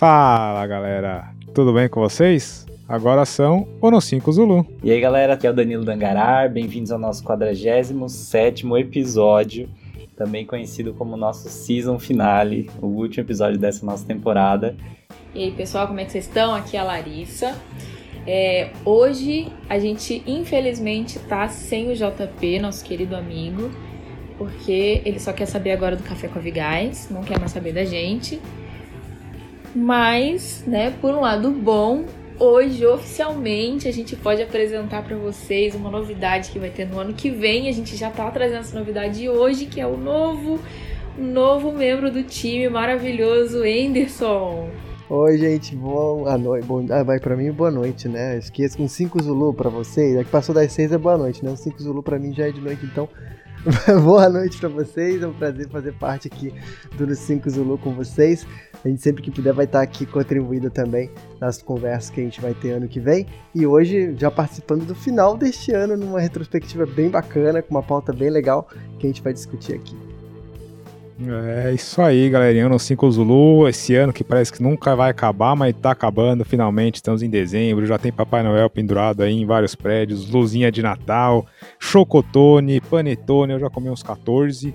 Fala galera, tudo bem com vocês? Agora são Ono 5 Zulu. E aí galera, aqui é o Danilo Dangarar, bem-vindos ao nosso 47 episódio, também conhecido como nosso season finale, o último episódio dessa nossa temporada. E aí pessoal, como é que vocês estão? Aqui é a Larissa. É, hoje a gente infelizmente tá sem o JP, nosso querido amigo, porque ele só quer saber agora do Café com a Vigais, não quer mais saber da gente. Mas, né, por um lado bom, hoje oficialmente a gente pode apresentar para vocês uma novidade que vai ter no ano que vem. A gente já tá trazendo essa novidade hoje, que é o novo, novo membro do time maravilhoso, Anderson. Oi, gente, boa noite. Bom, ah, vai para mim, boa noite, né? Esqueça um 5 Zulu para vocês. É que passou das 6 é boa noite, né? Um 5 Zulu para mim já é de noite, então. boa noite para vocês. É um prazer fazer parte aqui do 5 Zulu com vocês. A gente sempre que puder vai estar aqui contribuindo também nas conversas que a gente vai ter ano que vem. E hoje, já participando do final deste ano, numa retrospectiva bem bacana, com uma pauta bem legal que a gente vai discutir aqui. É isso aí, galerinha. Ano 5 Zulu, esse ano que parece que nunca vai acabar, mas tá acabando finalmente. Estamos em dezembro, já tem Papai Noel pendurado aí em vários prédios, luzinha de Natal, chocotone, panetone, eu já comi uns 14.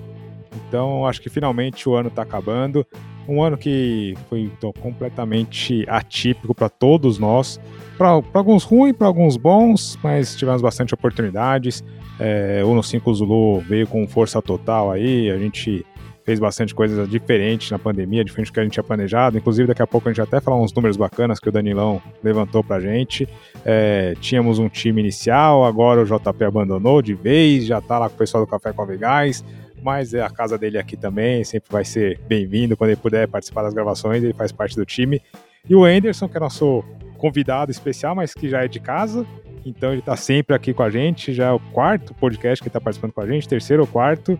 Então acho que finalmente o ano tá acabando. Um ano que foi então, completamente atípico para todos nós. Para alguns ruins, para alguns bons, mas tivemos bastante oportunidades. É, o No 5 Zulu veio com força total aí, a gente fez bastante coisas diferentes na pandemia, diferente do que a gente tinha planejado. Inclusive, daqui a pouco a gente até falar uns números bacanas que o Danilão levantou pra gente. É, tínhamos um time inicial, agora o JP abandonou de vez, já tá lá com o pessoal do Café com a Vegais, mas é a casa dele aqui também, sempre vai ser bem-vindo quando ele puder participar das gravações, ele faz parte do time. E o Anderson, que é nosso convidado especial, mas que já é de casa, então ele está sempre aqui com a gente, já é o quarto podcast que está participando com a gente, terceiro ou quarto.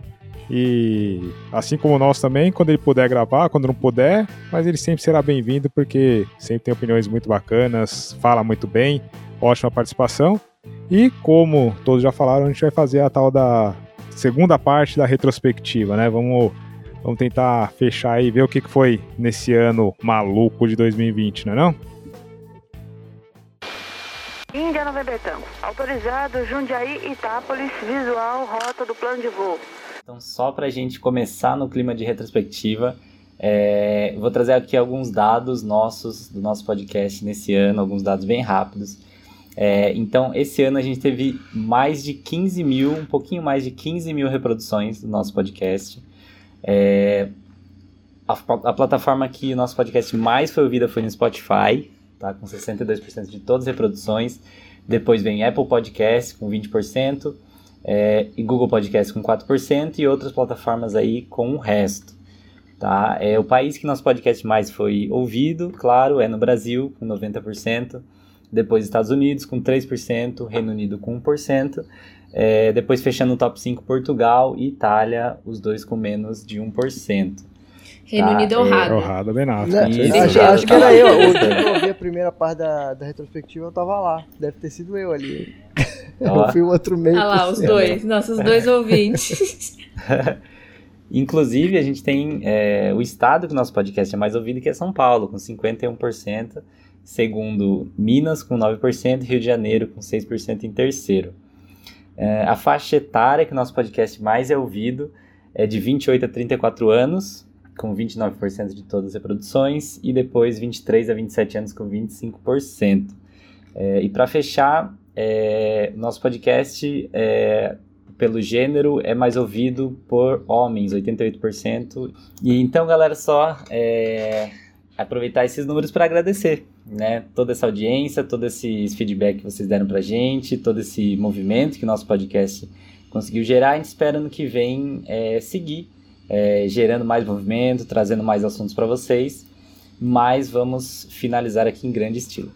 E assim como nós também, quando ele puder gravar, quando não puder, mas ele sempre será bem-vindo porque sempre tem opiniões muito bacanas, fala muito bem, ótima participação. E como todos já falaram, a gente vai fazer a tal da segunda parte da retrospectiva, né? Vamos, vamos tentar fechar e ver o que foi nesse ano maluco de 2020, não é não? Índia Nova Tango. Autorizado Jundiaí Itápolis, visual, rota do plano de voo. Então, só para a gente começar no clima de retrospectiva, é, vou trazer aqui alguns dados nossos, do nosso podcast nesse ano, alguns dados bem rápidos. É, então, esse ano a gente teve mais de 15 mil, um pouquinho mais de 15 mil reproduções do nosso podcast. É, a, a, plataforma que o nosso podcast mais foi ouvida foi no Spotify, tá? com 62% de todas as reproduções. Depois vem Apple Podcast com 20% é, e Google Podcast com 4% e outras plataformas aí com o resto. Tá? É, o país que nosso podcast mais foi ouvido, claro, é no Brasil, com 90%, depois Estados Unidos com 3%, Reino Unido com 1%, é, depois fechando o top 5 Portugal e Itália, os dois com menos de 1%. Reino tá, Unido é honrado. É, honrado, bem nada. Acho, acho que era eu. O dia que eu ouvi a primeira parte da, da retrospectiva, eu tava lá. Deve ter sido eu ali. Eu fui o outro meio. Ah lá, os dois, nossos dois ouvintes. Inclusive, a gente tem é, o estado que o nosso podcast é mais ouvido, que é São Paulo, com 51%. Segundo, Minas, com 9%. Rio de Janeiro, com 6% em terceiro. É, a faixa etária que o nosso podcast mais é ouvido é de 28 a 34 anos, com 29% de todas as reproduções. E depois, 23 a 27 anos, com 25%. É, e para fechar, é, nosso podcast, é, pelo gênero, é mais ouvido por homens, 88%. E então, galera, só é, aproveitar esses números para agradecer, né? Toda essa audiência, todo esse feedback que vocês deram pra gente, todo esse movimento que nosso podcast conseguiu gerar. A gente espera no que vem é, seguir é, gerando mais movimento, trazendo mais assuntos para vocês. Mas vamos finalizar aqui em grande estilo.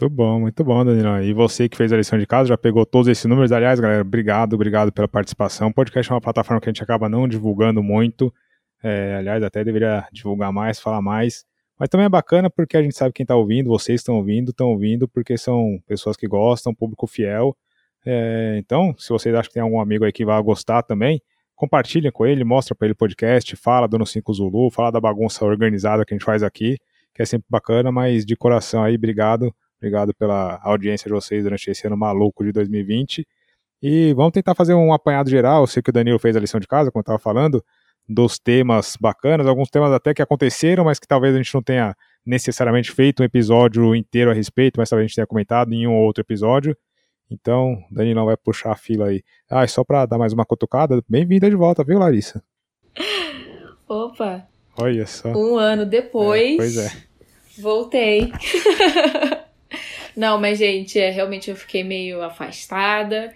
Muito bom, muito bom, Danilo. E você que fez a lição de casa, já pegou todos esses números. Aliás, galera, obrigado, obrigado pela participação. O podcast é uma plataforma que a gente acaba não divulgando muito. É, aliás, até deveria divulgar mais, falar mais. Mas também é bacana porque a gente sabe quem está ouvindo, vocês estão ouvindo, estão ouvindo porque são pessoas que gostam, público fiel. É, então, se vocês acham que tem algum amigo aí que vai gostar também, compartilhem com ele, mostra para ele o podcast, fala do No 5 Zulu, fala da bagunça organizada que a gente faz aqui que é sempre bacana, mas de coração aí, obrigado. Obrigado pela audiência de vocês durante esse ano maluco de 2020. E vamos tentar fazer um apanhado geral. Eu sei que o Danilo fez a lição de casa, como eu estava falando, dos temas bacanas, alguns temas até que aconteceram, mas que talvez a gente não tenha necessariamente feito um episódio inteiro a respeito, mas talvez a gente tenha comentado em um ou outro episódio. Então, Danilão vai puxar a fila aí. Ah, e só para dar mais uma cutucada, bem-vinda de volta, viu, Larissa? Opa! Olha só. Um ano depois. É, pois é. Voltei. Não, mas, gente, é, realmente eu fiquei meio afastada.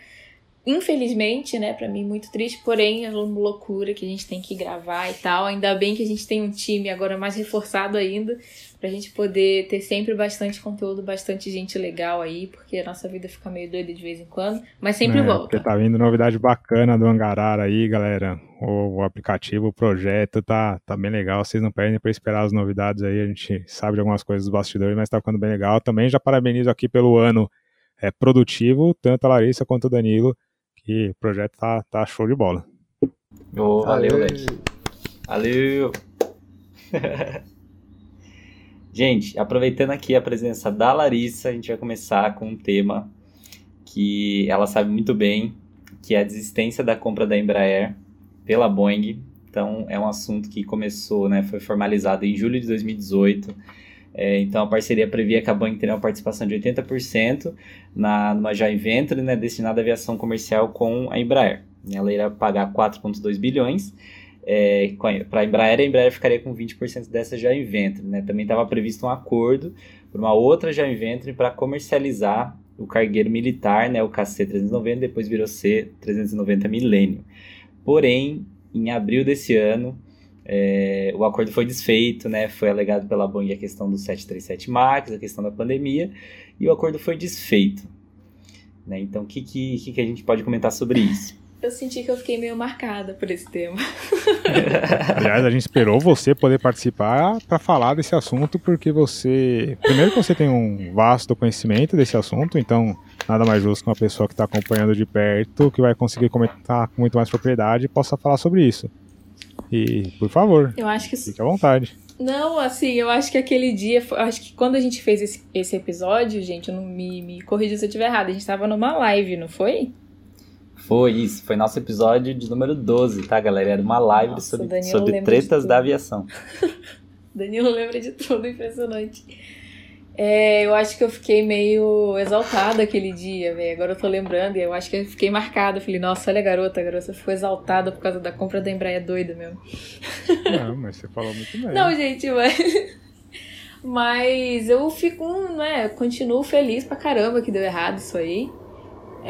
Infelizmente, né, para mim muito triste, porém é uma loucura que a gente tem que gravar e tal. Ainda bem que a gente tem um time agora mais reforçado ainda, pra gente poder ter sempre bastante conteúdo, bastante gente legal aí, porque a nossa vida fica meio doida de vez em quando, mas sempre é, volta. Porque tá vindo novidade bacana do Angarara aí, galera. O, o, aplicativo, o projeto tá, tá bem legal, vocês não perdem para esperar as novidades aí, a gente sabe de algumas coisas dos bastidores, mas tá ficando bem legal. Também já parabenizo aqui pelo ano é, produtivo, tanto a Larissa quanto o Danilo que o projeto tá, tá show de bola. Oh, valeu, Leque. Valeu! gente, aproveitando aqui a presença da Larissa, a gente vai começar com um tema que ela sabe muito bem, que é a desistência da compra da Embraer pela Boeing. Então, é um assunto que começou, né, foi formalizado em julho de 2018 é, então a parceria previa que a Boeing teria uma participação de 80% na, numa joint venture né, destinada à aviação comercial com a Embraer. Ela iria pagar 4,2 bilhões. É, para a Embraer, a Embraer ficaria com 20% dessa joint venture. Né? Também estava previsto um acordo por uma outra joint venture para comercializar o cargueiro militar, né, o KC-390, depois virou C-390 Millennium. Porém, em abril desse ano, é, o acordo foi desfeito, né? Foi alegado pela Boeing a questão do 737 MAX, a questão da pandemia, e o acordo foi desfeito. Né? Então, o que, que, que a gente pode comentar sobre isso? Eu senti que eu fiquei meio marcada por esse tema. Aliás, a gente esperou você poder participar para falar desse assunto, porque você. Primeiro, que você tem um vasto conhecimento desse assunto, então nada mais justo que uma pessoa que está acompanhando de perto, que vai conseguir comentar com muito mais propriedade e possa falar sobre isso. E, por favor, eu acho que fique à vontade. Não, assim, eu acho que aquele dia, acho que quando a gente fez esse, esse episódio, gente, eu não me, me corrija se eu estiver errado, a gente tava numa live, não foi? Foi isso, foi nosso episódio de número 12, tá, galera? Era uma live Nossa, sobre, sobre tretas da aviação. Danilo lembra de tudo, impressionante. É, eu acho que eu fiquei meio exaltada aquele dia, velho. Agora eu tô lembrando e eu acho que eu fiquei marcada. Falei, nossa, olha a garota, a garota ficou exaltada por causa da compra da Embraer doida mesmo. Não, mas você falou muito bem. Não, gente, mas. Mas eu fico, né? Continuo feliz pra caramba que deu errado isso aí.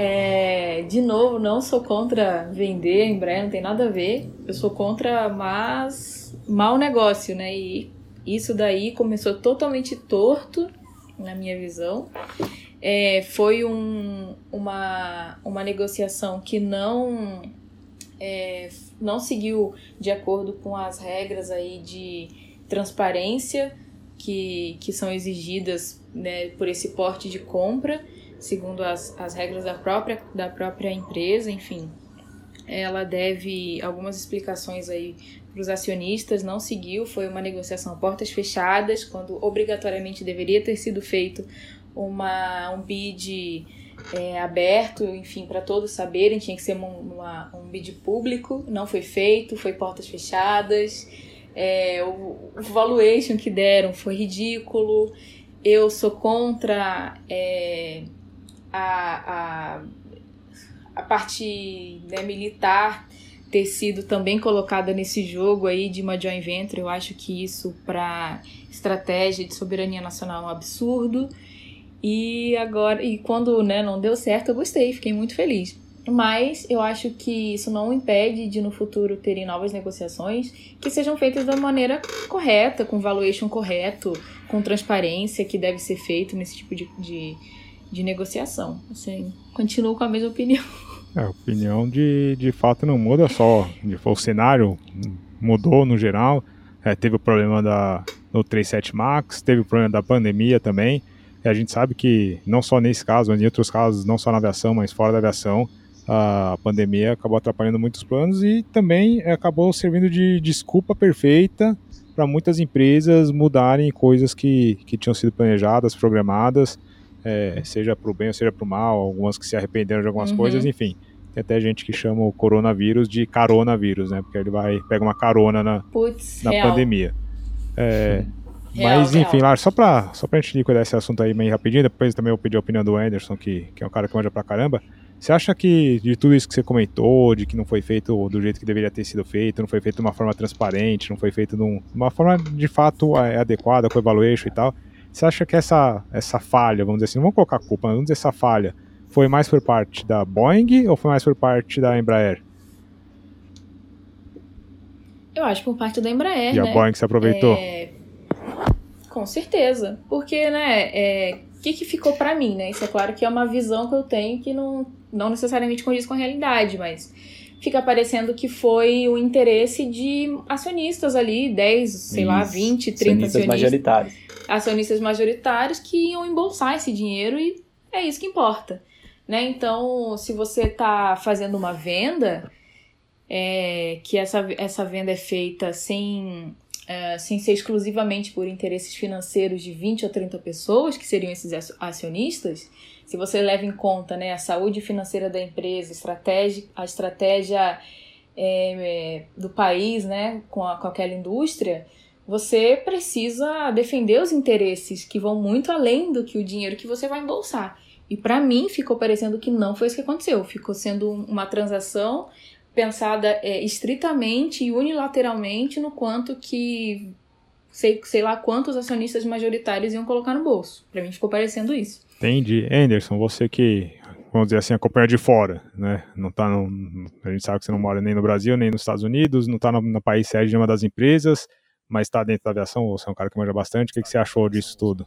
É, de novo, não sou contra vender a Embraer, não tem nada a ver. Eu sou contra, mas mau negócio, né? E isso daí começou totalmente torto na minha visão. É, foi um, uma, uma negociação que não, é, não seguiu de acordo com as regras aí de transparência que, que são exigidas né, por esse porte de compra, segundo as, as regras da própria, da própria empresa, enfim. Ela deve algumas explicações aí para os acionistas, não seguiu, foi uma negociação portas fechadas, quando obrigatoriamente deveria ter sido feito uma, um bid é, aberto, enfim, para todos saberem, tinha que ser uma, um bid público, não foi feito, foi portas fechadas, é, o, o valuation que deram foi ridículo, eu sou contra é, a, a, a parte né, militar ter sido também colocada nesse jogo aí de uma joint venture, eu acho que isso para estratégia de soberania nacional é um absurdo. E agora, e quando né, não deu certo, eu gostei, fiquei muito feliz. Mas eu acho que isso não impede de no futuro terem novas negociações que sejam feitas da maneira correta, com valuation correto, com transparência que deve ser feito nesse tipo de, de, de negociação. Assim, continuo com a mesma opinião. É, a opinião de, de fato não muda só. O cenário mudou no geral. É, teve o problema da, do 37 Max, teve o problema da pandemia também. E a gente sabe que, não só nesse caso, mas em outros casos, não só na aviação, mas fora da aviação, a pandemia acabou atrapalhando muitos planos e também acabou servindo de desculpa perfeita para muitas empresas mudarem coisas que, que tinham sido planejadas, programadas, é, seja para o bem ou seja para o mal, algumas que se arrependeram de algumas Uhum. coisas, enfim. Tem até gente que chama o coronavírus de caronavírus, né? Porque ele vai pega uma carona na, Putz, na real. pandemia. É, Real, mas real. enfim, Lar, só pra, só pra gente liquidar esse assunto aí bem rapidinho, depois também eu vou pedir a opinião do Anderson, que, que é um cara que manja pra caramba. Você acha que de tudo isso que você comentou, de que não foi feito do jeito que deveria ter sido feito, não foi feito de uma forma transparente, não foi feito de de uma forma de fato é, adequada com o evaluation e tal, você acha que essa, essa falha, vamos dizer assim, não vamos colocar a culpa, vamos dizer essa falha, foi mais por parte da Boeing ou foi mais por parte da Embraer? Eu acho por parte da Embraer, e a né? Boeing se aproveitou? É, Com certeza. Porque, né, é, o que, que ficou pra mim, né? Isso é claro que é uma visão que eu tenho que não, não necessariamente condiz com a realidade, mas fica parecendo que foi o interesse de acionistas ali, 10, sei lá, Isso. 20, 30 Acionistas acionistas, majoritários. acionistas majoritários que iam embolsar esse dinheiro e é isso que importa. Né? Então, se você está fazendo uma venda, é, que essa, essa venda é feita sem, é, sem ser exclusivamente por interesses financeiros de 20 ou 30 pessoas, que seriam esses acio- acionistas, se você leva em conta né, a saúde financeira da empresa, estratégia, a estratégia é, do país né, com, a, com aquela indústria, você precisa defender os interesses que vão muito além do que o dinheiro que você vai embolsar. E para mim ficou parecendo que não foi isso que aconteceu. Ficou sendo um- uma transação pensada é, estritamente e unilateralmente no quanto que sei, sei lá quantos acionistas majoritários iam colocar no bolso. Para mim ficou parecendo isso. Entendi. Anderson, você que, vamos dizer assim, acompanha de fora, né? Não tá no, a gente sabe que você não mora nem no Brasil, nem nos Estados Unidos, não tá no, no país sede de uma das empresas, mas está dentro da aviação, você é um cara que manja bastante. O que, que você achou disso tudo?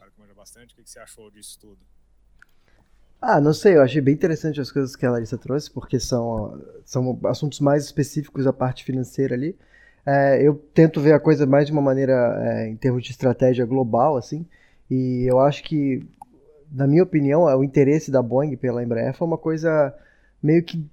Ah, não sei, eu achei bem interessante as coisas que a Larissa trouxe, porque são, são assuntos mais específicos da parte financeira ali. É, eu tento ver a coisa mais de uma maneira, é, em termos de estratégia global, assim, e eu acho que, na minha opinião, o interesse da Boeing pela Embraer foi uma coisa meio que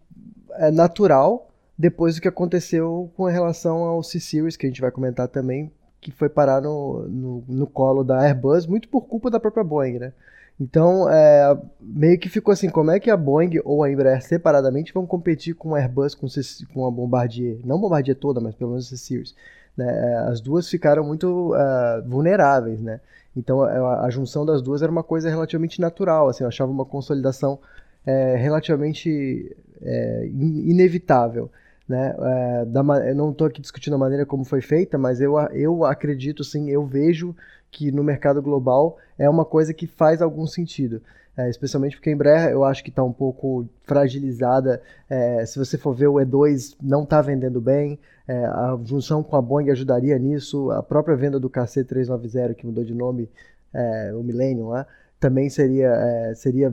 é, natural depois do que aconteceu com relação ao C-Series, que a gente vai comentar também, que foi parar no, no, no colo da Airbus, muito por culpa da própria Boeing, né? Então, é, meio que ficou assim, como é que a Boeing ou a Embraer separadamente vão competir com a Airbus, com, com a Bombardier? Não Bombardier toda, mas pelo menos a C-Series. Né? É, As duas ficaram muito ah, vulneráveis, né? Então, a, a junção das duas era uma coisa relativamente natural, assim, eu achava uma consolidação é, relativamente é, in- inevitável. Né? É, da eu não estou aqui discutindo a maneira como foi feita, mas eu, eu acredito, sim, eu vejo que no mercado global é uma coisa que faz algum sentido. É, especialmente porque a Embraer eu acho que está um pouco fragilizada. É, se você for ver o E2 não está vendendo bem, é, a junção com a Boeing ajudaria nisso, a própria venda do KC390 que mudou de nome, é, o Millennium também seria, é, seria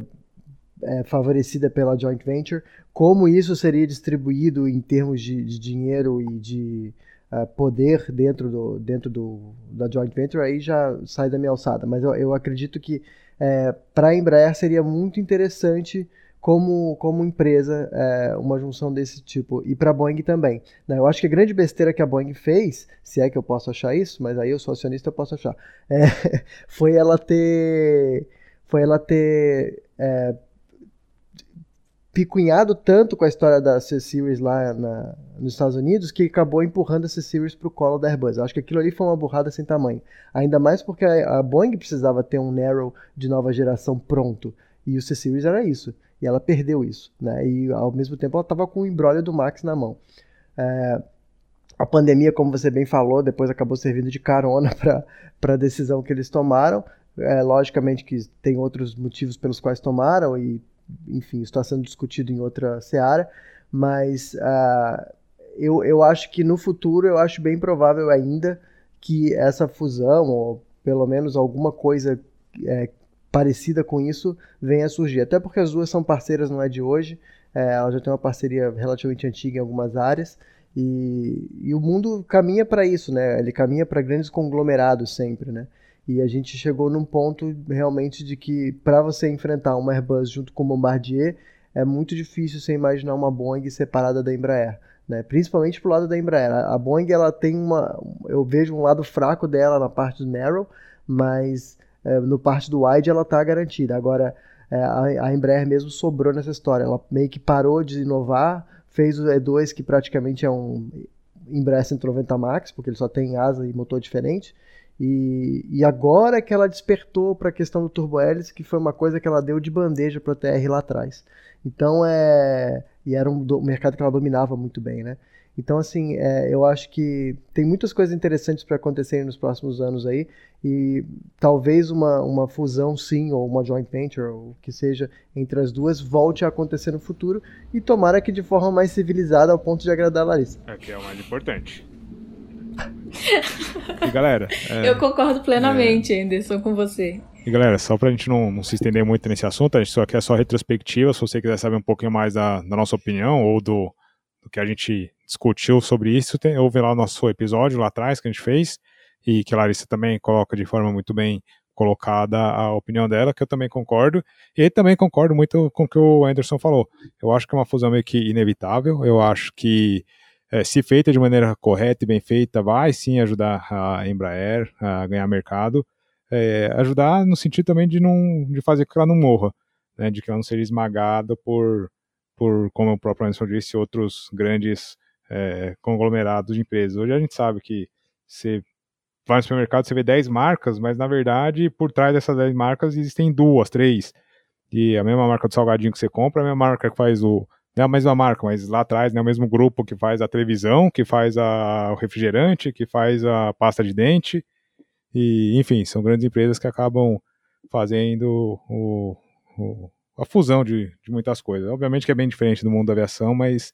é, favorecida pela joint venture. Como isso seria distribuído em termos de, de dinheiro e de uh, poder dentro, do, dentro do, da joint venture, aí já sai da minha alçada. Mas eu, eu acredito que é, para a Embraer seria muito interessante como, como empresa é, uma junção desse tipo. E para a Boeing também. Né? Eu acho que a grande besteira que a Boeing fez, se é que eu posso achar isso, mas aí eu sou acionista, eu posso achar, é, foi ela ter. Foi ela ter é, picunhado tanto com a história da C-Series lá na, nos Estados Unidos que acabou empurrando a C-Series pro colo da Airbus. Eu acho que aquilo ali foi uma burrada sem tamanho. Ainda mais porque a, a Boeing precisava ter um Narrow de nova geração pronto. E o C-Series era isso. E ela perdeu isso. Né? E ao mesmo tempo ela estava com o embrólio do Max na mão. É, a pandemia, como você bem falou, depois acabou servindo de carona para a decisão que eles tomaram. É, logicamente que tem outros motivos pelos quais tomaram e enfim, está sendo discutido em outra seara, mas uh, eu, eu acho que no futuro eu acho bem provável ainda que essa fusão, ou pelo menos alguma coisa é, parecida com isso, venha a surgir. Até porque as duas são parceiras, não é de hoje, é, ela já tem uma parceria relativamente antiga em algumas áreas, e, e o mundo caminha para isso, né? Ele caminha para grandes conglomerados sempre, né? E a gente chegou num ponto realmente de que para você enfrentar uma Airbus junto com o Bombardier é muito difícil você imaginar uma Boeing separada da Embraer. né? Principalmente pro lado da Embraer. A Boeing ela tem uma, eu vejo um lado fraco dela na parte do narrow, mas é, no parte do wide ela está garantida. Agora é, a, a, Embraer mesmo sobrou nessa história. Ela meio que parou de inovar, fez o E2 que praticamente é um Embraer 190 Max, porque ele só tem asa e motor diferente. E, e agora que ela despertou para a questão do turbo hélice, que foi uma coisa que ela deu de bandeja para o TR lá atrás. Então é e era um, um mercado que ela dominava muito bem, né? Então, assim, é, eu acho que tem muitas coisas interessantes para acontecerem nos próximos anos aí, e talvez uma, uma fusão, sim, ou uma joint venture, ou o que seja, entre as duas, volte a acontecer no futuro, e tomara que de forma mais civilizada, ao ponto de agradar a Larissa. É que é o mais importante. e galera. É, eu concordo plenamente, é... Anderson, com você. E galera, só pra gente não, não, se estender muito nesse assunto, a gente só quer só retrospectiva, se você quiser saber um pouquinho mais da, da nossa opinião ou do, do, que a gente discutiu sobre isso, tem, ouve lá o nosso episódio lá atrás que a gente fez, e que a Larissa também coloca de forma muito bem colocada a opinião dela, que eu também concordo, e também concordo muito com o que o Anderson falou. Eu acho que é uma fusão meio que inevitável, eu acho que é, se feita de maneira correta e bem feita, vai sim ajudar a Embraer a ganhar mercado, é, ajudar no sentido também de não de fazer com que ela não morra, né, de que ela não seja esmagada por, por como o próprio Anderson disse, outros grandes é, conglomerados de empresas. Hoje a gente sabe que você vai no supermercado, você vê 10 marcas, mas na verdade por trás dessas 10 marcas existem duas, três. E a mesma marca do salgadinho que você compra, a mesma marca que faz o. Não é a mesma marca, mas lá atrás é o mesmo grupo que faz a televisão, que faz a, o refrigerante, que faz a pasta de dente. E, enfim, são grandes empresas que acabam fazendo o, o, a fusão de, de, muitas coisas. Obviamente que é bem diferente do mundo da aviação, mas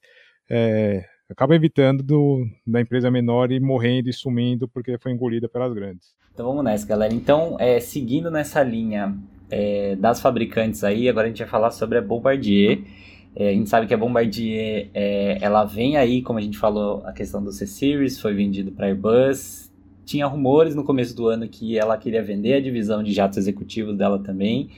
é, acaba evitando do, da empresa menor e morrendo e sumindo porque foi engolida pelas grandes. Então vamos nessa, galera. Então, é, seguindo nessa linha é, das fabricantes aí, agora a gente vai falar sobre a Bombardier. É, a gente sabe que a Bombardier, é, ela vem aí, como a gente falou, a questão do C-Series, foi vendido para Airbus, tinha rumores no começo do ano que ela queria vender a divisão de jatos executivos dela também,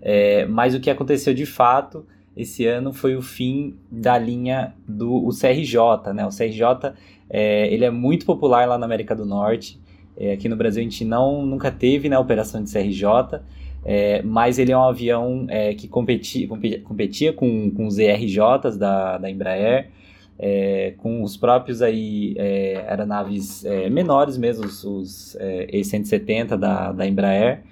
é, mas o que aconteceu de fato esse ano foi o fim da linha do o CRJ, né? O CRJ é, ele é muito popular lá na América do Norte. É, aqui no Brasil a gente não nunca teve né, operação de CRJ, é, mas ele é um avião é, que competia, competia com, com os ERJs da, da Embraer é, com os próprios aí, é, aeronaves é, menores mesmo, os, os é, E-170 da, da Embraer,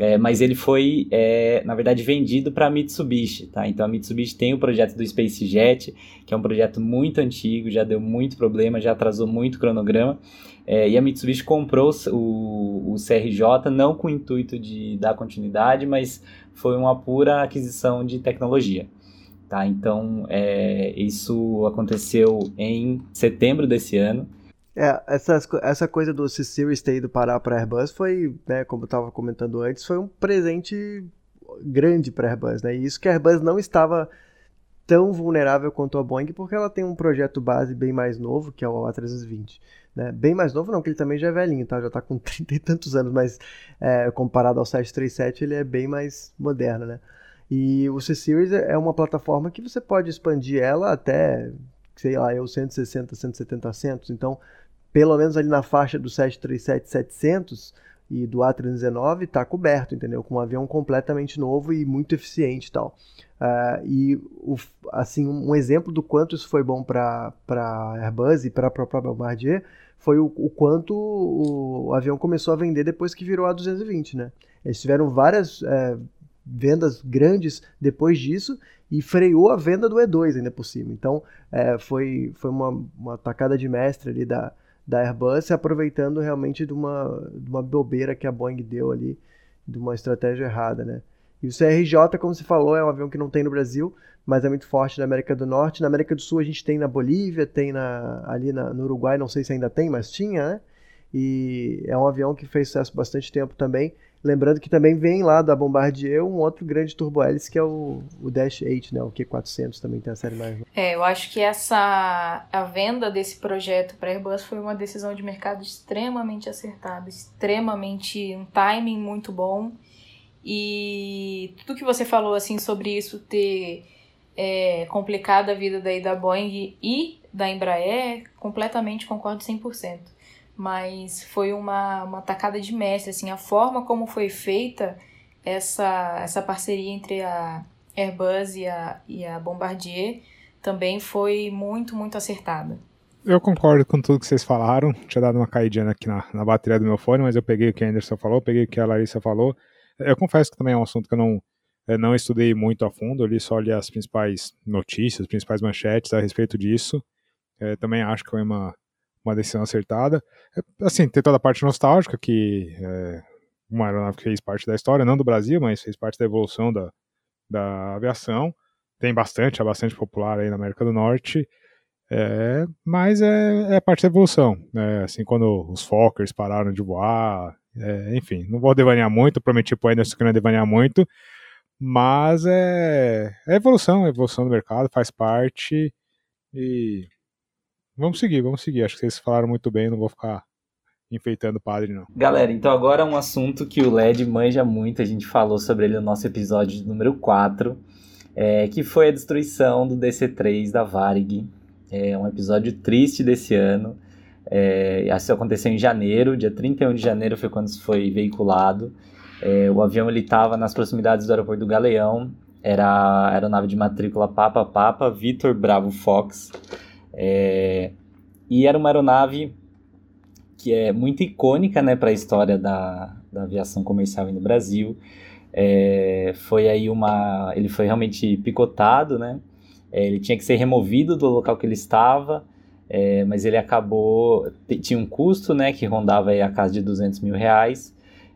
é, mas ele foi, é, na verdade, vendido para a Mitsubishi, tá? Então a Mitsubishi tem o projeto do SpaceJet, que é um projeto muito antigo, já deu muito problema, já atrasou muito o cronograma, e a Mitsubishi comprou o, o CRJ não com o intuito de dar continuidade, mas foi uma pura aquisição de tecnologia. Tá? Então, é, isso aconteceu em setembro desse ano. É, essa, coisa do C-Series ter ido parar para Airbus foi, né, como eu estava comentando antes, foi um presente grande para Airbus. Né? E isso que a Airbus não estava tão vulnerável quanto a Boeing, porque ela tem um projeto base bem mais novo, que é o A320. Né? Bem mais novo não, que ele também já é velhinho, tá? já está com 30 e tantos anos, mas é, comparado ao 737 ele é bem mais moderno, né? E o C-Series é uma plataforma que você pode expandir ela até, sei lá, eu 160, 170 assentos. Então, pelo menos ali na faixa do 737-700 e do A319 está coberto, entendeu? Com um avião completamente novo e muito eficiente e tal. Uh, e, o, assim, um exemplo do quanto isso foi bom para Airbus e para a própria Bombardier foi o, o quanto o, o, avião começou a vender depois que virou A220, né? Eles tiveram várias... É, vendas grandes depois disso e freou a venda do E2 ainda por cima. Então é, foi, foi uma, uma tacada de mestre ali da, da Airbus, aproveitando realmente de uma, de uma bobeira que a Boeing deu ali, de uma estratégia errada, né? E o CRJ, como você falou, é um avião que não tem no Brasil, mas é muito forte na América do Norte. Na América do Sul a gente tem na Bolívia, tem na, ali na, no Uruguai, não sei se ainda tem, mas tinha, né? E é um avião que fez sucesso bastante tempo também. Lembrando que também vem lá da Bombardier um outro grande turbo-hélice que é o, o Dash 8, né? O Q400 também tem a série mais. É, eu acho que essa a venda desse projeto para Airbus foi uma decisão de mercado extremamente acertada, extremamente um timing muito bom. E tudo que você falou assim sobre isso ter é, complicado a vida daí da Boeing e da Embraer, completamente concordo 100%. Mas foi uma, uma tacada de mestre, assim, a forma como foi feita essa, essa parceria entre a Airbus e a, e a Bombardier também foi muito, muito acertada. Eu concordo com tudo que vocês falaram. Tinha dado uma caidinha aqui na, na bateria do meu fone, mas eu peguei o que a Anderson falou, peguei o que a Larissa falou. Eu confesso que também é um assunto que eu não, eu não estudei muito a fundo, eu li só li as principais notícias, as principais manchetes a respeito disso. É, também acho que foi uma, uma decisão acertada. É, assim, tem toda a parte nostálgica, que é uma aeronave que fez parte da história, não do Brasil, mas fez parte da evolução da, da aviação. Tem bastante, é bastante popular aí na América do Norte. É, mas é, é parte da evolução. Né? Assim, quando os Fokkers pararam de voar, é, enfim, não vou devanear muito, prometi pro Anderson que não ia devanear muito, mas é, é evolução, é evolução do mercado, faz parte e vamos seguir, vamos seguir. Acho que vocês falaram muito bem, não vou ficar enfeitando o padre, não. Galera, então agora um assunto que o LED manja muito, a gente falou sobre ele no nosso episódio número 4, é, que foi a destruição do DC-3 da Varig. É um episódio triste desse ano. É, isso aconteceu em janeiro, dia 31 de janeiro foi quando isso foi veiculado. É, o avião estava nas proximidades do aeroporto do Galeão, era a aeronave de matrícula Papa Papa Vitor Bravo Fox. É, e era uma aeronave que é muito icônica né, para a história da, da aviação comercial no Brasil. É, foi aí uma. Ele foi realmente picotado, né? É, ele tinha que ser removido do local que ele estava, é, mas ele acabou. Tinha um custo, né? Que rondava aí a casa de 200 mil reais,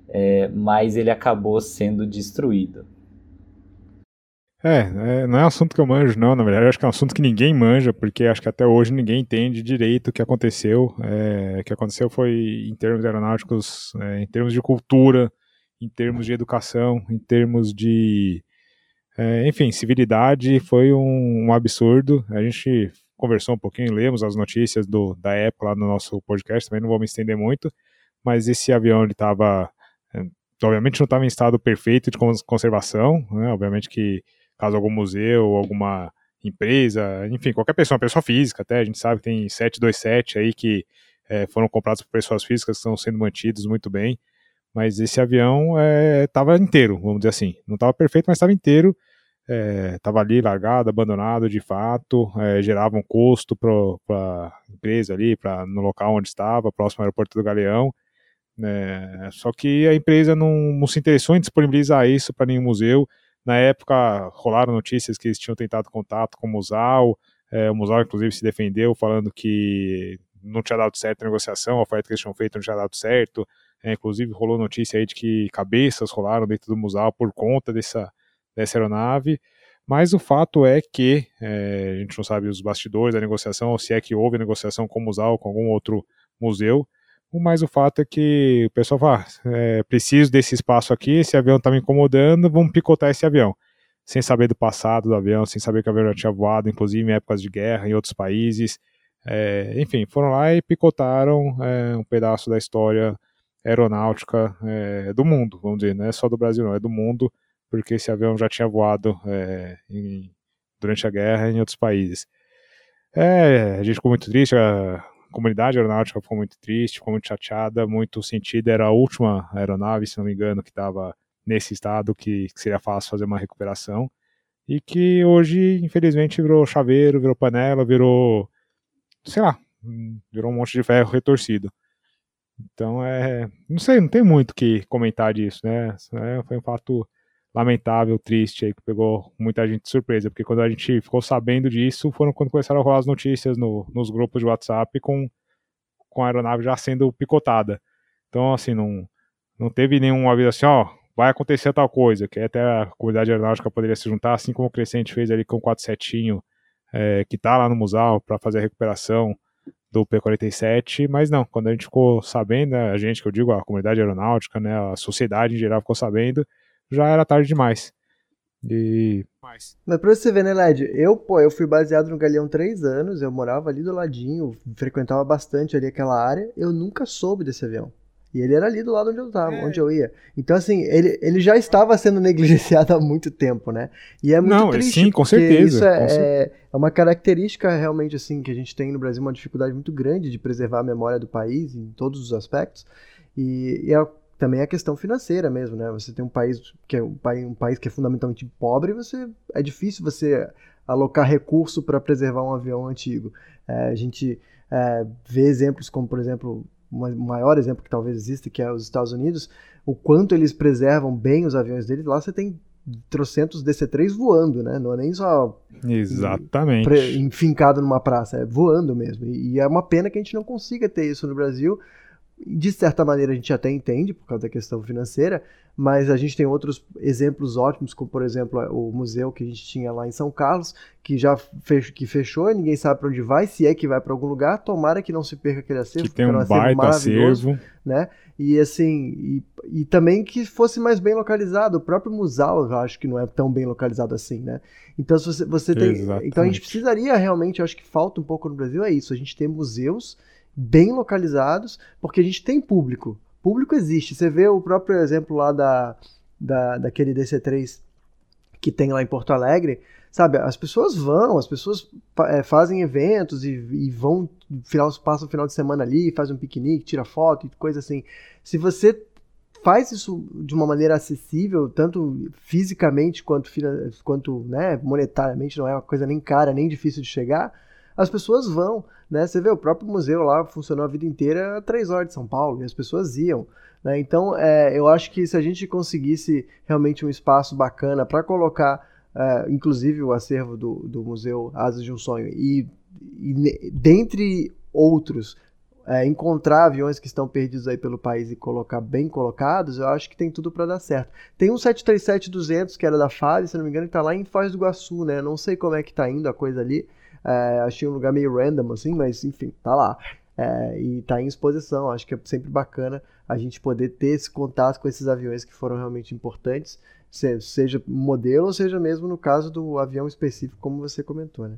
é, mas ele acabou sendo destruído. É, é, não é assunto que eu manjo, não. Na verdade, acho que é um assunto que ninguém manja, porque acho que até hoje ninguém entende direito o que aconteceu. É, o que aconteceu foi, em termos aeronáuticos, é, em termos de cultura, em termos de educação, em termos de. É, enfim, civilidade, foi um, um, absurdo. A gente conversou um pouquinho, lemos as notícias do, da época lá no nosso podcast, também não vou me estender muito, mas esse avião ele estava. É, obviamente não estava em estado perfeito de conservação, né? obviamente que caso algum museu, alguma empresa, enfim, qualquer pessoa, uma pessoa física até, a gente sabe que tem 727 aí que é, foram comprados por pessoas físicas que estão sendo mantidos muito bem, mas esse avião estava é, inteiro, vamos dizer assim, não estava perfeito, mas estava inteiro, estava é, ali largado, abandonado de fato, gerava um custo para a empresa ali, pra, no local onde estava, próximo ao aeroporto do Galeão, é, só que a empresa não, não se interessou em disponibilizar isso para nenhum museu, na época, rolaram notícias que eles tinham tentado contato com o Musal, é, o Musal, inclusive, se defendeu, falando que não tinha dado certo a negociação, a oferta que eles tinham feito não tinha dado certo. É, inclusive, rolou notícia aí de que cabeças rolaram dentro do Musal por conta dessa, dessa aeronave. Mas o fato é que é, a gente não sabe os bastidores da negociação, ou se é que houve negociação com o Musal, com algum outro museu, mas o fato é que o pessoal fala, ah, é, preciso desse espaço aqui, esse avião está me incomodando, vamos picotar esse avião. Sem saber do passado do avião, sem saber que o avião já tinha voado, inclusive em épocas de guerra em outros países. É, enfim, foram lá e picotaram é, um pedaço da história aeronáutica é, do mundo, vamos dizer, não é só do Brasil, não, é do mundo, porque esse avião já tinha voado é, em, durante a guerra em outros países. É, a gente ficou muito triste, comunidade aeronáutica ficou muito triste, ficou muito chateada, muito sentida. Era a última aeronave, se não me engano, que estava nesse estado, que, que, seria fácil fazer uma recuperação. E que hoje, infelizmente, virou chaveiro, virou panela, virou. sei lá, virou um monte de ferro retorcido. Então é. Não sei, não tem muito o que comentar disso, né? É, foi um fato lamentável, triste aí, que pegou muita gente de surpresa, porque quando a gente ficou sabendo disso, foram quando começaram a rolar as notícias no, nos grupos de WhatsApp com, com a aeronave já sendo picotada. Então, assim, não, não teve nenhum aviso assim, ó, vai acontecer tal coisa, que até a comunidade aeronáutica poderia se juntar, assim como o Crescente fez ali com o 47 é, que tá lá no Musal para fazer a recuperação do P-47, mas não, quando a gente ficou sabendo, né, a gente, que eu digo, a comunidade aeronáutica, né, a sociedade em geral ficou sabendo, já era tarde demais. E. Mas pra você ver, né, Led? Eu, pô, eu fui baseado no Galeão três anos, eu morava ali do ladinho, frequentava bastante ali aquela área, eu nunca soube desse avião. E ele era ali do lado onde eu tava, onde eu ia. Então, assim, ele, ele já estava sendo negligenciado há muito tempo, né? E é muito Não, triste. sim, com certeza, Isso é, com cer- é, é uma característica realmente, assim, que a gente tem no Brasil, uma dificuldade muito grande de preservar a memória do país em todos os aspectos. E, e é também a questão financeira mesmo, né? Você tem um país que é um país, um país que é fundamentalmente pobre, você é difícil você alocar recurso para preservar um avião antigo. É, a gente é, vê exemplos como, por exemplo, o maior exemplo que talvez exista, que é os Estados Unidos, o quanto eles preservam bem os aviões deles. Lá você tem trocentos DC-3 voando, né? Não é nem só Exatamente. enfincado numa praça, é voando mesmo. E, e é uma pena que a gente não consiga ter isso no Brasil. De certa maneira a gente até entende por causa da questão financeira, mas a gente tem outros exemplos ótimos, como por exemplo o museu que a gente tinha lá em São Carlos, que já fech- que fechou e ninguém sabe para onde vai, se é que vai para algum lugar. Tomara que não se perca aquele acervo, Que tem porque era um acervo baita maravilhoso acervo. né? E assim, e, e também que fosse mais bem localizado. O próprio Musal, eu acho que não é tão bem localizado assim, né? Então, se você, você tem. Exatamente. Então a gente precisaria realmente, eu acho que falta um pouco no Brasil, é isso. A gente tem museus bem localizados, porque a gente tem público. Público existe. Você vê o próprio exemplo lá da, da, daquele DC3 que tem lá em Porto Alegre, sabe? As pessoas vão, as pessoas é, fazem eventos e, e vão, final, passam o final de semana ali, fazem um piquenique, tira foto e coisa assim. Se você faz isso de uma maneira acessível, tanto fisicamente quanto, quanto né, monetariamente, não é uma coisa nem cara, nem difícil de chegar, as pessoas vão, né? Você vê, o próprio museu lá funcionou a vida inteira a três horas de São Paulo, e as pessoas iam. Né? Então, é, eu acho que se a gente conseguisse realmente um espaço bacana para colocar, é, inclusive o acervo do, do Museu Asas de um Sonho, e, e dentre outros, é, encontrar aviões que estão perdidos aí pelo país e colocar bem colocados, eu acho que tem tudo para dar certo. Tem um 737-200 que era da FAB, se não me engano, que tá lá em Foz do Iguaçu, né? Não sei como é que tá indo a coisa ali. É, achei um lugar meio random, assim, mas enfim, tá lá. É, e tá em exposição. Acho que é sempre bacana a gente poder ter esse contato com esses aviões que foram realmente importantes, se- seja modelo ou seja mesmo no caso do avião específico, como você comentou, né?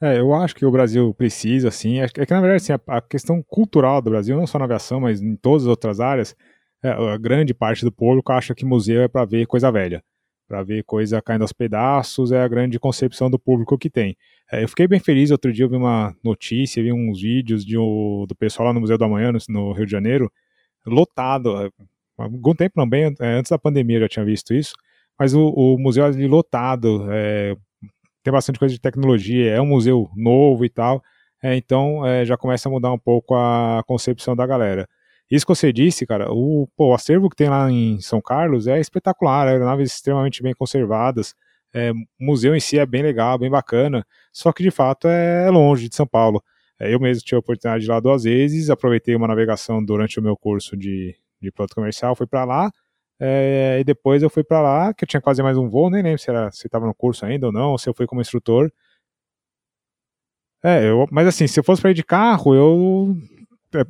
É, eu acho que o Brasil precisa, sim. É que, é que, na verdade, assim, a, a questão cultural do Brasil, não só na aviação, mas em todas as outras áreas, é, a grande parte do público acha que museu é para ver coisa velha. Para ver coisa caindo aos pedaços, é a grande concepção do público que tem. É, eu fiquei bem feliz, outro dia eu vi uma notícia, vi uns vídeos de, um- do pessoal lá no Museu do Amanhã, no, no Rio de Janeiro, lotado. é, Há algum tempo, bem é, antes da pandemia eu já tinha visto isso, mas o, o museu ali lotado, é, tem bastante coisa de tecnologia, é um museu novo e tal, é, então é, já começa a mudar um pouco a concepção da galera. Isso que você disse, cara, o, pô, o acervo que tem lá em São Carlos é espetacular, aeronaves extremamente bem conservadas, é, o museu em si é bem legal, bem bacana, só que de fato é longe de São Paulo. É, eu mesmo tive a oportunidade de ir lá duas vezes, aproveitei uma navegação durante o meu curso de, de piloto comercial, fui para lá, é, e depois eu fui para lá, que eu tinha quase mais um voo, nem lembro se era se estava no curso ainda ou não, ou se eu fui como instrutor. É, eu, mas assim, se eu fosse para ir de carro, eu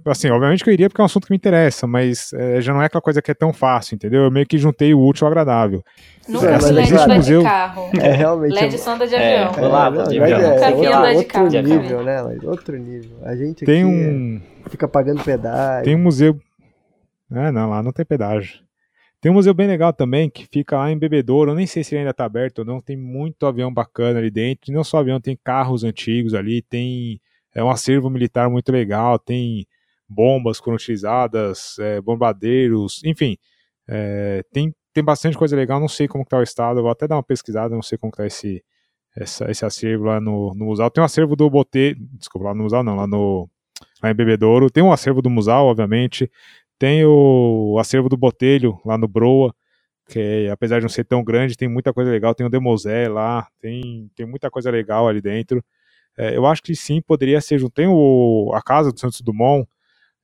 assim, obviamente que eu iria porque é um assunto que me interessa, mas é, já não é aquela coisa que é tão fácil, entendeu? Eu meio que juntei o útil ao agradável. Nunca É, vi mas LED museu- de carro. É realmente. LED só anda de É, avião. vou de avião. é, vi outro- andar de outro carro, nível, né? Mas outro nível. A gente Tem aqui um, fica pagando pedágio. tem um museu. É, não, lá não tem pedágio. Tem um museu bem legal também, que fica lá em Bebedouro. Eu nem sei se ele ainda tá aberto ou não. Tem muito avião bacana ali dentro. E não só avião, tem carros antigos ali. Tem é um acervo militar muito legal. Tem bombas foram utilizadas, é, bombardeiros, enfim. é, tem, tem bastante coisa legal. Não sei como que tá o estado. Vou até dar uma pesquisada. Não sei como que tá esse, esse acervo lá no, no Musal. Tem um acervo do Botê. Desculpa, lá no Musal não, lá no. Lá em Bebedouro. Tem um acervo do Musal, obviamente. Tem o acervo do Botelho, lá no Broa, que é, apesar de não ser tão grande, tem muita coisa legal. Tem o Demosé lá, tem, tem muita coisa legal ali dentro. É, eu acho que sim, poderia ser junto. Tem o, a Casa do Santos Dumont,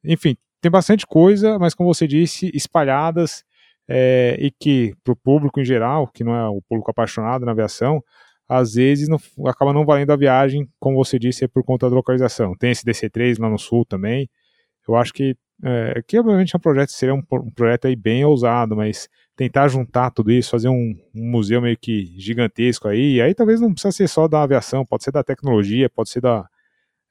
enfim, tem bastante coisa, mas como você disse, espalhadas é, e que para o público em geral, que não é o público apaixonado na aviação, às vezes não, acaba não valendo a viagem, como você disse, é por conta da localização. Tem esse DC3 lá no sul também. Eu acho que, é, que obviamente é um projeto, seria um, um projeto aí bem ousado, mas tentar juntar tudo isso, fazer um, um museu meio que gigantesco aí, e aí talvez não precisa ser só da aviação, pode ser da tecnologia, pode ser da,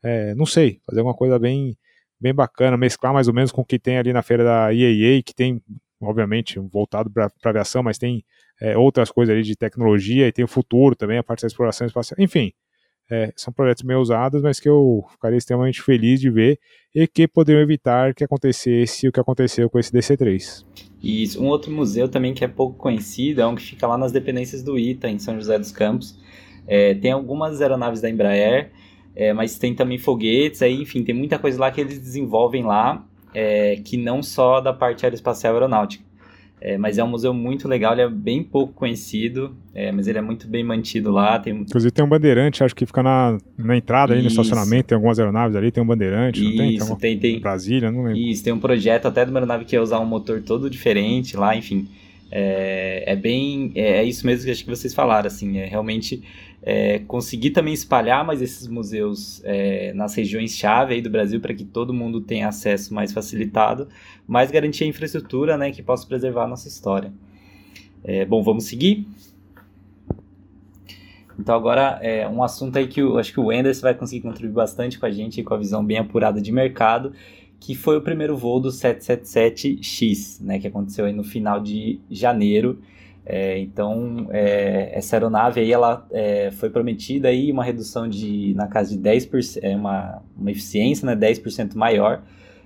é, não sei, fazer alguma coisa bem, bem bacana, mesclar mais ou menos com o que tem ali na feira da IAA, que tem, obviamente, voltado para aviação, mas tem é, outras coisas ali de tecnologia e tem o futuro também, a parte da exploração espacial, enfim. É, são projetos meio usados, mas que eu ficaria extremamente feliz de ver e que poderiam evitar que acontecesse o que aconteceu com esse DC-3. E um outro museu também que é pouco conhecido é um que fica lá nas dependências do ITA, em São José dos Campos. É, tem algumas aeronaves da Embraer, é, mas tem também foguetes, aí, enfim, tem muita coisa lá que eles desenvolvem lá, é, que não só da parte aeroespacial aeronáutica. É, mas é um museu muito legal, ele é bem pouco conhecido, é, mas ele é muito bem mantido lá. Tem... Inclusive tem um bandeirante, acho que fica na, na entrada, ali no estacionamento, tem algumas aeronaves ali, tem um bandeirante, Isso, não tem? Tem, tem, tem. Brasília, não lembro. Isso, tem um projeto até de uma aeronave que ia usar um motor todo diferente lá, enfim. É, é bem, é, é, isso mesmo que acho que vocês falaram, assim, é realmente é, conseguir também espalhar mais esses museus é, nas regiões-chave do Brasil para que todo mundo tenha acesso mais facilitado, mas garantir a infraestrutura né, que possa preservar a nossa história. É, bom, vamos seguir? Então agora é um assunto aí que eu acho que o Anderson vai conseguir contribuir bastante com a gente, com a visão bem apurada de mercado, que foi o primeiro voo do 777X, né, que aconteceu aí no final de janeiro, é, então, é, essa aeronave aí, ela é, foi prometida aí uma redução de, na casa de 10%, é, uma, uma eficiência, né, 10% maior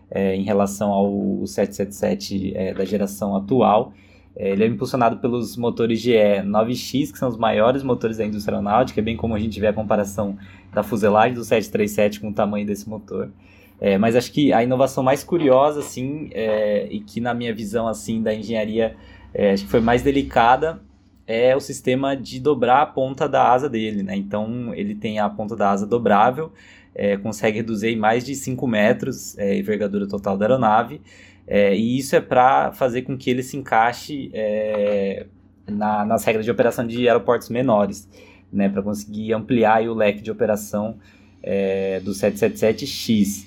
é, em relação ao 777 é, da geração atual. É, ele é impulsionado pelos motores GE 9X, que são os maiores motores da indústria aeronáutica, bem como a gente vê a comparação da fuselagem do 737 com o tamanho desse motor. mas acho que a inovação mais curiosa, assim, e que na minha visão, assim, da engenharia é, acho que foi mais delicada é o sistema de dobrar a ponta da asa dele, né? Então ele tem a ponta da asa dobrável, é, consegue reduzir em mais de 5 metros é, a envergadura total da aeronave, é, e isso é para fazer com que ele se encaixe é, na, nas regras de operação de aeroportos menores, né? Para conseguir ampliar o leque de operação é, do 777X.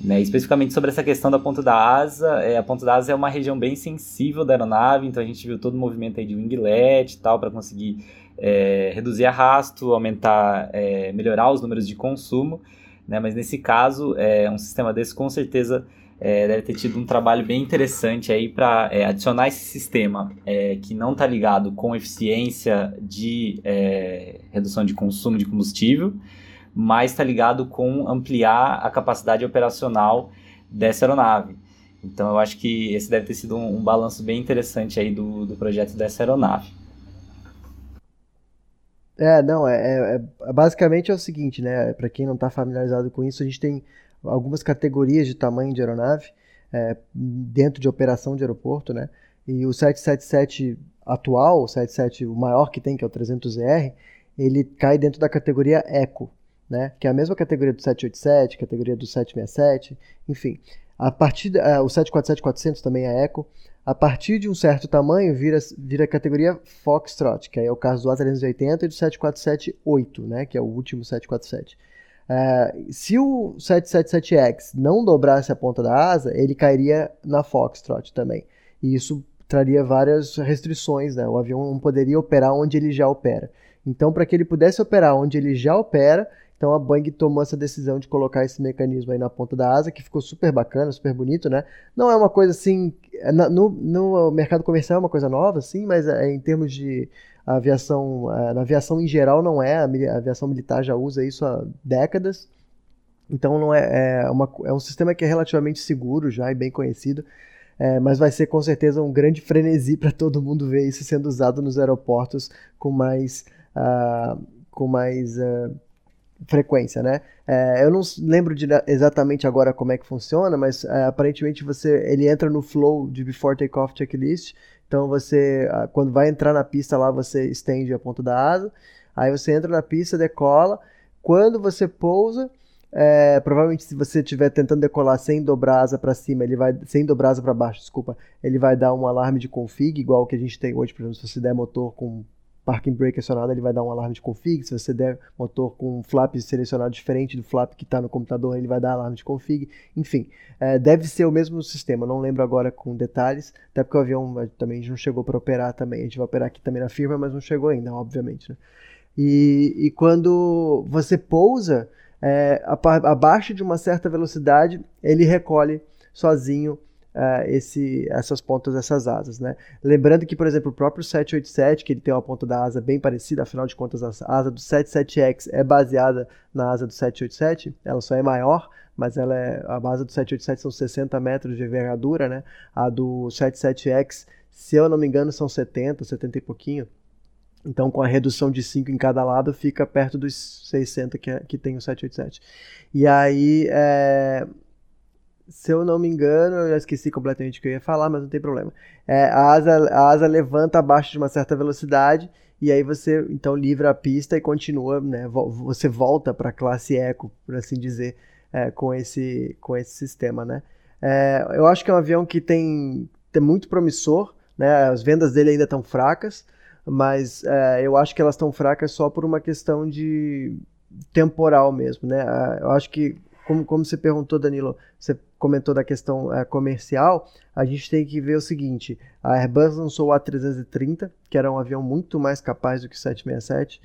Né, especificamente sobre essa questão da ponta da asa, é, a ponta da asa é uma região bem sensível da aeronave, então a gente viu todo o movimento aí de winglet e tal, para conseguir é, reduzir arrasto, aumentar, é, melhorar os números de consumo, né, mas nesse caso, é, um sistema desse com certeza é, deve ter tido um trabalho bem interessante aí para é, adicionar esse sistema é, que não está ligado com eficiência de redução de consumo de combustível, mas está ligado com ampliar a capacidade operacional dessa aeronave. Então eu acho que esse deve ter sido um, um balanço bem interessante aí do, do projeto dessa aeronave. É, não, é, é, é basicamente é o seguinte, né? Para quem não está familiarizado com isso, a gente tem algumas categorias de tamanho de aeronave é, dentro de operação de aeroporto, né? E o 777 atual, o 77 o maior que tem, que é o 300ER, ele cai dentro da categoria Eco, né? Que é a mesma categoria do 787, categoria do 767, enfim. A partir uh, o 747-400 também é Eco. A partir de um certo tamanho vira vira a categoria Foxtrot, que aí é o caso do A380 e do 747-8, né? Que é o último 747. Uh, é, se o 777X não dobrasse a ponta da asa, ele cairia na Foxtrot também. E isso traria várias restrições, né? O avião não poderia operar onde ele já opera. Então, para que ele pudesse operar onde ele já opera, então a Boeing tomou essa decisão de colocar esse mecanismo aí na ponta da asa, que ficou super bacana, super bonito, né? Não é uma coisa assim. É, no, no mercado comercial é uma coisa nova, sim, mas é, em termos de aviação, é, na aviação em geral não é, a aviação militar já usa isso há décadas. Então não é, é, uma, é um sistema que é relativamente seguro já e bem conhecido. É, mas vai ser com certeza um grande frenesi para todo mundo ver isso sendo usado nos aeroportos com mais, uh, com mais uh, frequência, né? É, eu não lembro de, exatamente agora como é que funciona, mas é, aparentemente você ele entra no flow de before takeoff checklist. Então você quando vai entrar na pista lá você estende a ponta da asa, aí você entra na pista, decola. Quando você pousa, é, provavelmente se você estiver tentando decolar sem dobrar asa para cima, ele vai sem dobrar asa para baixo, desculpa, ele vai dar um alarme de config igual que a gente tem hoje, por exemplo, se você der motor com parking brake acionado, ele vai dar um alarme de config. Se você der motor com um flap selecionado diferente do flap que está no computador, ele vai dar alarme de config. Enfim, é, deve ser o mesmo sistema. Não lembro agora com detalhes, até porque o avião eh, também não chegou para operar também. A gente vai operar aqui também na firma, mas não chegou ainda, obviamente. Né? E, e quando você pousa, é, abaixo de uma certa velocidade, ele recolhe sozinho uh, esse, essas pontas dessas asas. Né? Lembrando que, por exemplo, o próprio 787, que ele tem uma ponta da asa bem parecida, afinal de contas, a asa do 77X é baseada na asa do 787, ela só é maior, mas ela é, a asa do 787 são 60 metros de envergadura, né? a do 77X, se eu não me engano, são 70, 70 e pouquinho. Então, com a redução de 5 em cada lado, fica perto dos 60 que, é, que tem o 787. E aí, é, se eu não me engano, eu esqueci completamente o que eu ia falar, mas não tem problema. É, a, asa, a asa levanta abaixo de uma certa velocidade e aí você então livra a pista e continua, né? Você volta para a classe eco, por assim dizer, é, com esse com esse sistema, né? É, eu acho que é um avião que tem, tem muito promissor, né? As vendas dele ainda estão fracas mas é, eu acho que elas estão fracas só por uma questão de temporal mesmo, né? É, eu acho que, como, como você perguntou, Danilo, você comentou da questão é, comercial, a gente tem que ver o seguinte, a Airbus lançou o A330, que era um avião muito mais capaz do que o 767,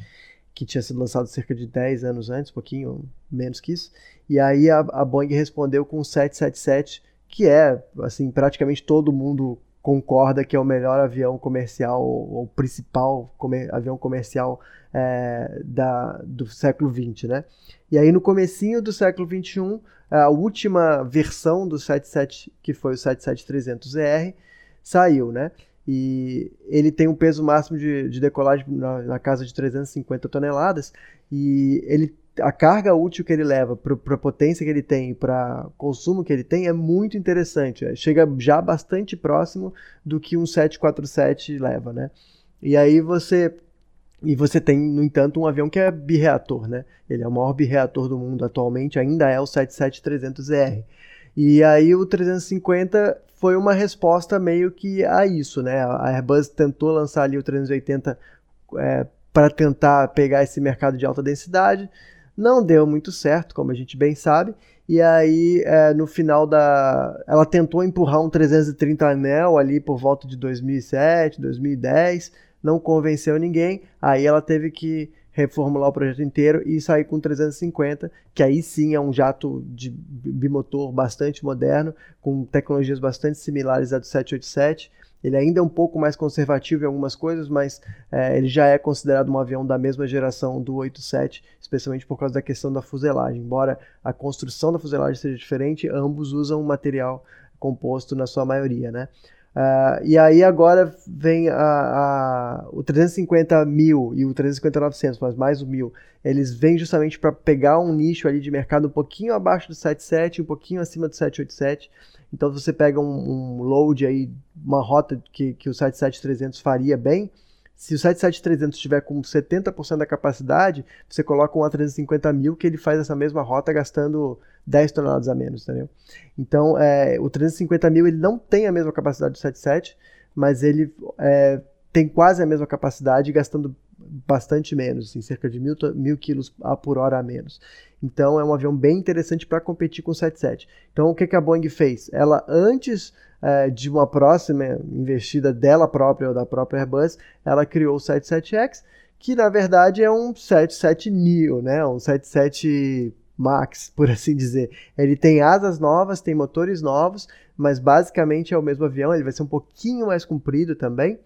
que tinha sido lançado cerca de 10 anos antes, um pouquinho menos que isso, e aí a, a Boeing respondeu com o 777, que é, assim, praticamente todo mundo concorda que é o melhor avião comercial, ou principal comer, avião comercial é, da, do século XX, né? E aí no comecinho do século XXI, a última versão do 77, que foi o 77300ER, saiu, né? E ele tem um peso máximo de, de decolagem na, na casa de 350 toneladas, e ele a carga útil que ele leva para a potência que ele tem, para consumo que ele tem, é muito interessante. É, chega já bastante próximo do que um 747 leva, né? E aí você e você tem, no entanto, um avião que é bireator, né? Ele é o maior bireator do mundo atualmente, ainda é o 77300ER. E aí o 350 foi uma resposta meio que a isso, né? A Airbus tentou lançar ali o 380 é, para tentar pegar esse mercado de alta densidade, não deu muito certo, como a gente bem sabe. E aí, é, no final da. Ela tentou empurrar um 330 anel ali por volta de 2007, 2010, não convenceu ninguém. Aí ela teve que reformular o projeto inteiro e sair com 350, que aí sim é um jato de bimotor bastante moderno, com tecnologias bastante similares à do 787 ele ainda é um pouco mais conservativo em algumas coisas, mas é, ele já é considerado um avião da mesma geração do 87, especialmente por causa da questão da fuselagem. Embora a construção da fuselagem seja diferente, ambos usam um material composto na sua maioria, né? Uh, e aí agora vem a, a, o 350 mil e o 350 900, mas mais o mil. Eles vêm justamente para pegar um nicho ali de mercado um pouquinho abaixo do 77, um pouquinho acima do 787 então você pega um, um load aí, uma rota que, que o 77300 faria bem, se o 77300 estiver com 70% da capacidade, você coloca um A350 mil que ele faz essa mesma rota gastando 10 toneladas a menos, entendeu? Então, é, o 350 mil ele não tem a mesma capacidade do 77, mas ele é, tem quase a mesma capacidade gastando bastante menos, assim, cerca de mil, mil quilos por hora a menos. Então é um avião bem interessante para competir com o 77. Então o que, que a Boeing fez? Ela, antes é, de uma próxima investida dela própria ou da própria Airbus, ela criou o 77X, que na verdade é um 77 Neo, né? um 77 Max, por assim dizer. Ele tem asas novas, tem motores novos, mas basicamente é o mesmo avião, ele vai ser um pouquinho mais comprido também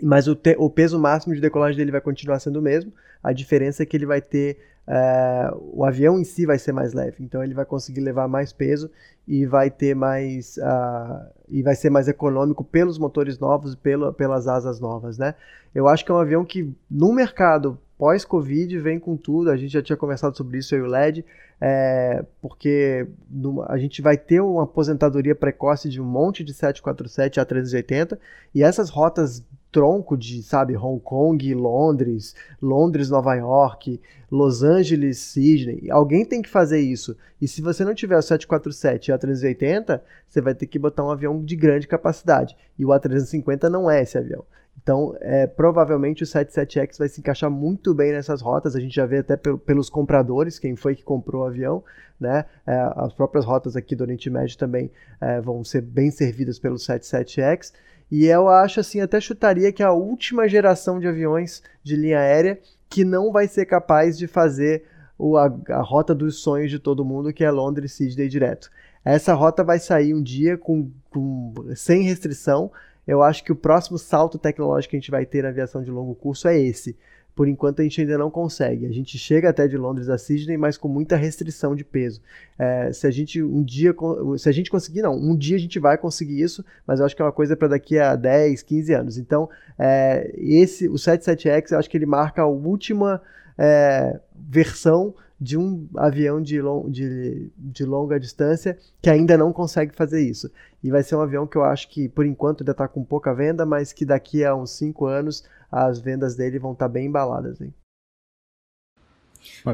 mas o, te, o, peso máximo de decolagem dele vai continuar sendo o mesmo. A diferença é que ele vai ter. Uh, o avião em si vai ser mais leve, então ele vai conseguir levar mais peso e vai ter mais. Uh, e vai ser mais econômico pelos motores novos e pelas asas novas, né? Eu acho que é um avião que, no mercado pós-Covid, vem com tudo. A gente já tinha conversado sobre isso, eu e o LED, é, porque numa, a gente vai ter uma aposentadoria precoce de um monte de 747 a 380 e essas rotas tronco de, sabe, Hong Kong, Londres, Londres, Nova York, Los Angeles, Sydney. Alguém tem que fazer isso. E se você não tiver o 747 e o A380, você vai ter que botar um avião de grande capacidade. E o A350 não é esse avião. Então, é, provavelmente o 77X vai se encaixar muito bem nessas rotas. A gente já vê até pelos compradores, quem foi que comprou o avião. Né? É, as próprias rotas aqui do Oriente Médio também é, vão ser bem servidas pelo 77X. E eu acho assim, até chutaria que é a última geração de aviões de linha aérea que não vai ser capaz de fazer o, a, a rota dos sonhos de todo mundo, que é Londres-Sydney direto. Essa rota vai sair um dia com, com, sem restrição. Eu acho que o próximo salto tecnológico que a gente vai ter na aviação de longo curso é esse. Por enquanto a gente ainda não consegue. A gente chega até de Londres a Sydney, mas com muita restrição de peso. É, se a gente um dia, se a gente conseguir, não, um dia a gente vai conseguir isso, mas eu acho que é uma coisa para daqui a 10, 15 anos. Então, é, esse, o 77X, eu acho que ele marca a última é, versão de um avião de, long, de, de, longa distância que ainda não consegue fazer isso. E vai ser um avião que eu acho que, por enquanto, ainda está com pouca venda, mas que daqui a uns 5 anos as vendas dele vão estar tá bem embaladas. Hein?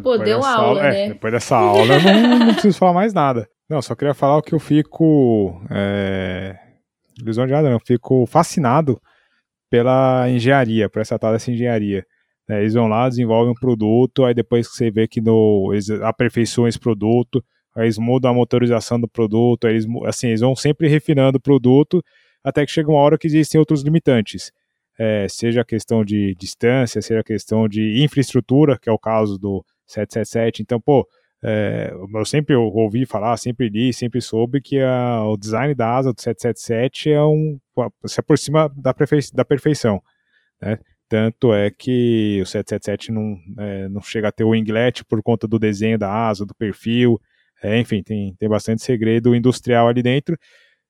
Pô, deu aula, aula, né? É, depois dessa aula eu não, não, preciso falar mais nada. Não, só queria falar o que eu fico é, lisonjeado, eu fico fascinado pela engenharia, por essa tal dessa engenharia. É, eles vão lá, desenvolvem um produto, aí depois que você vê que no, eles aperfeiçoam esse produto, aí eles mudam a motorização do produto, aí eles, assim, eles vão sempre refinando o produto, até que chega uma hora que existem outros limitantes. É, seja a questão de distância, seja a questão de infraestrutura, que é o caso do 777. Então, pô, é, eu sempre ouvi falar, sempre li, sempre soube que a, o design da asa do 777 é um, se aproxima da, da perfeição. Né? Tanto é que o 777 não, é, não chega a ter o inglete por conta do desenho da asa, do perfil, é, enfim, tem, tem bastante segredo industrial ali dentro.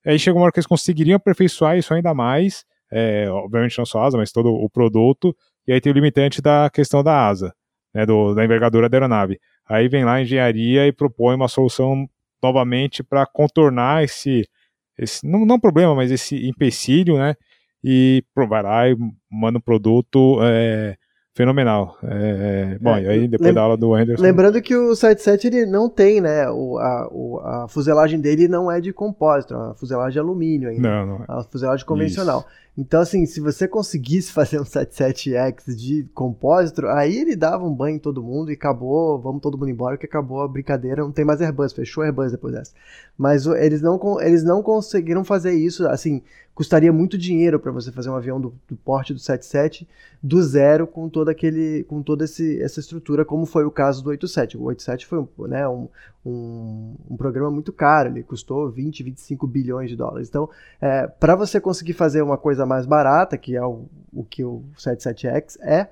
Aí chega uma hora que eles conseguiriam aperfeiçoar isso ainda mais, é, obviamente não só a asa, mas todo o produto, e aí tem o limitante da questão da asa, né, do, da envergadura da aeronave. Aí vem lá a engenharia e propõe uma solução novamente para contornar esse, esse não, não problema, mas esse empecilho, né, e vai lá e manda um produto é, fenomenal. É, é bom, é, e aí depois da aula do Anderson. Lembrando que o 77 ele não tem, né? O, a, o, a fuselagem dele não é de compósito, é uma fuselagem de alumínio ainda. Não, não. É uma fuselagem convencional. Isso. Então, assim, se você conseguisse fazer um 77X de compósito, aí ele dava um banho em todo mundo e acabou, vamos todo mundo embora, que acabou a brincadeira, não tem mais Airbus, fechou Airbus depois dessa. Mas eles não, eles não conseguiram fazer isso, assim, custaria muito dinheiro para você fazer um avião do, do, porte do 77 do zero com todo aquele com toda esse, essa estrutura como foi o caso do 87 o 87 foi um, né, um, um, um programa muito caro ele custou 20 25 bilhões de dólares. Então é, para você conseguir fazer uma coisa mais barata que é o, o que o 77X é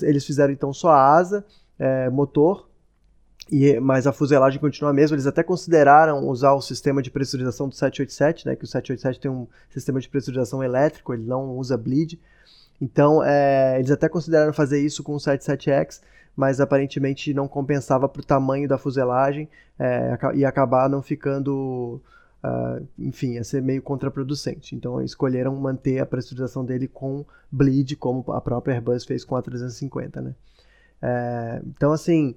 eles fizeram então só a asa é, motor e, mas a fuselagem continua a mesma. Eles até consideraram usar o sistema de pressurização do 787, né, que o 787 tem um sistema de pressurização elétrico, ele não usa bleed. Então, é, eles até consideraram fazer isso com o 77X, mas aparentemente não compensava para o tamanho da fuselagem é, e acabar não ficando, uh, enfim, ia ser meio contraproducente. Então, escolheram manter a pressurização dele com bleed, como a própria Airbus fez com a 350, né? É, então, assim,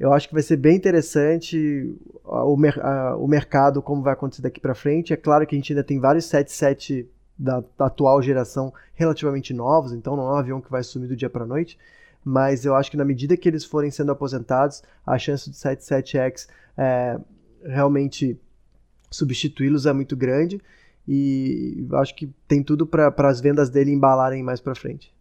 eu acho que vai ser bem interessante o, a, o mercado, como vai acontecer daqui para frente. É claro que a gente ainda tem vários 77 da, da, atual geração relativamente novos, então não é um avião que vai sumir do dia para noite. Mas eu acho que na medida que eles forem sendo aposentados, a chance do 77X é, realmente substituí-los é muito grande. E acho que tem tudo para as vendas dele embalarem mais para frente.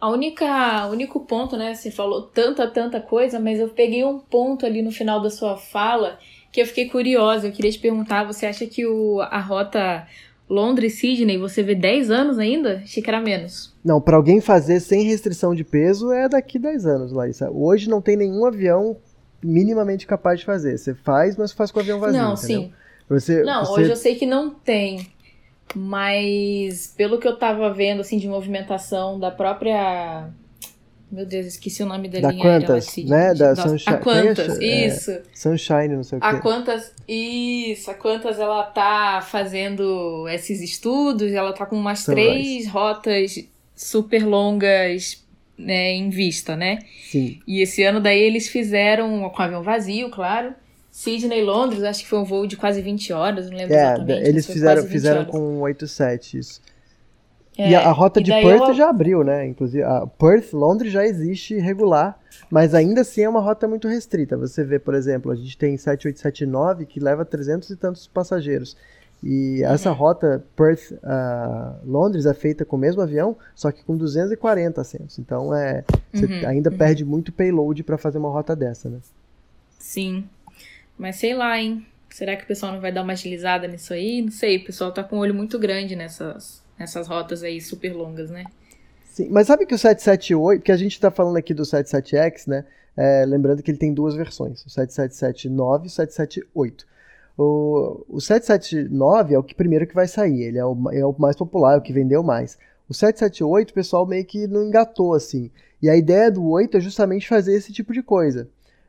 A única, o único ponto, né? Você falou tanta, tanta coisa, mas eu peguei um ponto ali no final da sua fala que eu fiquei curiosa. Eu queria te perguntar: você acha que o, a rota Londres-Sydney você vê 10 anos ainda? Achei que era menos. Não, para alguém fazer sem restrição de peso é daqui 10 anos, Larissa. Hoje não tem nenhum avião minimamente capaz de fazer. Você faz, mas faz com o avião vazio. Não, entendeu? sim. Você, não, você... hoje eu sei que não tem. Mas pelo que eu tava vendo assim de movimentação da própria meu Deus, esqueci o nome da, da linha Quantas, aérea. né? Da Sunshine. A Quantas, é, isso. Sunshine, não sei o quê. A Quantas, isso. A Quantas, ela tá fazendo esses estudos, ela tá com umas Sunrise. três rotas super longas né, em vista, né? Sim. E esse ano daí eles fizeram, com avião vazio, claro, Sydney Londres, acho que foi um voo de quase 20 horas, não lembro é, exatamente. Eles fizeram, fizeram com 87 isso. É, e a, a rota e de Perth eu- já abriu, né? Inclusive, a Perth, Londres já existe regular, mas ainda assim é uma rota muito restrita. Você vê, por exemplo, a gente tem 7879 que leva 300 e tantos passageiros. E essa Uhum. rota Perth-Londres é feita com o mesmo avião, só que com 240 assentos. Então é, você Uhum, ainda uhum. perde muito payload para fazer uma rota dessa, né? Sim. Mas sei lá, hein? Será que o pessoal não vai dar uma agilizada nisso aí? Não sei, o pessoal tá com um olho muito grande nessas, nessas rotas aí super longas, né? Sim, mas sabe que o 778, que a gente está falando aqui do 77X, né? É, lembrando que ele tem duas versões, o 777-9 e o 778. O, o 779 é o que primeiro que vai sair, ele é o, é o mais popular, é o que vendeu mais. O 778 o pessoal meio que não engatou assim. E a ideia do 8 é justamente fazer esse tipo de coisa.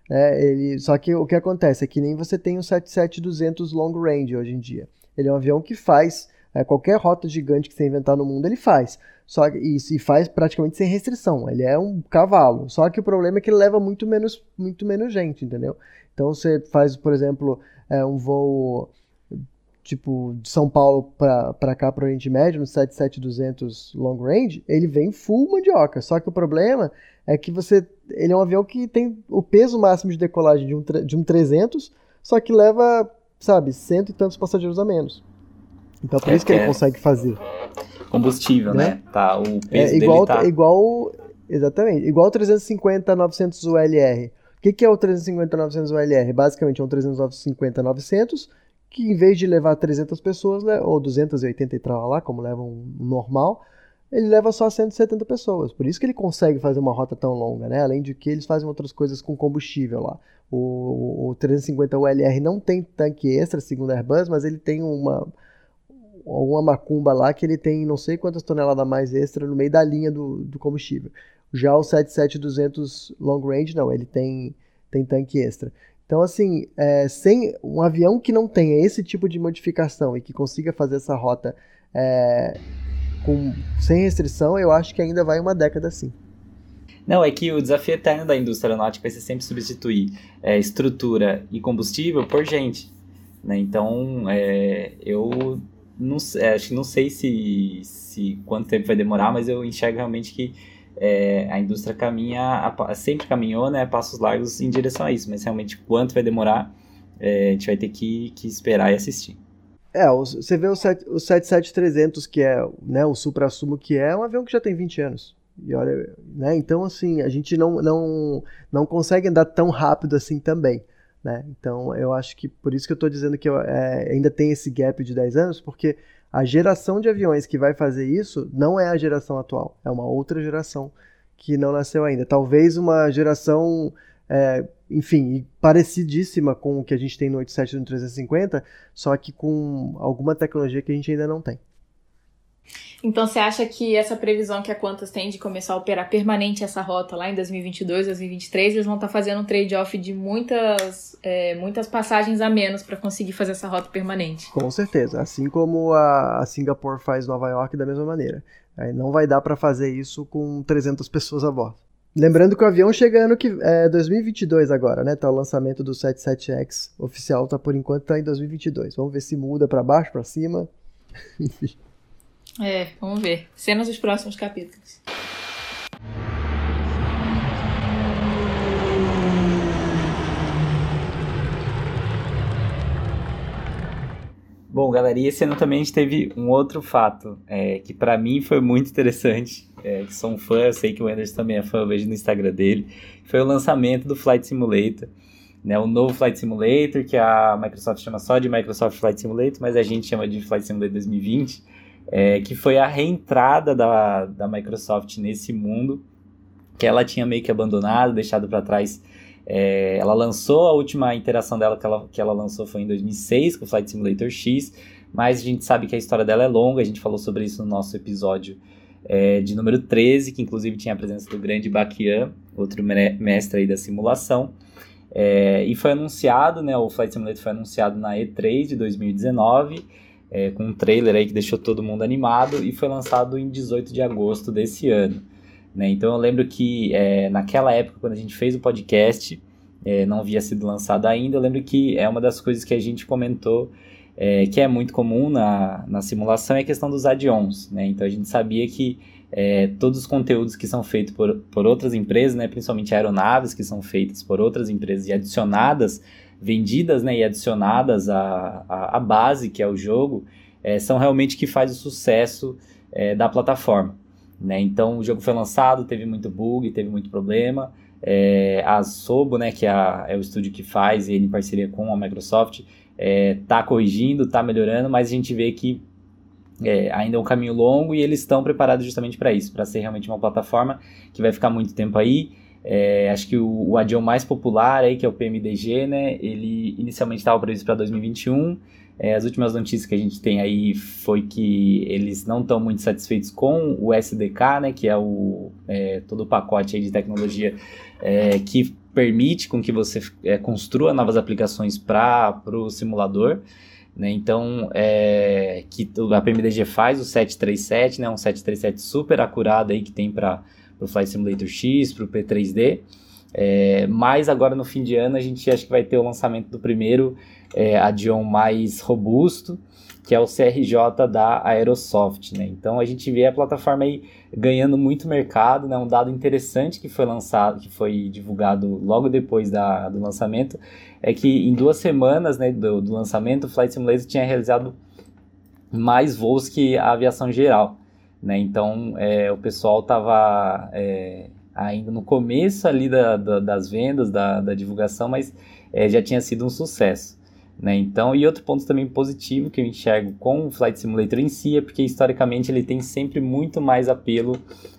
É, ele, só que o que acontece é que nem você tem o 77200 long range hoje em dia. Ele é um avião que faz é, qualquer rota gigante que você inventar no mundo, ele faz. Só isso e faz praticamente sem restrição. Ele é um cavalo. Só que o problema é que ele leva muito menos, muito menos gente, entendeu? Então você faz, por exemplo, é, um voo tipo de São Paulo para cá para o Oriente Médio no 77200 long range, ele vem full mandioca. Só que o problema é que você ele é um avião que tem o peso máximo de decolagem de um, de um 300, só que leva, sabe, cento e tantos passageiros a menos. Então por É isso que ele que é- consegue fazer. Combustível, Né? né? Tá, o peso É dele igual, tá... igual, exatamente, igual o 350-900 ULR. O que, que é o 350-900 ULR? Basicamente é um 350-900 que em vez de levar 300 pessoas, ou 280 e tal lá, como leva um normal, ele leva só 170 pessoas. Por isso que ele consegue fazer uma rota tão longa, né? Além de que eles fazem outras coisas com combustível lá. O, o 350 ULR não tem tanque extra, segundo a Airbus, mas ele tem uma uma macumba lá que ele tem não sei quantas toneladas a mais extra no meio da linha do, do combustível. Já o 77200 long range não, ele tem tem tanque extra. Então assim, é, sem um avião que não tenha esse tipo de modificação e que consiga fazer essa rota é, com, sem restrição, eu acho que ainda vai uma década assim. Não, é que o desafio eterno da indústria aeronáutica vai ser sempre substituir é, estrutura e combustível por gente. Né? Então, é, eu não, é, acho que não sei se, se quanto tempo vai demorar, mas eu enxergo realmente que é, a indústria caminha, a sempre caminhou né, passos largos em direção a isso, mas realmente quanto vai demorar, é, a gente vai ter que, que esperar e assistir. É, você vê o, 7, o 77300 que é, né, o supra-sumo que é, um avião que já tem 20 anos. E olha, né, então assim, a gente não, não, não consegue andar tão rápido assim também, né? Então eu acho que por isso que eu tô dizendo que eu, é, ainda tem esse gap de 10 anos, porque a geração de aviões que vai fazer isso não é a geração atual, é uma outra geração que não nasceu ainda. Talvez uma geração, é, enfim, parecidíssima com o que a gente tem no 87 e no 350, só que com alguma tecnologia que a gente ainda não tem. Então você acha que essa previsão que a Qantas tem de começar a operar permanente essa rota lá em 2022, 2023, eles vão estar fazendo um trade-off de muitas, é, muitas passagens a menos para conseguir fazer essa rota permanente? Com certeza. Assim como a, a Singapore faz Nova York da mesma maneira. Aí não vai dar para fazer isso com 300 pessoas a bordo. Lembrando que o avião chega ano que é 2022 agora, né? Tá o lançamento do 77X oficial, tá por enquanto tá em 2022. Vamos ver se muda para baixo, para cima. É, vamos ver. Cenas dos próximos capítulos. Bom, galera, e esse ano também a gente teve um outro fato é, que pra mim foi muito interessante. É, que sou um fã, eu sei que o Anderson também é fã, eu vejo no Instagram dele. Foi o lançamento do Flight Simulator, né? O novo Flight Simulator, que a Microsoft chama só de Microsoft Flight Simulator, mas a gente chama de Flight Simulator 2020, é, que foi a reentrada da, da Microsoft nesse mundo que ela tinha meio que abandonado, deixado para trás. É, ela lançou a última interação dela que ela, que ela lançou foi em 2006 com o Flight Simulator X, mas a gente sabe que a história dela é longa, a gente falou sobre isso no nosso episódio é, de número 13, que inclusive tinha a presença do grande Bakian, outro me- mestre aí da simulação. É, e foi anunciado, né, o Flight Simulator foi anunciado na E3 de 2019, é, com um trailer aí que deixou todo mundo animado, e foi lançado em 18 de agosto desse ano. Né? Então eu lembro que é, naquela época, quando a gente fez o podcast, é, não havia sido lançado ainda, eu lembro que é uma das coisas que a gente comentou é, que é muito comum na, na simulação é a questão dos add-ons. Né? Então a gente sabia que é, todos os conteúdos que são feitos por, por outras empresas, né, principalmente aeronaves que são feitas por outras empresas e adicionadas vendidas né, e adicionadas à, à, à base, que é o jogo, é, são realmente que faz o sucesso é, da plataforma. Né? Então o jogo foi lançado, teve muito bug, teve muito problema. É, a Sobo, né, que é, a, é, o estúdio que faz, ele em parceria com a Microsoft, está é, corrigindo, está melhorando, mas a gente vê que é, ainda é um caminho longo e eles estão preparados justamente para isso, para ser realmente uma plataforma que vai ficar muito tempo aí. É, acho que o, o adião mais popular aí, que é o PMDG, né, ele inicialmente estava previsto para 2021. É, as últimas notícias que a gente tem aí foi que eles não estão muito satisfeitos com o SDK, né, que é, o, é, todo o pacote de tecnologia é, que permite com que você é, construa novas aplicações para o simulador. Né? Então, é, que a PMDG faz o 737, né? um 737 super acurado aí que tem para o Flight Simulator X, para o P3D. É, mas agora no fim de ano a gente acha que vai ter o lançamento do primeiro é, Adion mais robusto, que é o CRJ da Aerosoft, né? Então a gente vê a plataforma aí ganhando muito mercado, né? Um dado interessante que foi lançado, que foi divulgado logo depois da, do lançamento, é que em duas semanas, né, do, do lançamento, o Flight Simulator tinha realizado mais voos que a aviação geral, né? Então é, o pessoal estava é, ainda no começo ali da, da, das vendas, da, da divulgação, mas é, já tinha sido um sucesso. Né? Então, e outro ponto também positivo que eu enxergo com o Flight Simulator em si é porque historicamente ele tem sempre muito mais apelo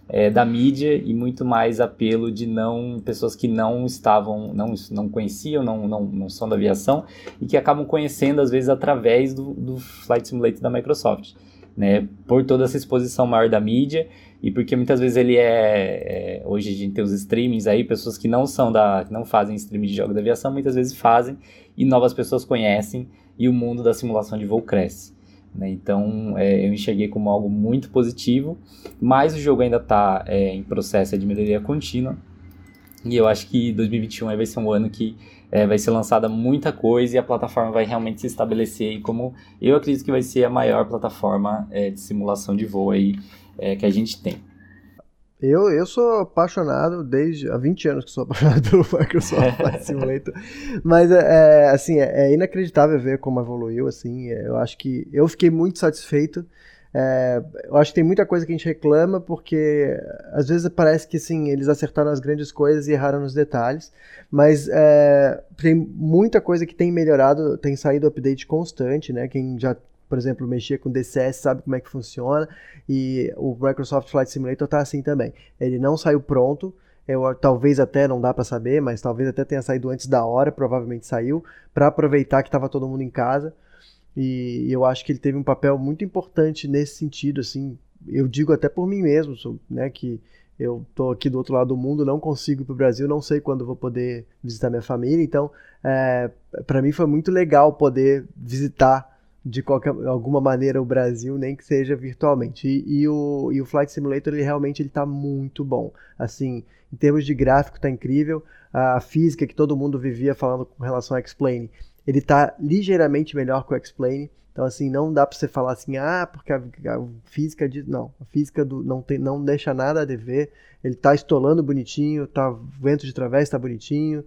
é, da mídia e muito mais apelo de não pessoas que não estavam, não, não conheciam, não, não, não são da aviação e que acabam conhecendo às vezes através do, do Flight Simulator da Microsoft. Né, por toda essa exposição maior da mídia e porque muitas vezes ele é, é, hoje a gente tem os streamings aí pessoas que não são da que não fazem streaming de jogos da aviação muitas vezes fazem e novas pessoas conhecem e o mundo da simulação de voo cresce. Né? Então é, eu enxerguei como algo muito positivo, mas o jogo ainda está é, em processo de melhoria contínua e eu acho que 2021 vai ser um ano que é, vai ser lançada muita coisa e a plataforma vai realmente se estabelecer como eu acredito que vai ser a maior plataforma é, de simulação de voo aí, é, que a gente tem. Eu, eu sou apaixonado desde há 20 anos que sou apaixonado pelo Microsoft Flight Simulator. Mas é, é, assim, é, é, inacreditável ver como evoluiu, assim. É, eu acho que eu fiquei muito satisfeito. É, eu acho que tem muita coisa que a gente reclama porque às vezes parece que sim, eles acertaram as grandes coisas e erraram nos detalhes, mas é, tem muita coisa que tem melhorado, tem saído update constante, né? Quem já por exemplo, mexer com DCS, sabe como é que funciona, e o Microsoft Flight Simulator tá assim também. Ele não saiu pronto, eu, talvez até não dá para saber, mas talvez até tenha saído antes da hora, provavelmente saiu, para aproveitar que estava todo mundo em casa. E, eu acho que ele teve um papel muito importante nesse sentido, assim. Eu digo até por mim mesmo, né, que eu tô aqui do outro lado do mundo, não consigo ir pro Brasil, não sei quando vou poder visitar minha família, então é, para mim foi muito legal poder visitar de qualquer alguma maneira o Brasil, nem que seja virtualmente. E, e, o, e o Flight Simulator ele realmente ele está muito bom. Assim, em termos de gráfico está incrível. A, a, física que todo mundo vivia falando com relação ao Explain, ele está ligeiramente melhor que o Explain. Então assim, não dá para você falar assim, ah, porque a, a física de não, a física do não tem não deixa nada a dever. Ele está estolando bonitinho, tá vento de través está bonitinho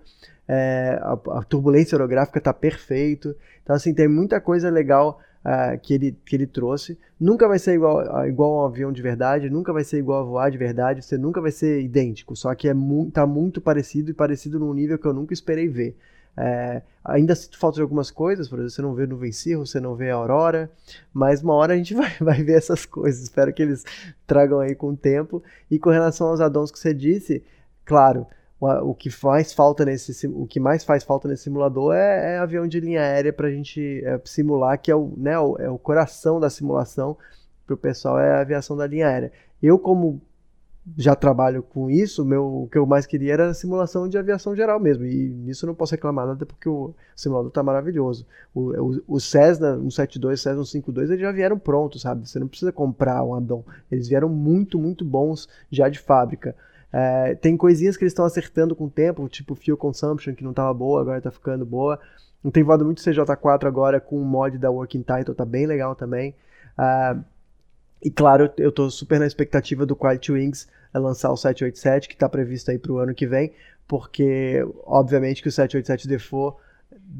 é, a, a, turbulência orográfica está perfeito. Então, assim, tem muita coisa legal uh, que, ele, que ele trouxe. Nunca vai ser igual, igual a um avião de verdade, nunca vai ser igual a voar de verdade, você nunca vai ser idêntico, só que é mu tá muito parecido e parecido num nível que eu nunca esperei ver. É, ainda sinto falta de algumas coisas, por exemplo, você não vê nuvem cirro, você não vê a aurora, mas uma hora a gente vai, vai ver essas coisas. Espero que eles tragam aí com o tempo. E com relação aos addons que você disse, claro, o que faz falta nesse o que mais faz falta nesse simulador é, é avião de linha aérea para a gente é, simular que é o, né, o, é o coração da simulação para o pessoal é a aviação da linha aérea. Eu como já trabalho com isso meu o que eu mais queria era simulação de aviação geral mesmo e nisso não posso reclamar nada porque o simulador está maravilhoso. O, o, o Cessna 172 Cessna 152 eles já vieram prontos sabe? Você não precisa comprar um addon. Eles vieram muito muito bons já de fábrica é, tem coisinhas que eles estão acertando com o tempo, tipo Fuel Consumption, que não estava boa, agora está ficando boa. Não tem voado muito CJ4 agora com o mod da Working Title, tá bem legal também. Uh, e claro, eu estou super na expectativa do Quiet Wings lançar o 787, que está previsto aí para o ano que vem, porque obviamente que o 787 Default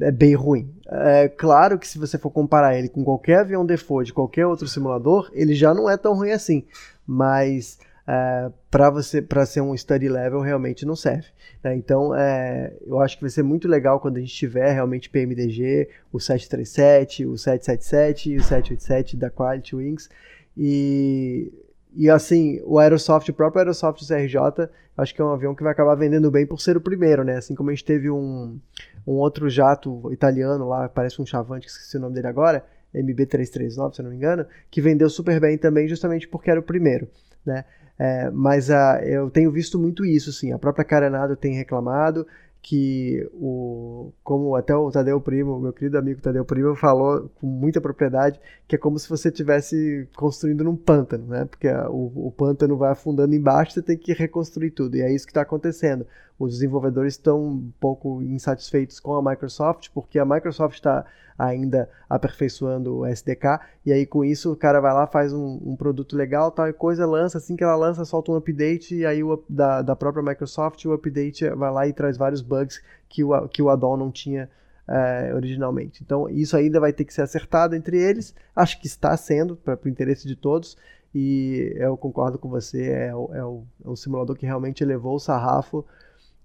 é bem ruim. É claro que se você for comparar ele com qualquer avião default de qualquer outro simulador, ele já não é tão ruim assim. Mas é, para você para ser um study level realmente não serve. Né? Então é, eu acho que vai ser muito legal quando a gente tiver realmente PMDG, o 737, o 777 e o 787 da Quality Wings e e assim, o Aerosoft, o próprio Aerosoft CRJ, acho que é um avião que vai acabar vendendo bem por ser o primeiro, né? Assim como a gente teve um, um outro jato italiano lá, parece um Chavante, esqueci o nome dele agora, MB339, se eu não me engano, que vendeu super bem também, justamente porque era o primeiro, né? É, mas a, eu tenho visto muito isso, sim. A própria Carenado tem reclamado que o como até o Tadeu Primo, meu querido amigo Tadeu Primo falou com muita propriedade, que é como se você estivesse construindo num pântano, né? Porque o, o, pântano vai afundando embaixo, você tem que reconstruir tudo. E é isso que está acontecendo. Os desenvolvedores estão um pouco insatisfeitos com a Microsoft, porque a Microsoft está ainda aperfeiçoando o SDK, e aí com isso o cara vai lá, faz um, um, produto legal, tal coisa, lança, assim que ela lança, solta um update, e aí o, da, da própria Microsoft, o update vai lá e traz vários bugs que o, que o add-on não tinha é, originalmente. Então isso ainda vai ter que ser acertado entre eles, acho que está sendo, para o interesse de todos, e eu concordo com você, é, é, o, é um simulador que realmente elevou o sarrafo,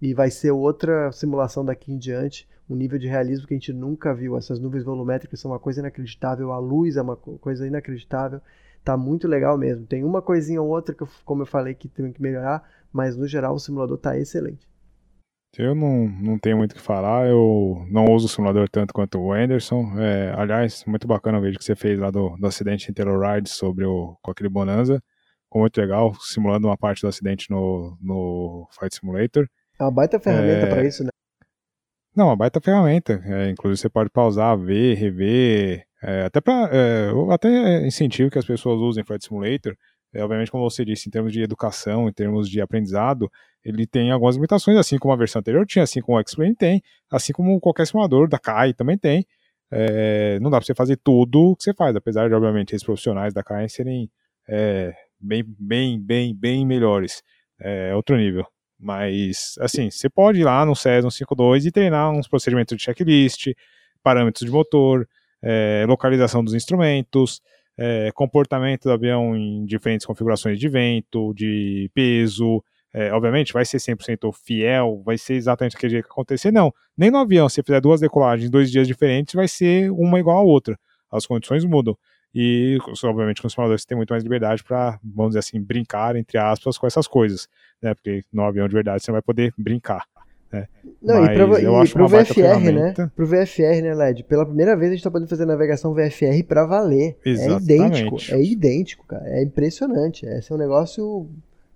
e vai ser outra simulação daqui em diante, um nível de realismo que a gente nunca viu. Essas nuvens volumétricas são uma coisa inacreditável, a luz é uma coisa inacreditável. Tá muito legal mesmo. Tem uma coisinha ou outra que, como eu falei, que tem que melhorar, mas no geral o simulador tá excelente. Eu não, não tenho muito o que falar, eu não uso o simulador tanto quanto o Anderson. É, aliás, muito bacana o vídeo que você fez lá do, do acidente em Telluride sobre o, com aquele Bonanza. Ficou muito legal, simulando uma parte do acidente no, no Flight Simulator. É uma baita ferramenta é... para isso, né? Não, uma baita ferramenta. É, inclusive você pode pausar, ver, rever. É, até para é, até incentivo que as pessoas usem Flight Simulator. É, obviamente, como você disse, em termos de educação, em termos de aprendizado, ele tem algumas limitações, assim como a versão anterior tinha, assim como o X-Plane tem, assim como qualquer simulador da CAI também tem. É, não dá para você fazer tudo o que você faz, apesar de, obviamente, esses profissionais da CAI serem é, bem, bem, bem, bem melhores. É outro nível. Mas, assim, você pode ir lá no Cessna 52 e treinar uns procedimentos de checklist, parâmetros de motor, é, localização dos instrumentos, é, comportamento do avião em diferentes configurações de vento, de peso. É, obviamente, vai ser 100% fiel, vai ser exatamente aquele que acontecer. Não, nem no avião, se fizer duas decolagens em dois dias diferentes, vai ser uma igual a outra. As condições mudam. E, obviamente, simuladores você tem muito mais liberdade para, vamos dizer assim, brincar, entre aspas, com essas coisas, né? Porque no avião de verdade você não vai poder brincar. Né? Não, Mas e, pra, eu e pro VFR, né? Pro VFR, né, LED? Pela primeira vez a gente tá podendo fazer navegação VFR para valer. Exatamente. É idêntico, é idêntico, cara. É impressionante. Esse é um negócio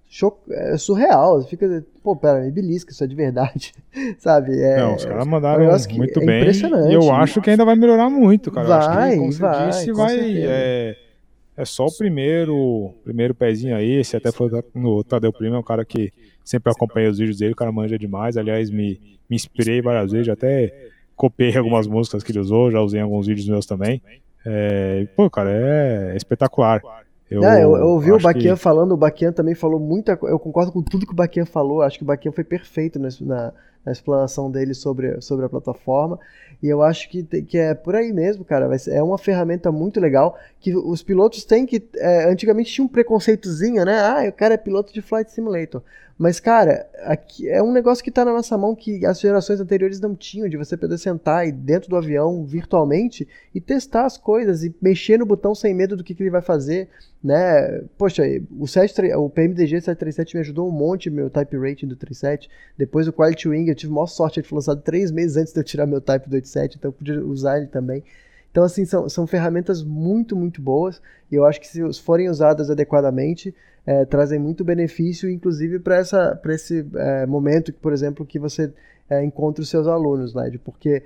choc... é surreal. Você fica, pô, pera, me belisca, isso é de verdade, sabe? É, não, os caras mandaram é muito bem. Impressionante. E eu acho que ainda vai melhorar muito, cara. Vai, que, como vai, disse, vai. É, é, só o primeiro, primeiro pezinho aí. Esse até foi no Tadeu Primo, é um cara que sempre acompanha os vídeos dele, o cara manja demais. Aliás, me, me inspirei várias vezes, até copiei algumas músicas que ele usou, já usei em alguns vídeos meus também. É, pô, cara, é espetacular. Eu, eu, eu ouvi o Baquian que... falando, o Baquian também falou muita coisa. Eu concordo com tudo que o Baquian falou. Acho que o Baquian foi perfeito na, na, na, explanação dele sobre, sobre a plataforma. E eu acho que, que é por aí mesmo, cara. É uma ferramenta muito legal que os pilotos têm que. É, antigamente tinha um preconceitozinho, né? Ah, o cara é piloto de Flight Simulator. Mas, cara, aqui é um negócio que está na nossa mão que as gerações anteriores não tinham, de você poder sentar dentro do avião virtualmente e testar as coisas e mexer no botão sem medo do que, que ele vai fazer, né? Poxa, o, 7, o PMDG 737 me ajudou um monte meu type rating do 37. Depois o Quality Wing, eu tive maior sorte, ele foi lançado três meses antes de eu tirar meu type do 87, então eu podia usar ele também. Então, assim, são, são ferramentas muito, muito boas e eu acho que se forem usadas adequadamente, é, trazem muito benefício, inclusive para esse é, momento, por exemplo, que você é, encontra os seus alunos, Led, porque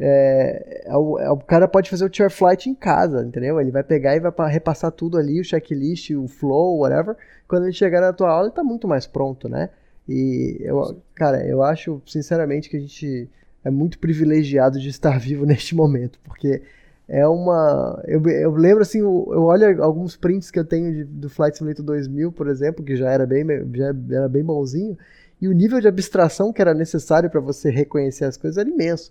é, é o, é, o, cara pode fazer o tier flight em casa, entendeu? Ele vai pegar e vai repassar tudo ali, o checklist, o flow, whatever. Quando ele chegar na tua aula, ele está muito mais pronto, né? E eu, cara, eu acho sinceramente que a gente é muito privilegiado de estar vivo neste momento, porque é uma. Eu, eu lembro assim, eu, olho alguns prints que eu tenho de, do Flight Simulator 2000, por exemplo, que já era bem, já era bem bonzinho, e o nível de abstração que era necessário para você reconhecer as coisas era imenso.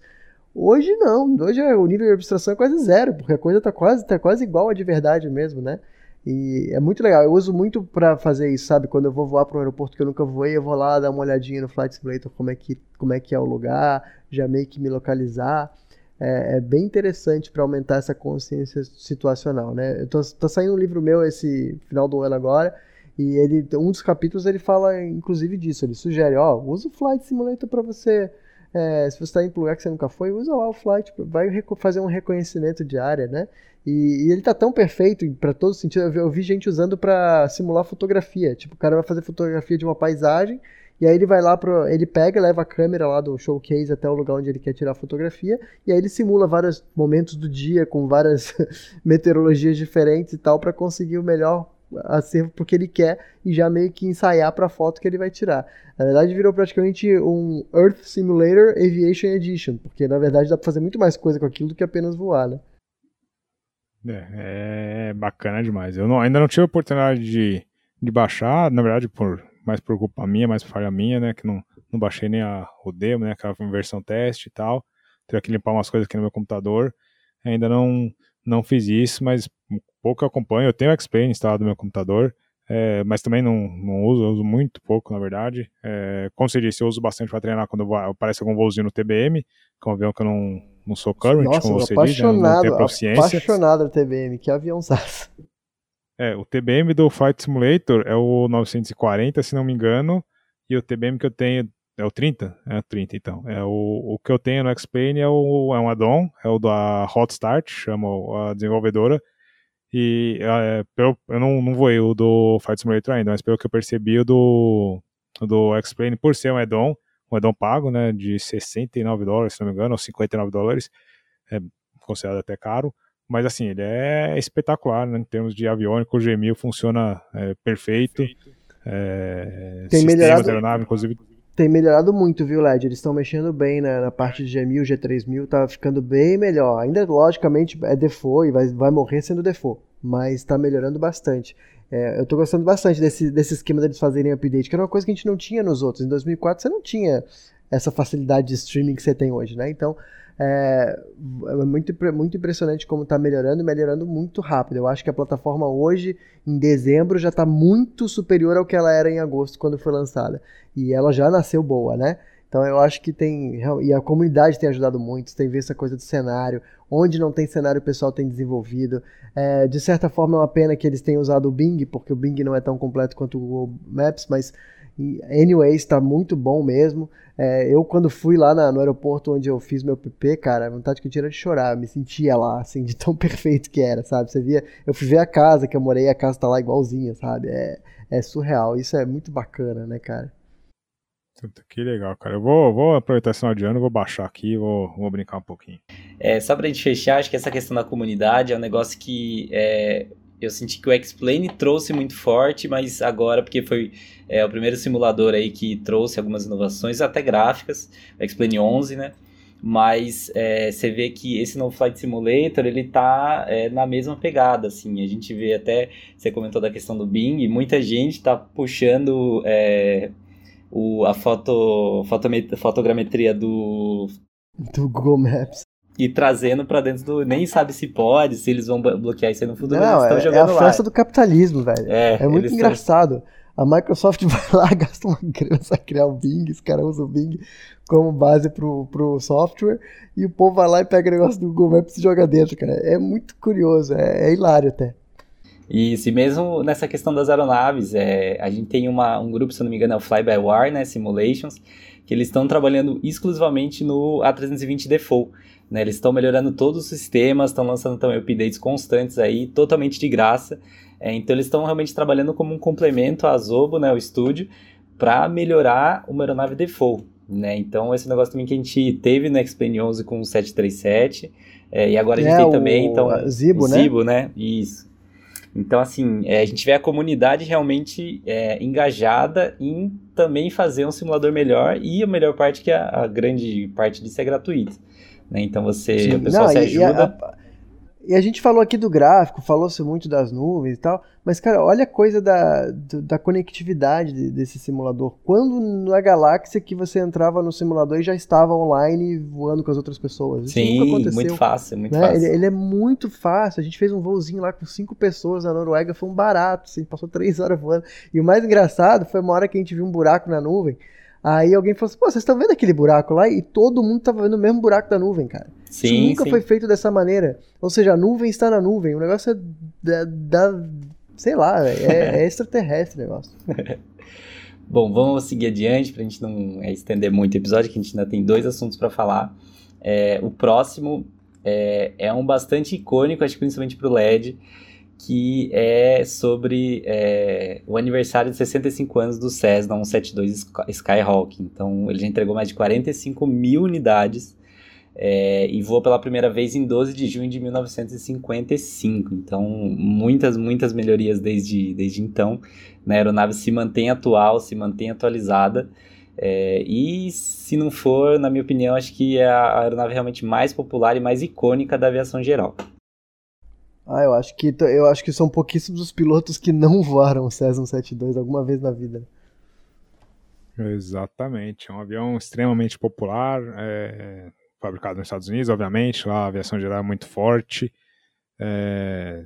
Hoje não, hoje é, o nível de abstração é quase zero, porque a coisa está quase, tá quase igual a de verdade mesmo, né? E é muito legal. Eu uso muito para fazer isso, sabe? Quando eu vou voar para um aeroporto que eu nunca voei, eu vou lá dar uma olhadinha no Flight Simulator como é que, como é, que é o lugar, já meio que me localizar. É, é bem interessante para aumentar essa consciência situacional, né? Tô, tá saindo um livro meu esse final do ano agora, e ele, um dos capítulos ele fala inclusive disso. Ele sugere, ó, usa o Flight Simulator para você é, se você está para um lugar que você nunca foi, usa lá o Flight, vai fazer um reconhecimento de área, né? E, e ele tá tão perfeito para todo sentido. Eu vi, eu vi gente usando para simular fotografia. Tipo, o cara vai fazer fotografia de uma paisagem e aí ele vai lá pro. Ele pega, leva a câmera lá do showcase até o lugar onde ele quer tirar a fotografia. E aí ele simula vários momentos do dia com várias meteorologias diferentes e tal para conseguir o melhor acervo porque ele quer e já meio que ensaiar para a foto que ele vai tirar. Na verdade, virou praticamente um Earth Simulator Aviation Edition, porque na verdade dá para fazer muito mais coisa com aquilo do que apenas voar, né? É, é bacana demais. Eu não, ainda não tive a oportunidade de, de baixar, na verdade, por mais por culpa minha, mais falha minha, né? Que não, não baixei nem a, o demo, né? Aquela versão teste e tal. Tive que limpar umas coisas aqui no meu computador. Ainda não, não fiz isso, mas pouco eu acompanho. Eu tenho o X-Plane instalado no meu computador, é, mas também não, não uso, eu uso muito pouco, na verdade. É, como você disse, eu uso bastante para treinar quando aparece algum voozinho no TBM, que é um avião que eu não, não sou current, Nossa, como você diz, né, não tenho proficiência. apaixonado no TBM, que avião saço. É, o TBM do Flight Simulator é o 940, se não me engano, e o TBM que eu tenho é o 30? É o 30, então. É o, o que eu tenho no X-Plane é, é um add-on, é o da Hot Start, chama a desenvolvedora, e é, pelo, eu não, não voei o do Flight Simulator ainda, mas pelo que eu percebi, o do, do X-Plane, por ser um add-on, um add-on pago, né, de 69 dólares, se não me engano, ou 59 dólares, é considerado até caro, mas assim, ele é espetacular, né, em termos de aviônico, o G1000 funciona é, perfeito, é, Tem melhorado, aeronave, inclusive tem melhorado muito, viu, Led? Eles estão mexendo bem na, na, parte de G1000, G3000, tá ficando bem melhor. Ainda, logicamente, é default e vai, vai morrer sendo default, mas está melhorando bastante. É, eu estou gostando bastante desse, desse esquema deles fazerem update, que era uma coisa que a gente não tinha nos outros. Em 2004 você não tinha essa facilidade de streaming que você tem hoje, né? Então, é, é muito, muito impressionante como está melhorando e melhorando muito rápido. Eu acho que a plataforma hoje, em dezembro, já está muito superior ao que ela era em agosto, quando foi lançada. E ela já nasceu boa, né? Então eu acho que tem. E a comunidade tem ajudado muito, tem visto essa coisa do cenário. Onde não tem cenário, o pessoal tem desenvolvido. É, de certa forma é uma pena que eles tenham usado o Bing, porque o Bing não é tão completo quanto o Google Maps, mas Anyways, está muito bom mesmo. É, eu, quando fui lá na, no aeroporto onde eu fiz meu PP, cara, a vontade que eu tinha era de chorar. Eu me sentia lá, assim, de tão perfeito que era, sabe? Você via, eu fui ver a casa que eu morei, a casa tá lá igualzinha, sabe? É, é surreal. Isso é muito bacana, né, cara? Que legal, cara. Eu vou, vou aproveitar esse final de ano, vou baixar aqui, vou, vou brincar um pouquinho. É, só pra gente fechar, acho que essa questão da comunidade é um negócio que é, eu senti que o X-Plane trouxe muito forte, mas agora, porque foi é, o primeiro simulador aí que trouxe algumas inovações, até gráficas, o X-Plane 11, né? Mas é, você vê que esse novo Flight Simulator, ele tá é, na mesma pegada, assim. A gente vê até, você comentou da questão do Bing, muita gente tá puxando é, o, a foto, fotogrametria do... Do Google Maps e trazendo para dentro do. Nem sabe se pode, se eles vão bloquear isso aí no futuro. Não, eles é, jogando é a festa do capitalismo, velho. É, é muito engraçado. Estão... A Microsoft vai lá, gasta uma grana pra criar o Bing, os caras usam o Bing como base pro, pro software, e o povo vai lá e pega o negócio do Google Maps e joga dentro, cara. É muito curioso, é, é hilário até. Isso, e mesmo nessa questão das aeronaves, é, a gente tem uma, um grupo, se não me engano, é o Fly-by-Wire, né, Simulations, que eles estão trabalhando exclusivamente no A320 Default. Né? Eles estão melhorando todos os sistemas, estão lançando também updates constantes aí, totalmente de graça. É, então eles estão realmente trabalhando como um complemento à Zobo, né, o estúdio, para melhorar uma aeronave default. Né? Então esse negócio também que a gente teve no X-Plane 11 com o 737, é, e agora a gente é, tem também então, Zibo, o né? Zibo, né? Isso. Então, assim, é, a gente vê a comunidade realmente é, engajada em também fazer um simulador melhor e a melhor parte que a, a grande parte disso é gratuito. Né? Então você, Sim. o pessoal Não, se ajuda. E a gente falou aqui do gráfico, falou-se muito das nuvens e tal, mas, cara, olha a coisa da, da conectividade desse simulador. Quando na galáxia que você entrava no simulador e já estava online voando com as outras pessoas. Isso Sim, nunca aconteceu. muito fácil, muito né? fácil. Ele, ele é muito fácil. A gente fez um voozinho lá com cinco pessoas na Noruega, foi um barato, assim, passou três horas voando. E o mais engraçado foi uma hora que a gente viu um buraco na nuvem. Aí alguém falou assim: pô, vocês estão vendo aquele buraco lá? E todo mundo tava vendo o mesmo buraco da nuvem, cara. Sim, Isso nunca sim. foi feito dessa maneira. Ou seja, a nuvem está na nuvem. O negócio é da. da- sei lá, é, é extraterrestre o negócio. Bom, vamos seguir adiante para a gente não é, estender muito o episódio, que a gente ainda tem dois assuntos para falar. É, o próximo é, é um bastante icônico, acho que principalmente para o LED, que é sobre é, o aniversário de 65 anos do Cessna 172 Sky- Skyhawk. Então, ele já entregou mais de 45 mil unidades é, e voou pela primeira vez em 12 de junho de 1955. Então, muitas, muitas melhorias desde, desde então. né? A aeronave se mantém atual, se mantém atualizada. É, e se não for, na minha opinião, acho que é a aeronave realmente mais popular e mais icônica da aviação geral. Ah, eu acho que eu acho que são pouquíssimos os pilotos que não voaram o Cessna 172 alguma vez na vida. Exatamente, é um avião extremamente popular, é, fabricado nos Estados Unidos, obviamente, lá a aviação geral é muito forte. É,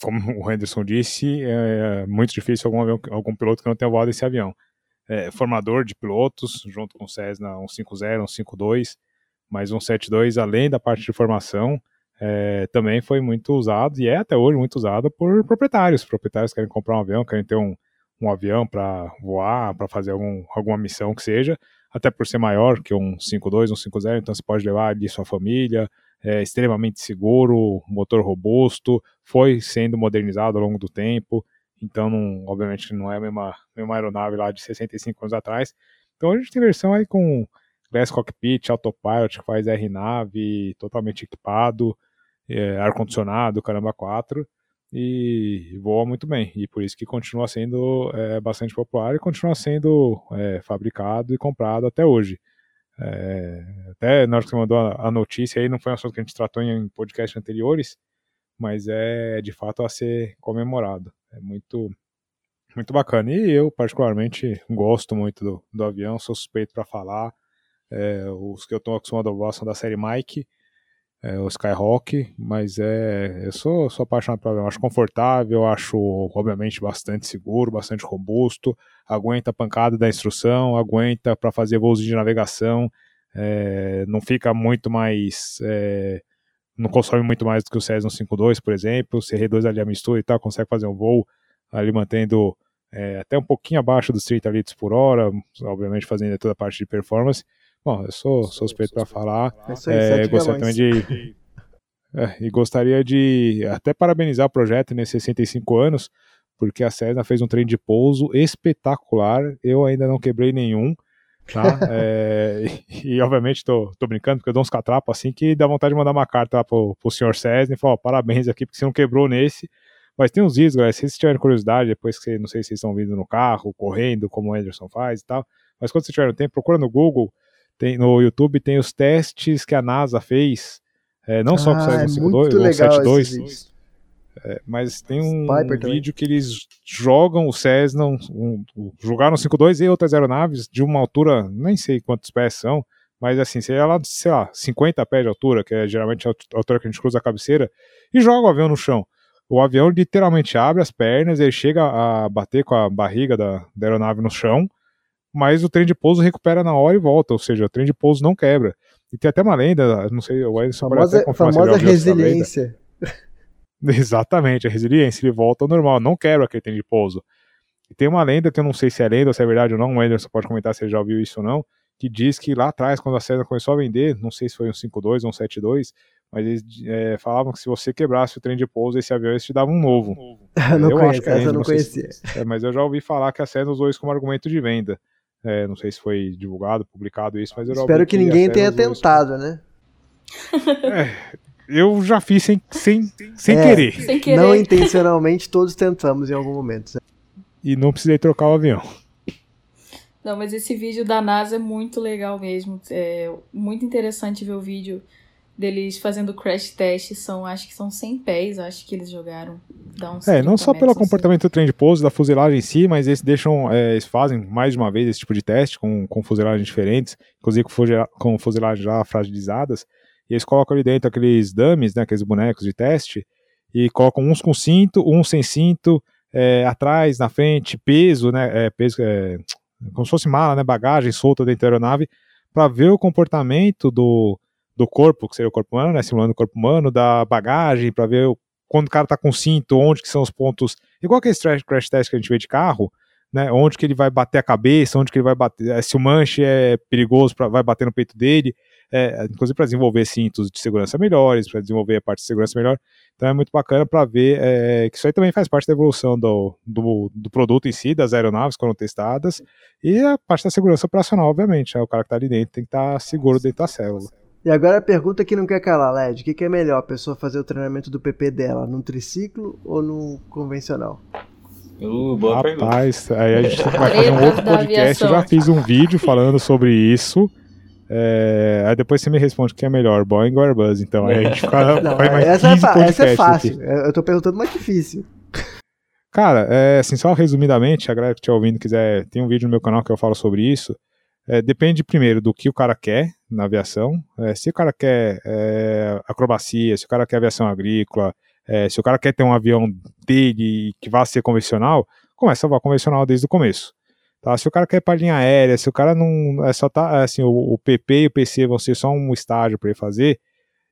como o Henderson disse, é muito difícil algum, avião, algum piloto que não tenha voado esse avião. É, formador de pilotos, junto com o Cessna 150, 152, mas 172, além da parte de formação, é, também foi muito usado, e é até hoje muito usado por proprietários. Proprietários querem comprar um avião, querem ter um, um avião para voar, para fazer algum, alguma missão que seja, até por ser maior que um 52, um 50, então você pode levar ali sua família, é extremamente seguro, motor robusto, foi sendo modernizado ao longo do tempo, então não, obviamente não é a mesma, mesma aeronave lá de 65 anos atrás. Então a gente tem versão aí com Glass Cockpit, Autopilot, que faz R-Nave, totalmente equipado, é, ar-condicionado, caramba 4, e voa muito bem. E por isso que continua sendo é, bastante popular e continua sendo é, fabricado e comprado até hoje. É, até na hora que você mandou a, a, notícia aí, não foi um assunto que a gente tratou em podcasts anteriores, mas é de fato a ser comemorado. É muito, muito bacana. E eu, particularmente, gosto muito do, do avião, sou suspeito para falar. É, os que eu estou acostumado a voar são da série Mike, é, o Skyhawk, mas é, eu sou, sou apaixonado pelo avião. Acho confortável, acho, obviamente, bastante seguro, bastante robusto, aguenta a pancada da instrução, aguenta para fazer voos de navegação, é, não fica muito mais. É, não consome muito mais do que o Cessna 152, por exemplo. O CR2 ali a mistura e tal, consegue fazer um voo ali mantendo é, até um pouquinho abaixo dos 30 litros por hora, obviamente fazendo toda a parte de performance. Bom, eu sou suspeito para falar. É, é, gostaria também de. É, e gostaria de até parabenizar o projeto nesses 65 anos, porque a Cessna fez um trem de pouso espetacular. Eu ainda não quebrei nenhum. Tá? é, e, e, obviamente tô, tô brincando, porque eu dou uns catrapos assim que dá vontade de mandar uma carta lá pro, pro senhor Cessna e falar: ó, parabéns aqui, porque você não quebrou nesse. Mas tem uns vídeos, galera, se vocês tiverem curiosidade, depois que não sei se vocês estão vindo no carro, correndo, como o Anderson faz e tal. Mas quando vocês tiverem tempo, procura no Google tem, no YouTube tem os testes que a NASA fez, é, não só com o Cessna 52, ou 72, é, mas tem um, um vídeo que eles jogam o Cessna, um, um, jogaram o 52 e outras aeronaves de uma altura, nem sei quantos pés são, mas assim, seria lá, sei lá, 50 pés de altura, que é geralmente a altura que a gente cruza a cabeceira, e joga o avião no chão. O avião literalmente abre as pernas, ele chega a bater com a barriga da, da aeronave no chão, mas o trem de pouso recupera na hora e volta, ou seja, o trem de pouso não quebra. E tem até uma lenda, não sei, o Edson famosa, pode famosa resiliência. Exatamente, a resiliência, ele volta ao normal, não quebra aquele trem de pouso. E tem uma lenda que eu não sei se é lenda ou se é verdade ou não, o Anderson pode comentar se ele já ouviu isso ou não, que diz que lá atrás, quando a Cessna começou a vender, não sei se foi um 52 ou um 72, mas eles é, falavam que se você quebrasse o trem de pouso, esse avião eles te davam um novo. não eu conheço, acho que é lenda, essa eu não conhecia. Se, é, mas eu já ouvi falar que a Cessna usou isso como argumento de venda. É, não sei se foi divulgado, publicado isso, mas eu Espero que, que ninguém tenha tentado, isso. né? É, eu já fiz sem, sem, sem, é, querer. sem querer. Não intencionalmente, todos tentamos em algum momento. E não precisei trocar o avião. Não, mas esse vídeo da NASA é muito legal mesmo. É muito interessante ver o vídeo deles fazendo crash test são, acho que são 100 pés, acho que eles jogaram. Dá uns É, não 30 só pelo assim. comportamento do trem de pouso, da fuselagem em si, mas eles deixam, é, eles fazem mais de uma vez esse tipo de teste com, com fuselagens diferentes, inclusive com, fugela- com fuselagens já fragilizadas, e eles colocam ali dentro aqueles dummies, né, aqueles bonecos de teste, e colocam uns com cinto, uns sem cinto, é, atrás, na frente, peso, né, é, peso, é, como se fosse mala, né, bagagem solta dentro da aeronave, para ver o comportamento do, do corpo, que seria o corpo humano, né, simulando o corpo humano, da bagagem, para ver quando o cara tá com cinto, onde que são os pontos, igual aquele crash, test que a gente vê de carro, né, onde que ele vai bater a cabeça, onde que ele vai bater, eh, se o manche é perigoso, pra, vai bater no peito dele, é, inclusive para desenvolver cintos de segurança melhores, para desenvolver a parte de segurança melhor. Então é muito bacana para ver é, que isso aí também faz parte da evolução do, do, do produto em si, das aeronaves quando testadas, e a parte da segurança operacional, obviamente. né, o cara que tá ali dentro tem que estar seguro dentro da célula. E agora a pergunta que não quer calar, Led. O que, que é melhor, a pessoa fazer o treinamento do PP dela num triciclo ou num convencional? Uh, boa pergunta. Rapaz, aí a gente vai fazer um outro podcast. Eu já fiz um vídeo falando sobre isso. É, aí depois você me responde o que é melhor, Boeing ou Airbus. Então aí a gente fica, Não, vai mais essa, é 15 fa- essa é fácil. aqui. Eu eu tô perguntando mais difícil. Cara, é, assim, só resumidamente, a galera que estiver ouvindo quiser, tem um vídeo no meu canal que eu falo sobre isso. É, depende primeiro do que o cara quer na aviação. É, se o cara quer é, acrobacia, se o cara quer aviação agrícola, é, se o cara quer ter um avião dele que vá ser convencional, começa a voar convencional desde o começo. Tá? Se o cara quer para linha aérea, se o cara não é só tá assim, o, o PP e o PC vão ser só um estágio para ele fazer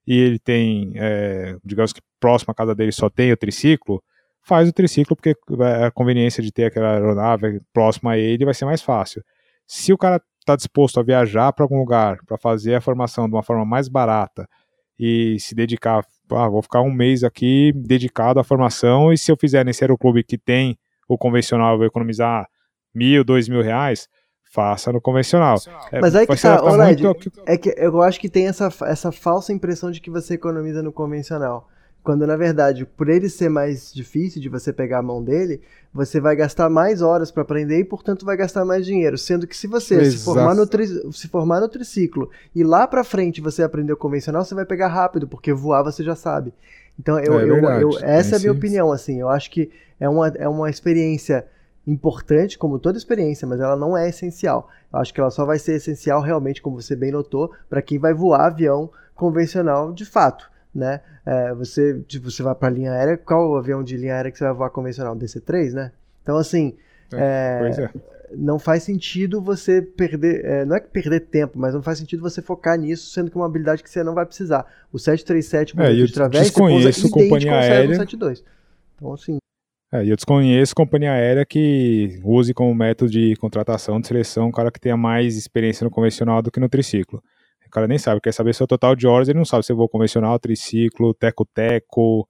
e ele tem, é, digamos que próximo à casa dele só tem o triciclo, faz o triciclo porque é, a conveniência de ter aquela aeronave próxima a ele vai ser mais fácil. Se o cara está disposto a viajar para algum lugar para fazer a formação de uma forma mais barata e se dedicar, ah, vou ficar um mês aqui dedicado à formação e se eu fizer nesse aeroclube que tem o convencional eu vou economizar mil, dois mil reais, faça no convencional. É, Mas aí que tá, adaptar ô, Led, muito É que eu acho que tem essa, essa falsa impressão de que você economiza no convencional. Quando na verdade, por ele ser mais difícil de você pegar a mão dele, você vai gastar mais horas para aprender e, portanto, vai gastar mais dinheiro. Sendo que se você se formar, no tri- se formar no triciclo e lá para frente você aprender o convencional, você vai pegar rápido, porque voar você já sabe. Então, eu, É eu- eu- essa é a minha opinião. Assim, eu acho que é uma, é uma experiência importante, como toda experiência, mas ela não é essencial. Eu acho que ela só vai ser essencial realmente, como você bem notou, para quem vai voar avião convencional de fato, né? É, você, tipo, você vai para linha aérea, qual o avião de linha aérea que você vai voar convencional? DC-3, né? Então, assim, é, Pois é. não faz sentido você perder, é, não é que perder tempo, mas não faz sentido você focar nisso, sendo que é uma habilidade que você não vai precisar. O 737 É, de través, desconheço você companhia aérea. 722. Então, assim, É, eu desconheço companhia aérea que use como método de contratação, de seleção, um cara que tenha mais experiência no convencional do que no triciclo. O cara nem sabe, quer saber seu total de horas, ele não sabe se eu vou convencional, triciclo, teco-teco.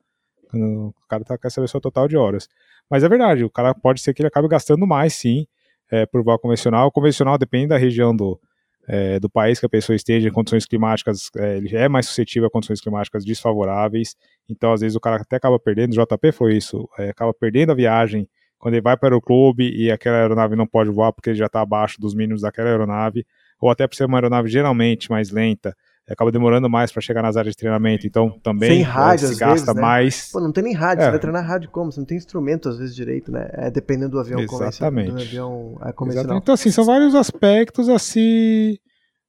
O cara tá, quer saber seu total de horas. Mas é verdade, o cara pode ser que ele acabe gastando mais, sim, é, por voar convencional. O convencional depende da região do, é, do país que a pessoa esteja, em condições climáticas, é, ele é mais suscetível a condições climáticas desfavoráveis. Então, às vezes, o cara até acaba perdendo, o JP foi isso, é, acaba perdendo a viagem quando ele vai para o clube e aquela aeronave não pode voar porque ele já está abaixo dos mínimos daquela aeronave, ou até por ser uma aeronave geralmente mais lenta, acaba demorando mais para chegar nas áreas de treinamento, então também Sem é, rádio, se gasta vezes, né? mais. Pô, não tem nem rádio, É. você vai treinar rádio como? Você não tem instrumento às vezes direito, né? É dependendo do avião. Do Exatamente. avião é, Exatamente. convencional. Então, assim, são vários aspectos a se,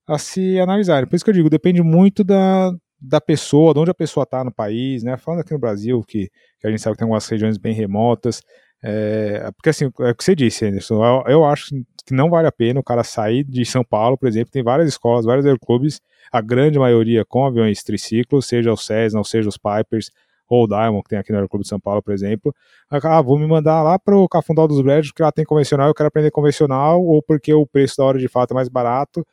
a se analisarem. Por isso que eu digo, depende muito da, da pessoa, de onde a pessoa está no país, né? Falando aqui no Brasil, que, que a gente sabe que tem algumas regiões bem remotas. É, porque, assim, é o que você disse, Anderson, eu, eu acho que não vale a pena o cara sair de São Paulo, por exemplo, tem várias escolas, vários aeroclubes, a grande maioria com aviões triciclos, seja o Cessna, ou seja os Pipers, ou o Diamond, que tem aqui no Aeroclube de São Paulo, por exemplo. Ah, vou me mandar lá para o Cafundal dos Bredes, porque lá tem convencional, eu quero aprender convencional, ou porque o preço da hora de fato é mais barato.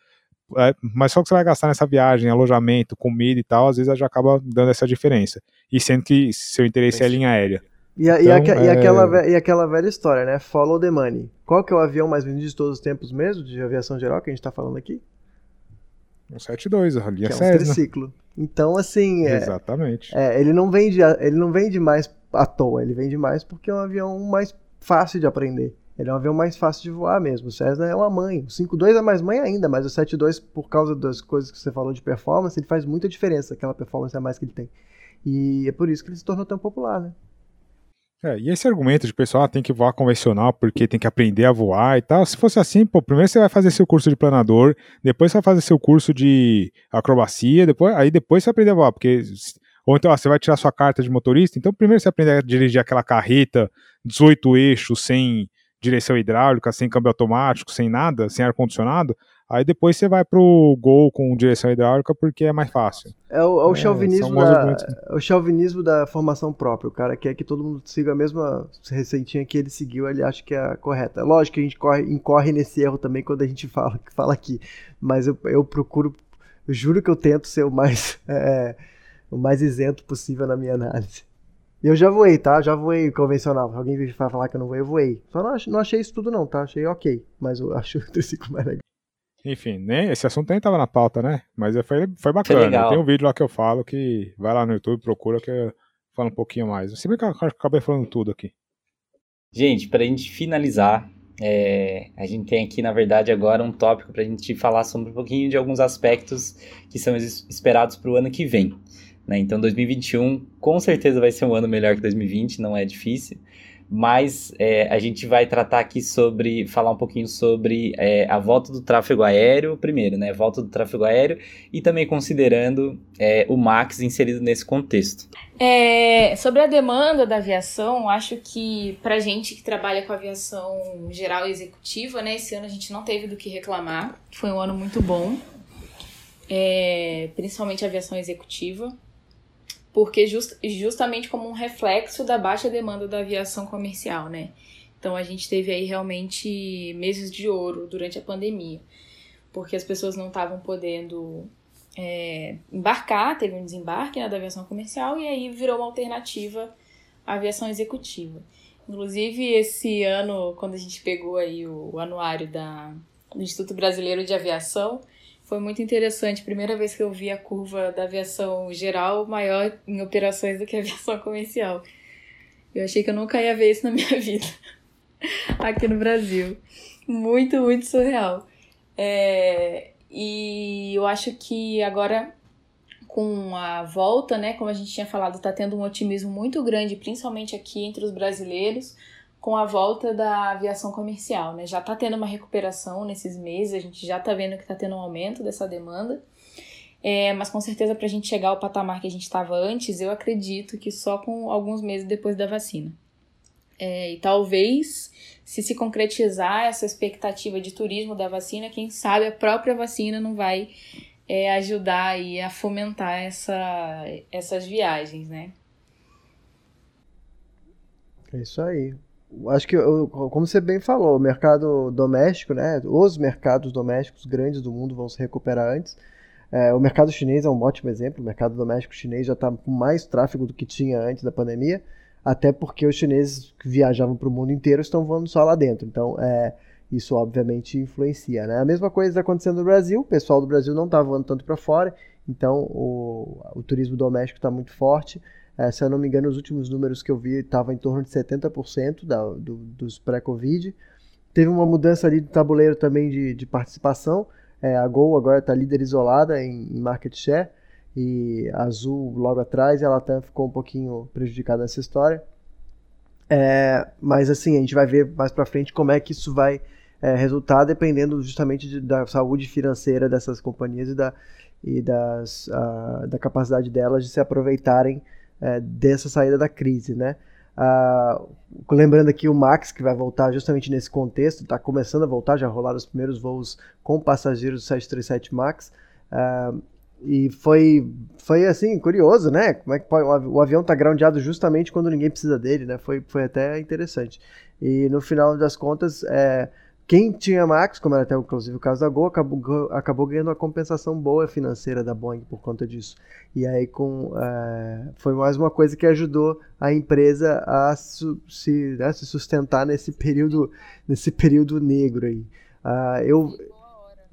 É, mas só que você vai gastar nessa viagem, alojamento, comida e tal, às vezes já acaba dando essa diferença. E sendo que seu interesse é a linha aérea. E, a- e Então, e é- aquela, ve- e aquela velha história, né? Follow the money. Qual que é o avião mais vendido de todos os tempos mesmo, de aviação geral, que a gente tá falando aqui? Um 72, a linha Que é um triciclo. Então, assim, é, Exatamente. é, ele, não vende, a- ele não vende mais à toa, ele vende mais porque é um avião mais fácil de aprender. Ele é um avião mais fácil de voar mesmo. O Cessna é uma mãe. O 5.2 é mais mãe ainda, mas o 7.2, por causa das coisas que você falou de performance, ele faz muita diferença, aquela performance a mais que ele tem. E é por isso que ele se tornou tão popular, né? É, e esse argumento de pessoal ah, tem que voar convencional porque tem que aprender a voar e tal. Se fosse assim, pô, primeiro você vai fazer seu curso de planador, depois você vai fazer seu curso de acrobacia, depois, aí depois você vai aprender a voar, porque ou então ó, você vai tirar sua carta de motorista, então primeiro você aprende a dirigir aquela carreta 18 eixos sem direção hidráulica, sem câmbio automático, sem nada, sem ar-condicionado, aí depois você vai pro Gol com direção hidráulica porque é mais fácil. É o, é o é, chauvinismo, da, é o chauvinismo da formação própria. O cara quer que todo mundo siga a mesma receitinha que ele seguiu, ele acha que é a correta. Lógico que a gente corre, incorre nesse erro também quando a gente fala, fala aqui, mas eu, eu procuro, eu juro que eu tento ser o mais, é, o mais isento possível na minha análise. Eu já voei, tá? Já voei convencional. Se alguém vir falar que eu não voei, eu voei. Só não, não achei isso tudo não, tá? Achei ok. Mas eu acho o triciclo mais legal. Enfim, nem, esse assunto nem tava na pauta, né? Mas foi, foi bacana. Tem um vídeo lá que eu falo que vai lá no YouTube, procura que eu falo um pouquinho mais. Se bem que eu acabei falando tudo aqui. Gente, pra gente finalizar, é, a gente tem aqui, na verdade, agora um tópico pra gente falar sobre um pouquinho de alguns aspectos que são esperados pro ano que vem. Né? Então 2021 com certeza vai ser um ano melhor que 2020, não é difícil. Mas é, a gente vai tratar aqui sobre, falar um pouquinho sobre é, a volta do tráfego aéreo, primeiro, né? Volta do tráfego aéreo e também considerando é, o MAX inserido nesse contexto. É, sobre a demanda da aviação, acho que para gente que trabalha com aviação geral e executiva, né? Esse ano a gente não teve do que reclamar. Foi um ano muito bom. É, principalmente a aviação executiva porque just, justamente como um reflexo da baixa demanda da aviação comercial, né? Então a gente teve aí realmente meses de ouro durante a pandemia, porque as pessoas não estavam podendo é, embarcar, teve um desembarque né, da aviação comercial e aí virou uma alternativa à aviação executiva. Inclusive, esse ano, quando a gente pegou aí o anuário da, do Instituto Brasileiro de Aviação, foi muito interessante. Primeira vez que eu vi a curva da aviação geral maior em operações do que a aviação comercial. Eu achei que eu nunca ia ver isso na minha vida aqui no Brasil. Muito, muito surreal. É, e eu acho que agora, com a volta, né, como a gente tinha falado, está tendo um otimismo muito grande, principalmente aqui entre os brasileiros com a volta da aviação comercial, né? Já está tendo uma recuperação nesses meses, a gente já está vendo que está tendo um aumento dessa demanda. É, mas com certeza para a gente chegar ao patamar que a gente estava antes, eu acredito que só com alguns meses depois da vacina. É, e talvez, se se concretizar essa expectativa de turismo da vacina, quem sabe a própria vacina não vai é, ajudar aí a fomentar essa, essas viagens, né? É isso aí acho que, como você bem falou, o mercado doméstico, né, os mercados domésticos grandes do mundo vão se recuperar antes. É, o mercado chinês é um ótimo exemplo. O mercado doméstico chinês já está com mais tráfego do que tinha antes da pandemia, até porque os chineses que viajavam para o mundo inteiro estão voando só lá dentro. Então, é, isso obviamente influencia. Né? A mesma coisa está acontecendo no Brasil. O pessoal do Brasil não está voando tanto para fora, então o, o turismo doméstico está muito forte. É, se eu não me engano, os últimos números que eu vi estava em torno de 70% da, do, dos pré-Covid. Teve uma mudança ali do tabuleiro também de, de participação. É, a Gol agora está líder isolada em, em, market share e a Azul logo atrás ela até ficou um pouquinho prejudicada nessa história. É, mas assim, a gente vai ver mais para frente como é que isso vai é, resultar, dependendo justamente de, da saúde financeira dessas companhias e da, e das, uh, da capacidade delas de se aproveitarem é, dessa saída da crise, né? Ah, lembrando aqui o Max, que vai voltar justamente nesse contexto, está começando a voltar, já rolaram os primeiros voos com passageiros do 737 Max. Ah, e foi, foi assim, curioso, né? Como é que o avião está groundado justamente quando ninguém precisa dele, né? Foi, foi até interessante. E no final das contas, é, quem tinha Max, como era até inclusive o caso da Gol, acabou, acabou ganhando uma compensação boa financeira da Boeing por conta disso. E aí com, é, foi mais uma coisa que ajudou a empresa a su, se, né, se, sustentar nesse período, nesse período negro aí. Uh, eu,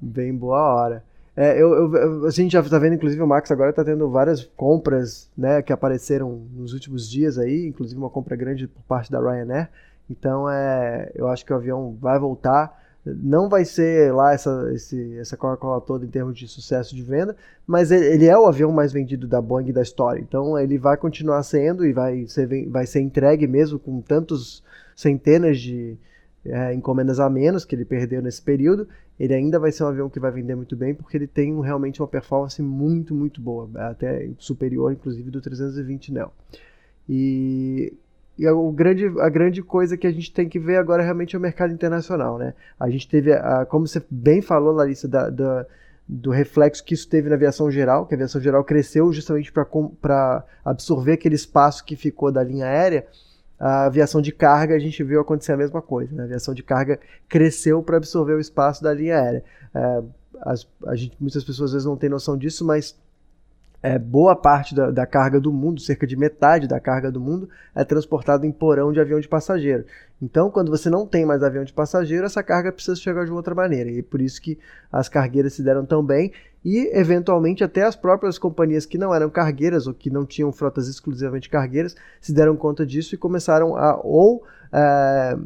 bem boa hora. É, eu, eu, a gente já está vendo, inclusive, o Max agora está tendo várias compras né, que apareceram nos últimos dias aí, inclusive uma compra grande por parte da Ryanair. Então, é, eu acho que o avião vai voltar. Não vai ser lá essa, essa Coca-Cola toda em termos de sucesso de venda, mas ele é o avião mais vendido da Boeing da história. Então ele vai continuar sendo e vai ser, vai ser entregue mesmo com tantos centenas de é, encomendas a menos que ele perdeu nesse período. Ele ainda vai ser um avião que vai vender muito bem porque ele tem realmente uma performance muito, muito boa, até superior inclusive do 320 Neo. E e a, o grande, a grande coisa que a gente tem que ver agora realmente é o mercado internacional, né? A gente teve, a, como você bem falou, Larissa, da, da, do reflexo que isso teve na aviação geral, que a aviação geral cresceu justamente para absorver aquele espaço que ficou da linha aérea. A aviação de carga, a gente viu acontecer a mesma coisa. Né? A aviação de carga cresceu para absorver o espaço da linha aérea. É, as, a gente, muitas pessoas às vezes não têm noção disso, mas é, boa parte da, da, carga do mundo, cerca de metade da carga do mundo, é transportada em porão de avião de passageiro. Então, quando você não tem mais avião de passageiro, essa carga precisa chegar de outra maneira. E é por isso que as cargueiras se deram tão bem e, eventualmente, até as próprias companhias que não eram cargueiras ou que não tinham frotas exclusivamente cargueiras se deram conta disso e começaram a ou, é,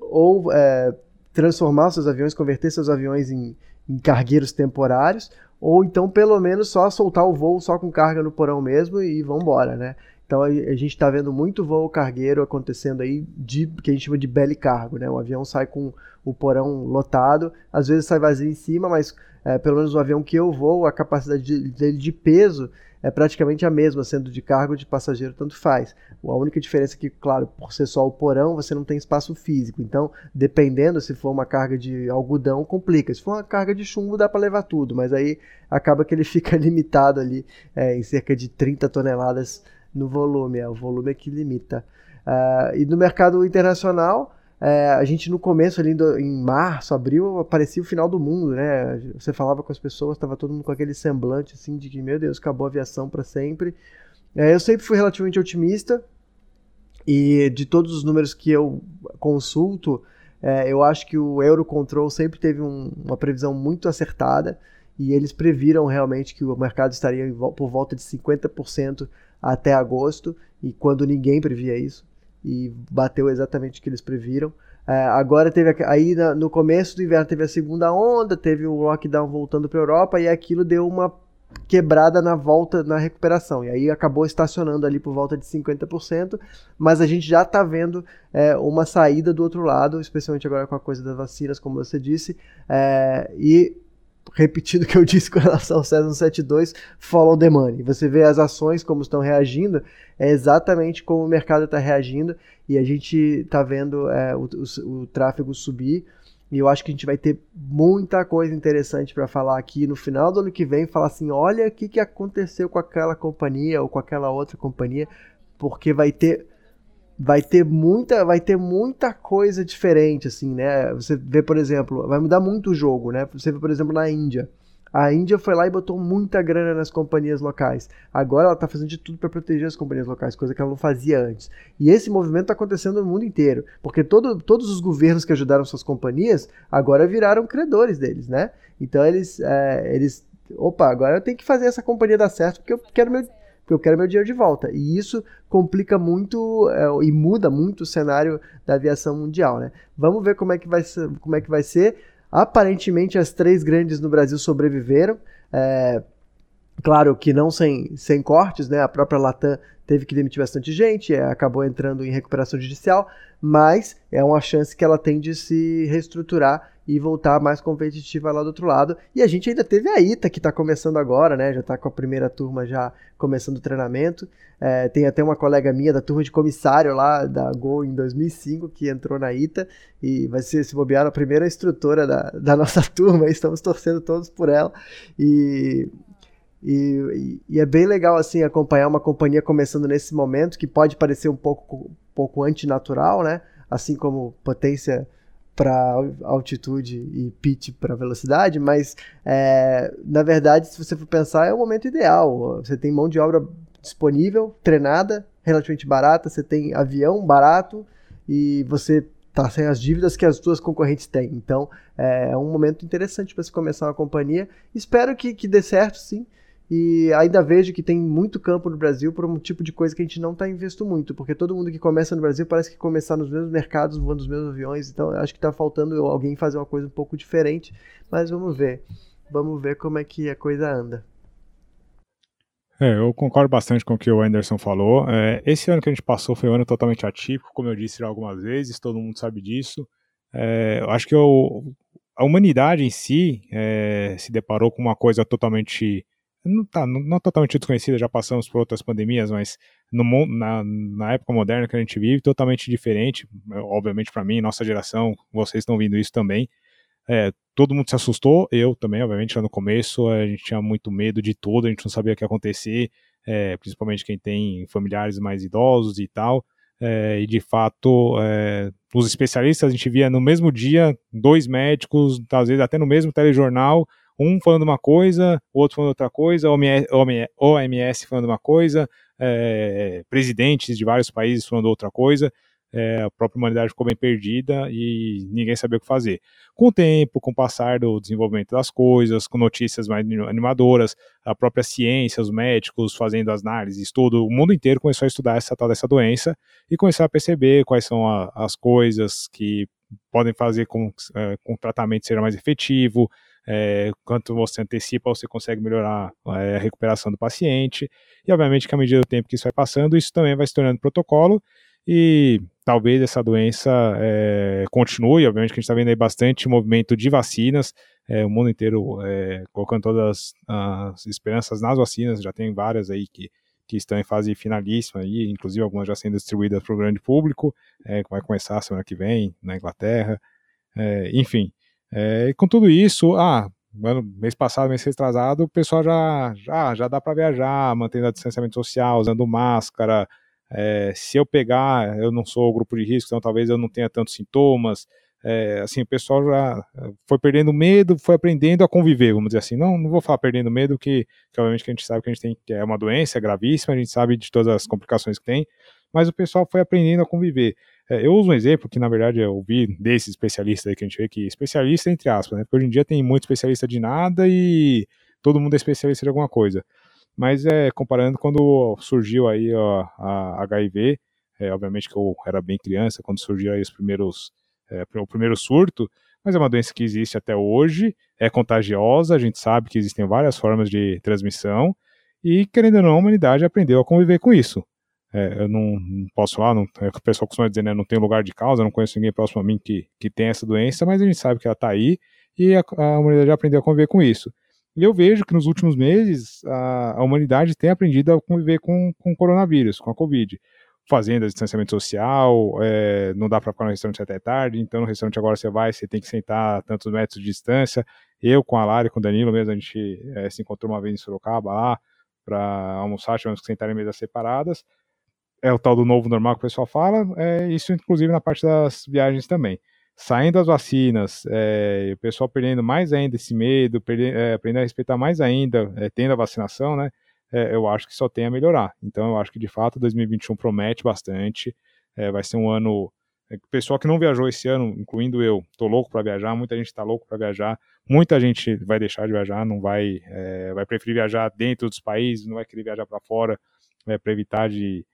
ou é, transformar seus aviões, converter seus aviões em, em cargueiros temporários ou então pelo menos só soltar o voo só com carga no porão mesmo e vamos embora, né? Então a gente está vendo muito voo cargueiro acontecendo aí de que a gente chama de belly cargo, né? O avião sai com o porão lotado, às vezes sai vazio em cima, mas é, pelo menos o avião que eu vou, a capacidade dele de peso é praticamente a mesma, sendo de cargo ou de passageiro, tanto faz. A única diferença é que, claro, por ser só o porão, você não tem espaço físico. Então, dependendo se for uma carga de algodão, complica. Se for uma carga de chumbo, dá para levar tudo, mas aí acaba que ele fica limitado ali é, em cerca de 30 toneladas no volume. É, o volume é que limita. Uh, e no mercado internacional, é, a gente no começo ali do, em março, abril, parecia o final do mundo, né? Você falava com as pessoas, estava todo mundo com aquele semblante assim de que, meu Deus, acabou a aviação para sempre. É, eu sempre fui relativamente otimista e de todos os números que eu consulto, é, eu acho que o Eurocontrol sempre teve um, uma previsão muito acertada e eles previram realmente que o mercado estaria por volta de 50% até agosto, e quando ninguém previa isso e bateu exatamente o que eles previram. É, agora teve aí no começo do inverno teve a segunda onda, teve o lockdown voltando para a Europa e aquilo deu uma quebrada na volta na recuperação. E aí acabou estacionando ali por volta de 50%, mas a gente já está vendo é, uma saída do outro lado, especialmente agora com a coisa das vacinas, como você disse, é, e repetindo o que eu disse com relação ao César 172, follow the money. Você vê as ações como estão reagindo, é exatamente como o mercado está reagindo e a gente está vendo é, o, o, o, tráfego subir. E eu acho que a gente vai ter muita coisa interessante para falar aqui no final do ano que vem. Falar assim: olha o que, que aconteceu com aquela companhia ou com aquela outra companhia, porque vai ter vai ter muita vai ter muita coisa diferente assim né você vê por exemplo vai mudar muito o jogo né você vê por exemplo na Índia a Índia foi lá e botou muita grana nas companhias locais. Agora ela está fazendo de tudo para proteger as companhias locais, coisa que ela não fazia antes. E esse movimento está acontecendo no mundo inteiro, porque todo, todos os governos que ajudaram suas companhias agora viraram credores deles, né? Então eles, é, eles, opa, agora eu tenho que fazer essa companhia dar certo porque eu quero meu porque eu quero meu dinheiro de volta. E isso complica muito é, e muda muito o cenário da aviação mundial, né? Vamos ver como é que vai ser. Como é que vai ser. Aparentemente as três grandes no Brasil sobreviveram. É, claro que não sem, sem cortes, né? A própria Latam teve que demitir bastante gente, é, acabou entrando em recuperação judicial, mas é uma chance que ela tem de se reestruturar e voltar mais competitiva lá do outro lado. E a gente ainda teve a ITA que está começando agora, né? Já está com a primeira turma já começando o treinamento. É, tem até uma colega minha da turma de comissário lá da Gol em 2005 que entrou na ITA e vai ser, se bobear, a primeira instrutora da, da nossa turma. Estamos torcendo todos por ela. E, e, e, é bem legal assim acompanhar uma companhia começando nesse momento que pode parecer um pouco, um pouco antinatural, né? Assim como potência para altitude e pitch para velocidade, mas é, na verdade, se você for pensar, é o momento ideal. Você tem mão de obra disponível, treinada, relativamente barata, você tem avião barato e você tá sem as dívidas que as duas concorrentes têm. Então é, é um momento interessante para se começar uma companhia. Espero que, que dê certo, sim. E ainda vejo que tem muito campo no Brasil por um tipo de coisa que a gente não está investindo muito, porque todo mundo que começa no Brasil parece que começar nos mesmos mercados, voando nos mesmos aviões, então acho que está faltando alguém fazer uma coisa um pouco diferente, mas vamos ver. Vamos ver como é que a coisa anda. É, eu concordo bastante com o que o Anderson falou. É, esse ano que a gente passou foi um ano totalmente atípico, como eu disse algumas vezes, todo mundo sabe disso. É, eu acho que eu, a humanidade em si é, se deparou com uma coisa totalmente não, tá, não, não, totalmente desconhecida, já passamos por outras pandemias, mas no, na, na época moderna que a gente vive, totalmente diferente, obviamente para mim, nossa geração, vocês estão vendo isso também, é, todo mundo se assustou, eu também, obviamente, lá no começo, a gente tinha muito medo de tudo, a gente não sabia o que ia acontecer, é, principalmente quem tem familiares mais idosos e tal, é, e de fato, é, os especialistas, a gente via no mesmo dia dois médicos, às vezes até no mesmo telejornal, um falando uma coisa, o outro falando outra coisa, OMS falando uma coisa, é, presidentes de vários países falando outra coisa, é, a própria humanidade ficou bem perdida e ninguém sabia o que fazer. Com o tempo, com o passar do desenvolvimento das coisas, com notícias mais animadoras, a própria ciência, os médicos fazendo as análises, tudo, o mundo inteiro começou a estudar essa tal dessa doença e começou a perceber quais são a, as coisas que podem fazer com, é, com o tratamento seja mais efetivo, é, quanto você antecipa, você consegue melhorar é, a recuperação do paciente. E, obviamente, que à medida do tempo que isso vai passando, isso também vai se tornando protocolo e talvez essa doença é, continue. Obviamente que a gente está vendo aí bastante movimento de vacinas, é, o mundo inteiro é, colocando todas as esperanças nas vacinas, já tem várias aí que, que estão em fase finalíssima, aí, inclusive algumas já sendo distribuídas para o grande público, é, que vai começar semana que vem na Inglaterra, é, enfim. É, e com tudo isso, ah, mês passado, mês retrasado, o pessoal já, já, já dá para viajar, mantendo o distanciamento social, usando máscara, é, se eu pegar, eu não sou o grupo de risco, então talvez eu não tenha tantos sintomas. É, assim, o pessoal já foi perdendo medo, foi aprendendo a conviver, vamos dizer assim. Não, não vou falar perdendo medo, que, que obviamente que a gente sabe que a gente tem que é uma doença, é gravíssima, a gente sabe de todas as complicações que tem, mas o pessoal foi aprendendo a conviver. É, eu uso um exemplo que, na verdade, eu ouvi desses especialistas aí que a gente vê que especialista entre aspas, né? Porque hoje em dia tem muito especialista de nada e todo mundo é especialista de alguma coisa. Mas é, comparando quando surgiu aí ó, a HIV, é, obviamente que eu era bem criança quando surgiu aí os primeiros, é, o primeiro surto, mas é uma doença que existe até hoje, é contagiosa, a gente sabe que existem várias formas de transmissão, e querendo ou não, a humanidade aprendeu a conviver com isso. É, eu não, posso falar, não, é o que o pessoal costuma dizer, né, não tem lugar de causa, não conheço ninguém próximo a mim que, que tem essa doença, mas a gente sabe que ela está aí e a, a humanidade aprendeu a conviver com isso. E eu vejo que nos últimos meses a, a humanidade tem aprendido a conviver com, com o coronavírus, com a Covid. Fazendo distanciamento social, é, não dá para ficar no restaurante até tarde, então no restaurante agora você vai, você tem que sentar a tantos metros de distância. Eu, com a Lara e com o Danilo mesmo, a gente é, se encontrou uma vez em Sorocaba lá para almoçar, tivemos que sentar em mesas separadas. É o tal do novo normal que o pessoal fala, é isso inclusive na parte das viagens também saindo as vacinas, é, o pessoal perdendo mais ainda esse medo, é, aprendendo a respeitar mais ainda, é, tendo a vacinação, né? É, eu acho que só tem a melhorar. Então, eu acho que de fato 2021 promete bastante. É, vai ser um ano. É, o pessoal que não viajou esse ano, incluindo eu, tô louco para viajar. Muita gente está louco para viajar. Muita gente vai deixar de viajar, não vai, vai preferir viajar dentro dos países, não vai querer viajar para fora, para evitar de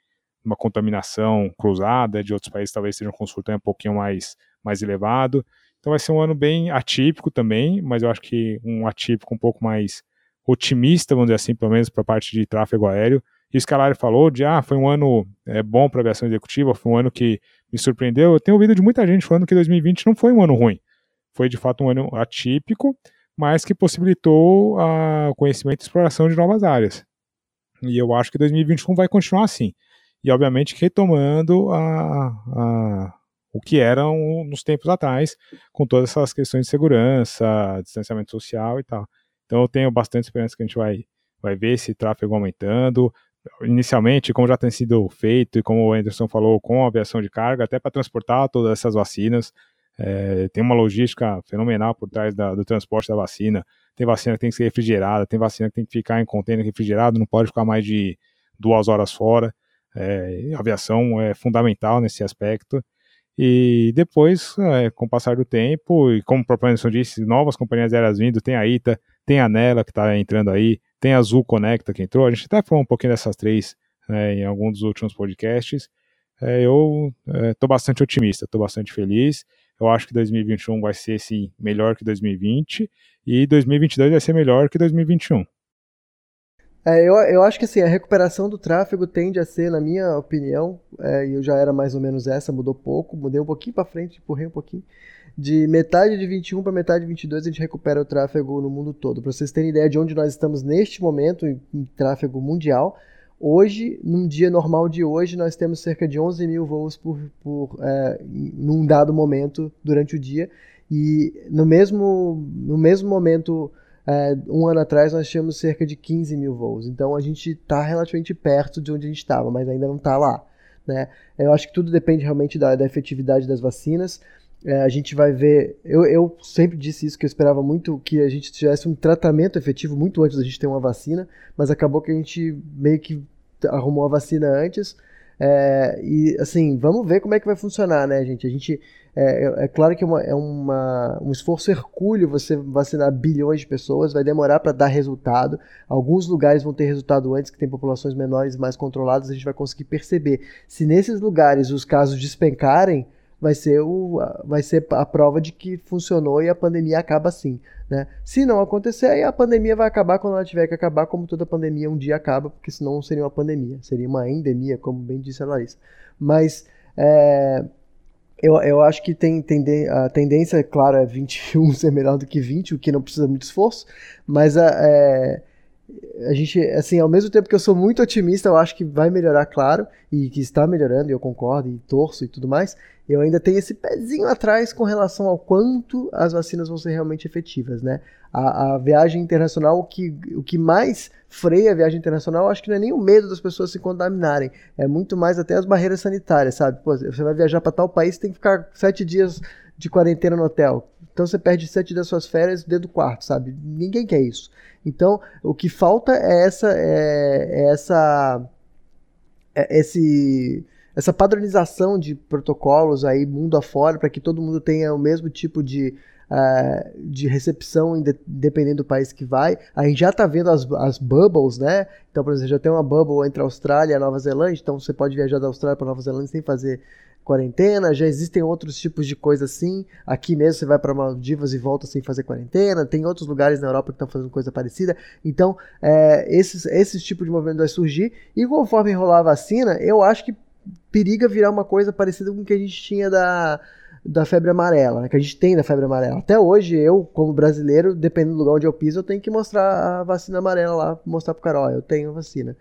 uma contaminação cruzada de outros países, talvez estejam consultando um pouquinho mais mais elevado. Então vai ser um ano bem atípico também, mas eu acho que um atípico um pouco mais otimista, vamos dizer assim, pelo menos para a parte de tráfego aéreo. Isso que a Lari falou de, ah, foi um ano é, bom para a aviação executiva, foi um ano que me surpreendeu. Eu tenho ouvido de muita gente falando que 2020 não foi um ano ruim. Foi de fato um ano atípico, mas que possibilitou o conhecimento e exploração de novas áreas. E eu acho que 2021 vai continuar assim. E obviamente retomando a, a o que eram nos tempos atrás, com todas essas questões de segurança, distanciamento social e tal. Então eu tenho bastante esperança que a gente vai, vai ver esse tráfego aumentando. Inicialmente, como já tem sido feito, e como o Anderson falou, com a aviação de carga, até para transportar todas essas vacinas. É, tem uma logística fenomenal por trás da, do transporte da vacina. Tem vacina que tem que ser refrigerada, tem vacina que tem que ficar em container refrigerado, não pode ficar mais de duas horas fora. É, a aviação é fundamental nesse aspecto. E depois, é, com o passar do tempo, e como o próprio Anderson disse, novas companhias aéreas vindo, tem a ITA, tem a Nela que está entrando aí, tem a Azul Conecta que entrou, a gente até falou um pouquinho dessas três né, em algum dos últimos podcasts. É, eu estou é, bastante otimista, estou bastante feliz. Eu acho que 2021 vai ser sim melhor que 2020 e 2022 vai ser melhor que 2021. É, eu, eu acho que assim, a recuperação do tráfego tende a ser, na minha opinião, é, e eu já era mais ou menos essa, mudou pouco, mudei um pouquinho para frente, empurrei um pouquinho. De metade de 21 para metade de 22 a gente recupera o tráfego no mundo todo. Para vocês terem ideia de onde nós estamos neste momento em, em tráfego mundial, Hoje, num dia normal de hoje, nós temos cerca de 11 mil voos por, por é, num dado momento durante o dia. E no mesmo, no mesmo momento, é, um ano atrás, nós tínhamos cerca de 15 mil voos. Então a gente está relativamente perto de onde a gente estava, mas ainda não está lá. Né? Eu acho que tudo depende realmente da, da efetividade das vacinas. É, a gente vai ver. Eu, eu, sempre disse isso, que eu esperava muito que a gente tivesse um tratamento efetivo muito antes da gente ter uma vacina, mas acabou que a gente meio que arrumou a vacina antes. É, e assim, vamos ver como é que vai funcionar, né, gente? A gente. É, é, é claro que é, uma, é uma, um esforço hercúleo você vacinar bilhões de pessoas, vai demorar para dar resultado. Alguns lugares vão ter resultado antes, que tem populações menores mais controladas, a gente vai conseguir perceber. Se nesses lugares os casos despencarem, vai ser, o, vai ser a prova de que funcionou e a pandemia acaba assim. Né? Se não acontecer, aí a pandemia vai acabar quando ela tiver que acabar, como toda pandemia um dia acaba, porque senão não seria uma pandemia, seria uma endemia, como bem disse a Larissa. Mas é, eu, eu acho que tem, a tendência, claro, é 21 ser melhor do que 20, o que não precisa muito esforço, mas a, é, a gente, assim, ao mesmo tempo que eu sou muito otimista, eu acho que vai melhorar, claro, e que está melhorando, e eu concordo, e torço e tudo mais, eu ainda tenho esse pezinho atrás com relação ao quanto as vacinas vão ser realmente efetivas, né? A, a viagem internacional, o que, o que mais freia a viagem internacional, acho que não é nem o medo das pessoas se contaminarem, é muito mais até as barreiras sanitárias, sabe? Pô, você vai viajar para tal país, tem que ficar sete dias de quarentena no hotel. Então você perde sete das suas férias dentro do quarto, sabe? Ninguém quer isso. Então o que falta é essa, é, é essa, é esse, essa padronização de protocolos aí mundo afora para que todo mundo tenha o mesmo tipo de Uh, de recepção, dependendo do país que vai. A gente já está vendo as, as bubbles, né? Então, por exemplo, já tem uma bubble entre a Austrália e a Nova Zelândia, então você pode viajar da Austrália para Nova Zelândia sem fazer quarentena, já existem outros tipos de coisa assim. Aqui mesmo você vai para Maldivas e volta sem fazer quarentena. Tem outros lugares na Europa que estão fazendo coisa parecida. Então, é, esses, esses tipos de movimento vai surgir. E conforme enrolar a vacina, eu acho que periga virar uma coisa parecida com o que a gente tinha da, da febre amarela, né, que a gente tem da febre amarela. Até hoje, eu, como brasileiro, dependendo do lugar onde eu piso, eu tenho que mostrar a vacina amarela lá, mostrar pro cara, ó, eu tenho vacina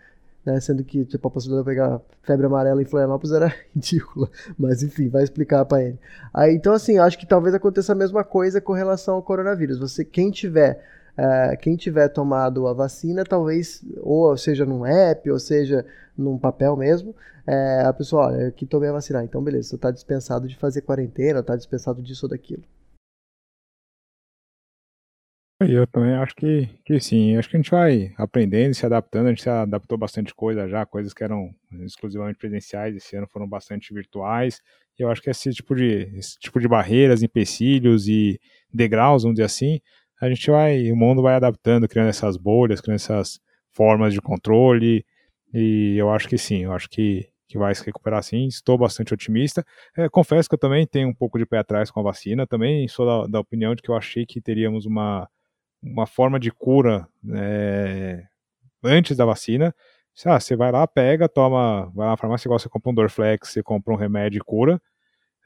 né? Sendo que tipo, a possibilidade de pegar febre amarela em Florianópolis era ridícula. Mas enfim, vai explicar para ele. Aí, então, assim, acho que talvez aconteça a mesma coisa com relação ao coronavírus. Você, quem tiver. Uh, quem tiver tomado a vacina, talvez, ou seja num app, ou seja num papel mesmo, é, a pessoa, olha, que tomei a vacina, então beleza, você está dispensado de fazer quarentena, está dispensado disso ou daquilo. Eu também acho que, que sim. Acho que a gente vai aprendendo e se adaptando. A gente se adaptou bastante coisa já, coisas que eram exclusivamente presenciais, esse ano foram bastante virtuais. E eu acho que esse tipo de, esse tipo de barreiras, empecilhos e degraus, vamos dizer assim, a gente vai, o mundo vai adaptando, criando essas bolhas, criando essas formas de controle. E eu acho que sim, eu acho que, que vai se recuperar sim. Estou bastante otimista. É, confesso que eu também tenho um pouco de pé atrás com a vacina. Também sou da, da opinião de que eu achei que teríamos uma uma forma de cura é, antes da vacina. Ah, você vai lá, pega, toma, vai lá na farmácia, igual você compra um Dorflex, você compra um remédio e cura.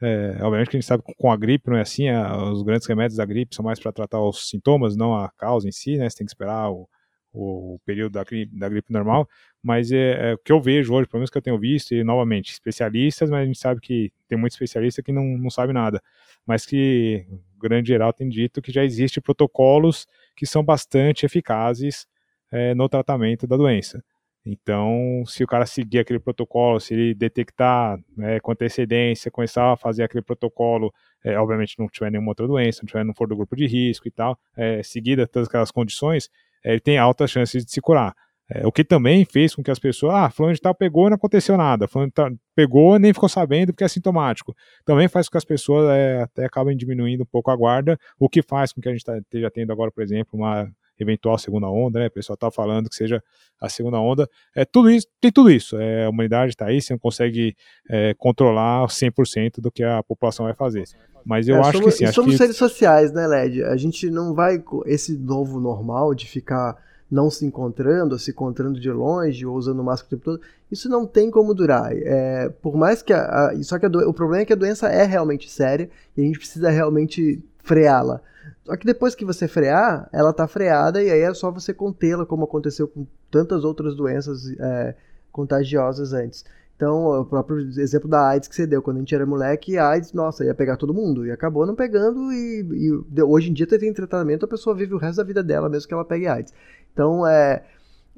É, obviamente que a gente sabe que com a gripe não é assim, a, os grandes remédios da gripe são mais para tratar os sintomas, não a causa em si, né? Você tem que esperar o, o, período da gripe, da gripe normal, mas é, é, o que eu vejo hoje, pelo menos que eu tenho visto, e novamente, especialistas, mas a gente sabe que tem muito especialista que não, não sabe nada, mas que grande geral tem dito que já existe protocolos que são bastante eficazes é, no tratamento da doença. Então, se o cara seguir aquele protocolo, se ele detectar né, com antecedência, começar a fazer aquele protocolo, é, obviamente não tiver nenhuma outra doença, não tiver, não for do grupo de risco e tal, é, seguida todas aquelas condições, é, ele tem altas chances de se curar. É, o que também fez com que as pessoas, ah, fulano de tal pegou e não aconteceu nada, fulano de tal pegou nem ficou sabendo porque é sintomático. Também faz com que as pessoas é, até acabem diminuindo um pouco a guarda, o que faz com que a gente tá, esteja tendo agora, por exemplo, uma eventual segunda onda, né? O pessoal tá falando que seja a segunda onda. É tudo isso, tem tudo isso. É, a humanidade está aí, você não consegue é, controlar 100% do que a população vai fazer. Mas eu É, acho somos, que sim. somos que seres sociais, né, Led? A gente não vai. Esse novo normal de ficar não se encontrando, ou se encontrando de longe, ou usando máscara o tempo todo, isso não tem como durar. É, por mais que. A, a- só que a do- o problema é que a doença é realmente séria e a gente precisa realmente freá-la. Só que depois que você frear, ela tá freada e aí é só você contê-la, como aconteceu com tantas outras doenças é, contagiosas antes. Então, o próprio exemplo da AIDS que você deu, quando a gente era moleque, a AIDS, nossa, ia pegar todo mundo. E acabou não pegando, e, e hoje em dia tem tratamento, a pessoa vive o resto da vida dela, mesmo que ela pegue AIDS. Então, é,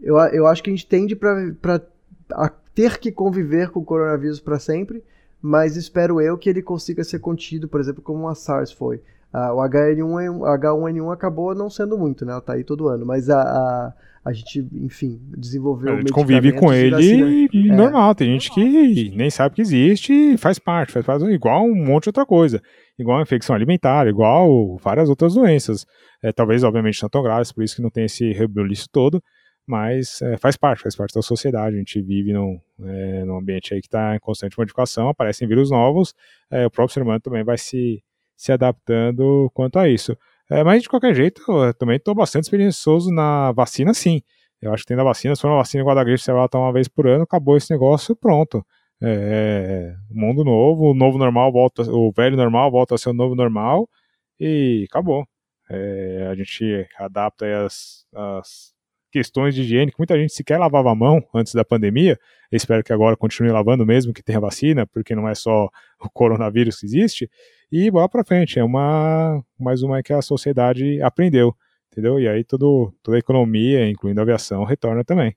eu, eu acho que a gente tende para ter que conviver com o coronavírus para sempre, mas espero eu que ele consiga ser contido, por exemplo, como a SARS foi. Ah, o H1N1, H1N1 acabou não sendo muito, né? Ela tá aí todo ano, mas a, a, a gente, enfim, desenvolveu a gente convive com ele vacina- e É. normal. Tem gente que nem sabe que existe e faz parte, faz parte igual um monte de outra coisa. Igual a infecção alimentar, igual várias outras doenças. É, talvez, obviamente, não tão graves, por isso que não tem esse rebuliço todo, mas é, faz parte, faz parte da sociedade. A gente vive num, é, num ambiente aí que está em constante modificação, aparecem vírus novos, é, o próprio ser humano também vai se, se adaptando quanto a isso. É, mas de qualquer jeito, eu também estou bastante experiencioso na vacina, sim. Eu acho que tem da vacina, se for uma vacina igual a da gripe, você vai tomar uma vez por ano, acabou esse negócio, pronto. É, mundo novo, o novo normal volta, o velho normal volta a ser o novo normal e acabou. É, a gente adapta as, as questões de higiene, que muita gente sequer lavava a mão antes da pandemia. Espero que agora continue lavando mesmo que tenha vacina, porque não é só o coronavírus que existe. E bola pra frente, é uma mais uma que a sociedade aprendeu, entendeu? E aí todo, toda a economia, incluindo a aviação, retorna também.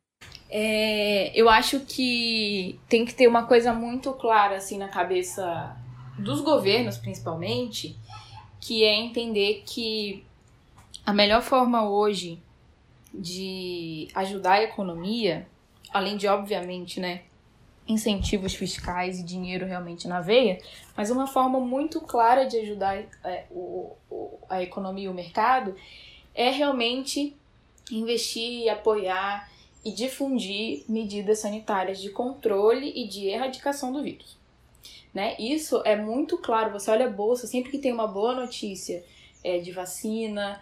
É, eu acho que tem que ter uma coisa muito clara assim na cabeça dos governos, principalmente, que é entender que a melhor forma hoje de ajudar a economia, além de obviamente, né, incentivos fiscais e dinheiro realmente na veia, mas uma forma muito clara de ajudar é, o, o- a economia e o mercado é realmente investir apoiar e difundir medidas sanitárias de controle e de erradicação do vírus. Né? Isso é muito claro. Você olha a bolsa, sempre que tem uma boa notícia é, de vacina,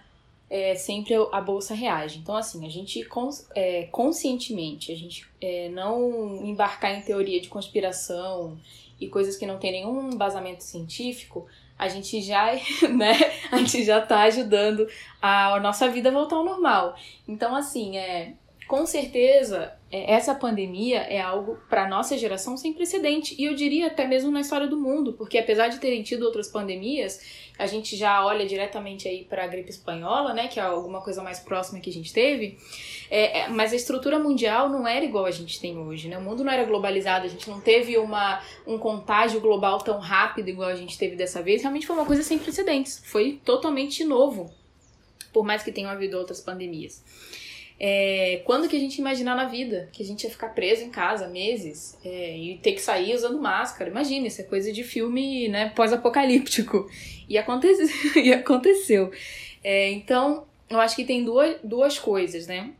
é, sempre a bolsa reage. Então, assim, a gente cons é, conscientemente, a gente é, não embarcar em teoria de conspiração e coisas que não tem nenhum embasamento científico, a gente já, né, a gente já tá ajudando a, a nossa vida a voltar ao normal. Então, assim, é, com certeza, é, essa pandemia é algo para nossa geração sem precedente. E eu diria até mesmo na história do mundo, porque apesar de terem tido outras pandemias, a gente já olha diretamente aí para a gripe espanhola, né, que é alguma coisa mais próxima que a gente teve. É, é, mas a estrutura mundial não era igual a gente tem hoje, né? O mundo não era globalizado, a gente não teve uma, um contágio global tão rápido igual a gente teve dessa vez. Realmente foi uma coisa sem precedentes. Foi totalmente novo, por mais que tenham havido outras pandemias. É, quando que a gente imaginar na vida que a gente ia ficar preso em casa meses é, e ter que sair usando máscara? Imagina, isso é coisa de filme né, pós-apocalíptico. E, acontece, e aconteceu. É, então, eu acho que tem duas, duas coisas, né?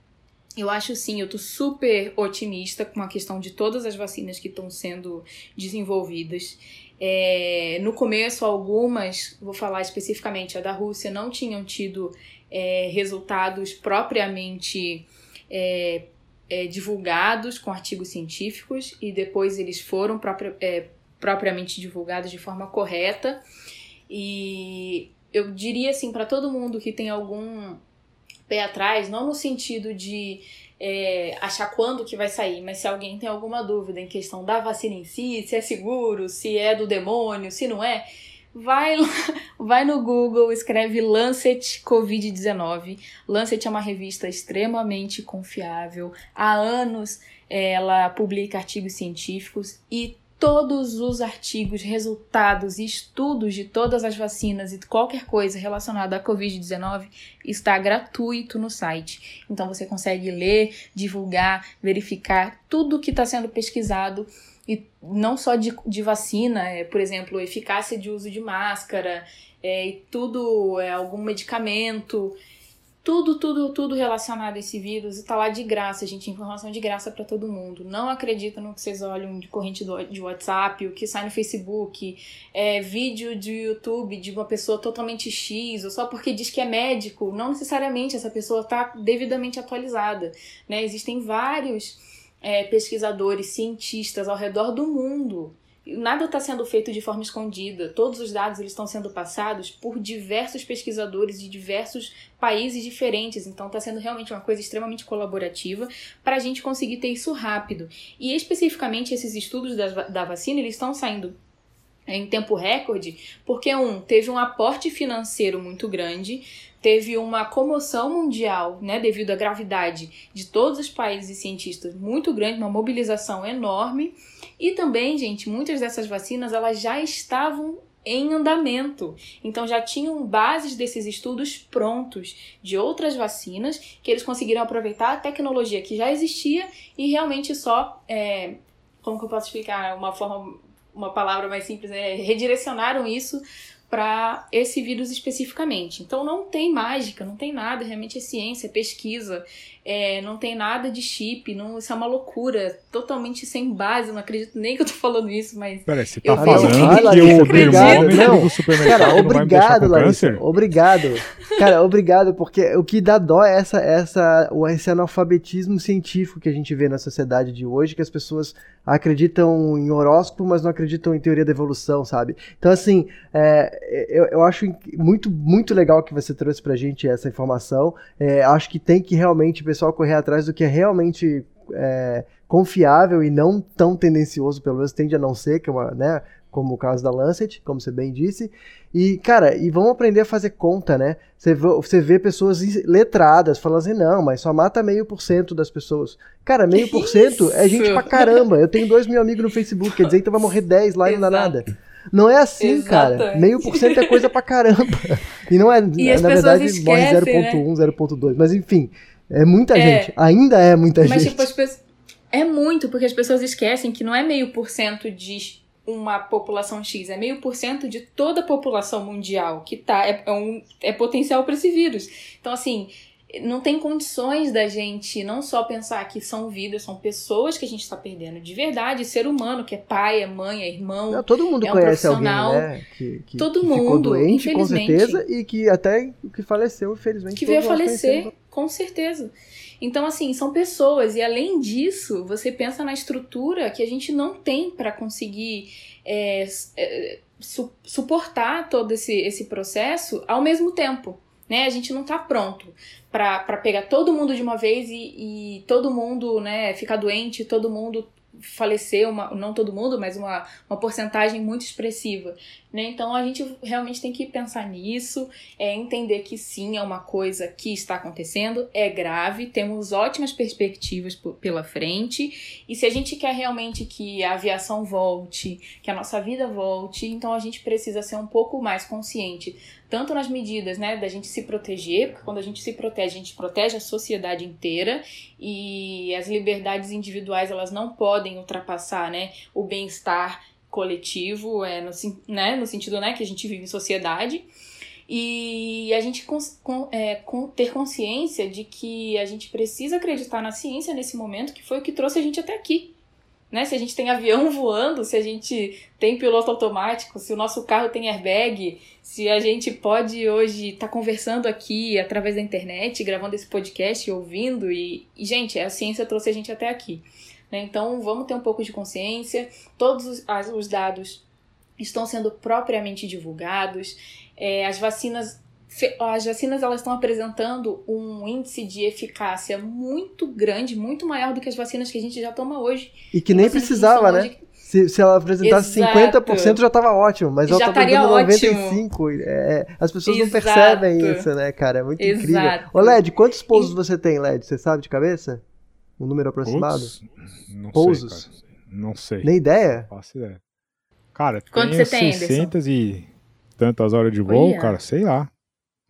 Eu acho sim, eu tô super otimista com a questão de todas as vacinas que estão sendo desenvolvidas. É, no começo, algumas, vou falar especificamente, a da Rússia, não tinham tido é, resultados propriamente é, é, divulgados com artigos científicos e depois eles foram é, propriamente divulgados de forma correta. E eu diria assim para todo mundo que tem algum pé atrás, não no sentido de é, achar quando que vai sair, mas se alguém tem alguma dúvida em questão da vacina em si, se é seguro, se é do demônio, se não é, vai, vai no Google, escreve Lancet Covid-19. Lancet é uma revista extremamente confiável. Há anos ela publica artigos científicos e todos os artigos, resultados e estudos de todas as vacinas e qualquer coisa relacionada à Covid-19 está gratuito no site. Então você consegue ler, divulgar, verificar tudo que está sendo pesquisado e não só de, de vacina, é, por exemplo, eficácia de uso de máscara, é, e tudo, é, algum medicamento. Tudo, tudo, tudo relacionado a esse vírus e tá lá de graça, gente, informação de graça para todo mundo. Não acredita no que vocês olham de corrente do, de WhatsApp, o que sai no Facebook, é, vídeo de YouTube de uma pessoa totalmente X, ou só porque diz que é médico, não necessariamente essa pessoa tá devidamente atualizada, né? Existem vários é, pesquisadores, cientistas ao redor do mundo nada está sendo feito de forma escondida. Todos os dados eles estão sendo passados por diversos pesquisadores de diversos países diferentes. Então está sendo realmente uma coisa extremamente colaborativa para a gente conseguir ter isso rápido. E especificamente esses estudos da, da vacina eles estão saindo em tempo recorde, porque um teve um aporte financeiro muito grande, teve uma comoção mundial, né, devido à gravidade de todos os países e cientistas muito grande, uma mobilização enorme, e também, gente, muitas dessas vacinas elas já estavam em andamento. Então já tinham bases desses estudos prontos de outras vacinas que eles conseguiram aproveitar a tecnologia que já existia e realmente só, é, como que eu posso explicar, uma forma uma palavra mais simples, é, redirecionaram isso para esse vírus especificamente. Então não tem mágica, não tem nada, realmente é ciência, é pesquisa, é, não tem nada de chip, não, isso é uma loucura, totalmente sem base, não acredito nem que eu tô falando isso, mas. Peraí, você tá eu falando vejo- que Larissa, o termômetro Não, do supermercado Cara, não vai me deixar obrigado, com Larissa. Obrigado. Cara, obrigado, porque o que dá dó é essa, essa, o- esse analfabetismo científico que a gente vê na sociedade de hoje, que as pessoas acreditam em horóscopo, mas não acreditam em teoria da evolução, sabe? Então, assim, é, eu, eu acho muito, muito legal que você trouxe pra gente essa informação. É, acho que tem que realmente pessoal correr atrás do que é realmente é, confiável e não tão tendencioso, pelo menos tende a não ser, que é uma, né? Como o caso da Lancet, como você bem disse. E, cara, e vamos aprender a fazer conta, né? Você vê, você vê pessoas letradas falando assim, não, mas só mata meio por cento das pessoas. Cara, meio por cento é gente pra caramba. Eu tenho dois mil amigos no Facebook, quer dizer que vai morrer 10 lá e não dá nada. Não é assim, cara. Meio por cento é coisa pra caramba. E não é, E na pessoas verdade, morre esquecem, né? 0.1, 0.2. Mas enfim, é muita É. gente. Ainda é muita Mas, gente. tipo, as pessoas. É muito, porque as pessoas esquecem que não é meio por cento de uma população X, é meio por cento de toda a população mundial que tá. É, é um, é potencial para esse vírus. Então, assim. Não tem condições da gente não só pensar que são vidas, são pessoas que a gente está perdendo de verdade, ser humano, que é pai, é mãe, é irmão. Não, todo mundo é um conhece alguém, né? Que, que, Todo que ficou mundo, doente, com infelizmente. certeza, e que até que faleceu, infelizmente. que veio nós falecer, com certeza. Então, assim, são pessoas, e além disso, você pensa na estrutura que a gente não tem para conseguir é, é, su- suportar todo esse, esse processo ao mesmo tempo. Né? A gente não tá pronto para pegar todo mundo de uma vez e, e todo mundo né, ficar doente, todo mundo falecer, uma, não todo mundo, mas uma, uma porcentagem muito expressiva. Né? Então a gente realmente tem que pensar nisso, é entender que sim, é uma coisa que está acontecendo, é grave, temos ótimas perspectivas pela frente, e se a gente quer realmente que a aviação volte, que a nossa vida volte, então a gente precisa ser um pouco mais consciente, tanto nas medidas, né, da gente se proteger, porque quando a gente se protege, a gente protege a sociedade inteira, e as liberdades individuais, elas não podem ultrapassar, né, o bem-estar coletivo, é, no, né, no sentido né, que a gente vive em sociedade. E a gente com- é, com- ter consciência de que a gente precisa acreditar na ciência nesse momento, que foi o que trouxe a gente até aqui. Né? Se a gente tem avião voando, se a gente tem piloto automático, se o nosso carro tem airbag, se a gente pode hoje estar conversando aqui através da internet, gravando esse podcast, ouvindo, e, e, gente, a ciência trouxe a gente até aqui. né? Então vamos ter um pouco de consciência. Todos os, as- os dados estão sendo propriamente divulgados. É, as vacinas as vacinas elas estão apresentando um índice de eficácia muito grande, muito maior do que as vacinas que a gente já toma hoje. E que nem Vacinas que precisava, né? hoje- Se, se ela apresentasse Exato. 50% já tava ótimo, mas ela Já tá estaria apresentando ótimo. 95%. É, as pessoas não Exato. percebem isso, né, cara? É muito incrível. Exato. Ô, Led, quantos pousos você tem, Led? Você sabe de cabeça? Um número aproximado? Putz, não Pousos? sei, cara. Não sei. Nem ideia? Não faço ideia. Cara, Quanto você tem, Anderson? 600 e tantas horas de voo, Olha. cara, sei lá.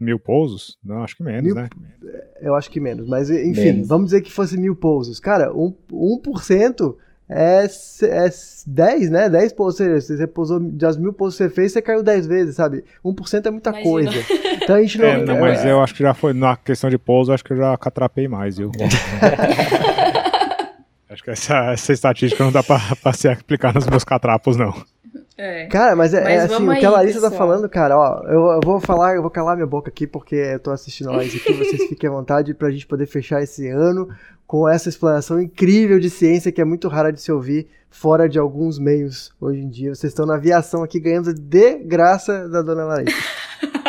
Mil pousos? Não, acho que menos, Mil- né? Eu acho que menos. Mas, enfim, Menos. vamos dizer que fosse mil pousos. Cara, um, 1% é, é 10, né? 10 pousos, ou seja, você pousou, das mil pousos que você fez, você caiu 10 vezes, sabe? 1% é muita Imagina. coisa. Então a gente não. É, não, mas eu acho que já foi, na questão de pouso, acho que eu já catrapei mais, viu? acho que essa, essa estatística não dá pra, pra se aplicar nos meus catrapos, não. É. Cara, mas é, Mas é assim, o que a aí, Larissa tá falando, cara, ó, eu, eu vou falar, eu vou calar minha boca aqui porque eu tô assistindo a Larissa aqui, vocês fiquem à vontade pra gente poder fechar esse ano com essa explanação incrível de ciência que é muito rara de se ouvir fora de alguns meios hoje em dia. Vocês estão na aviação aqui ganhando de graça da dona Larissa.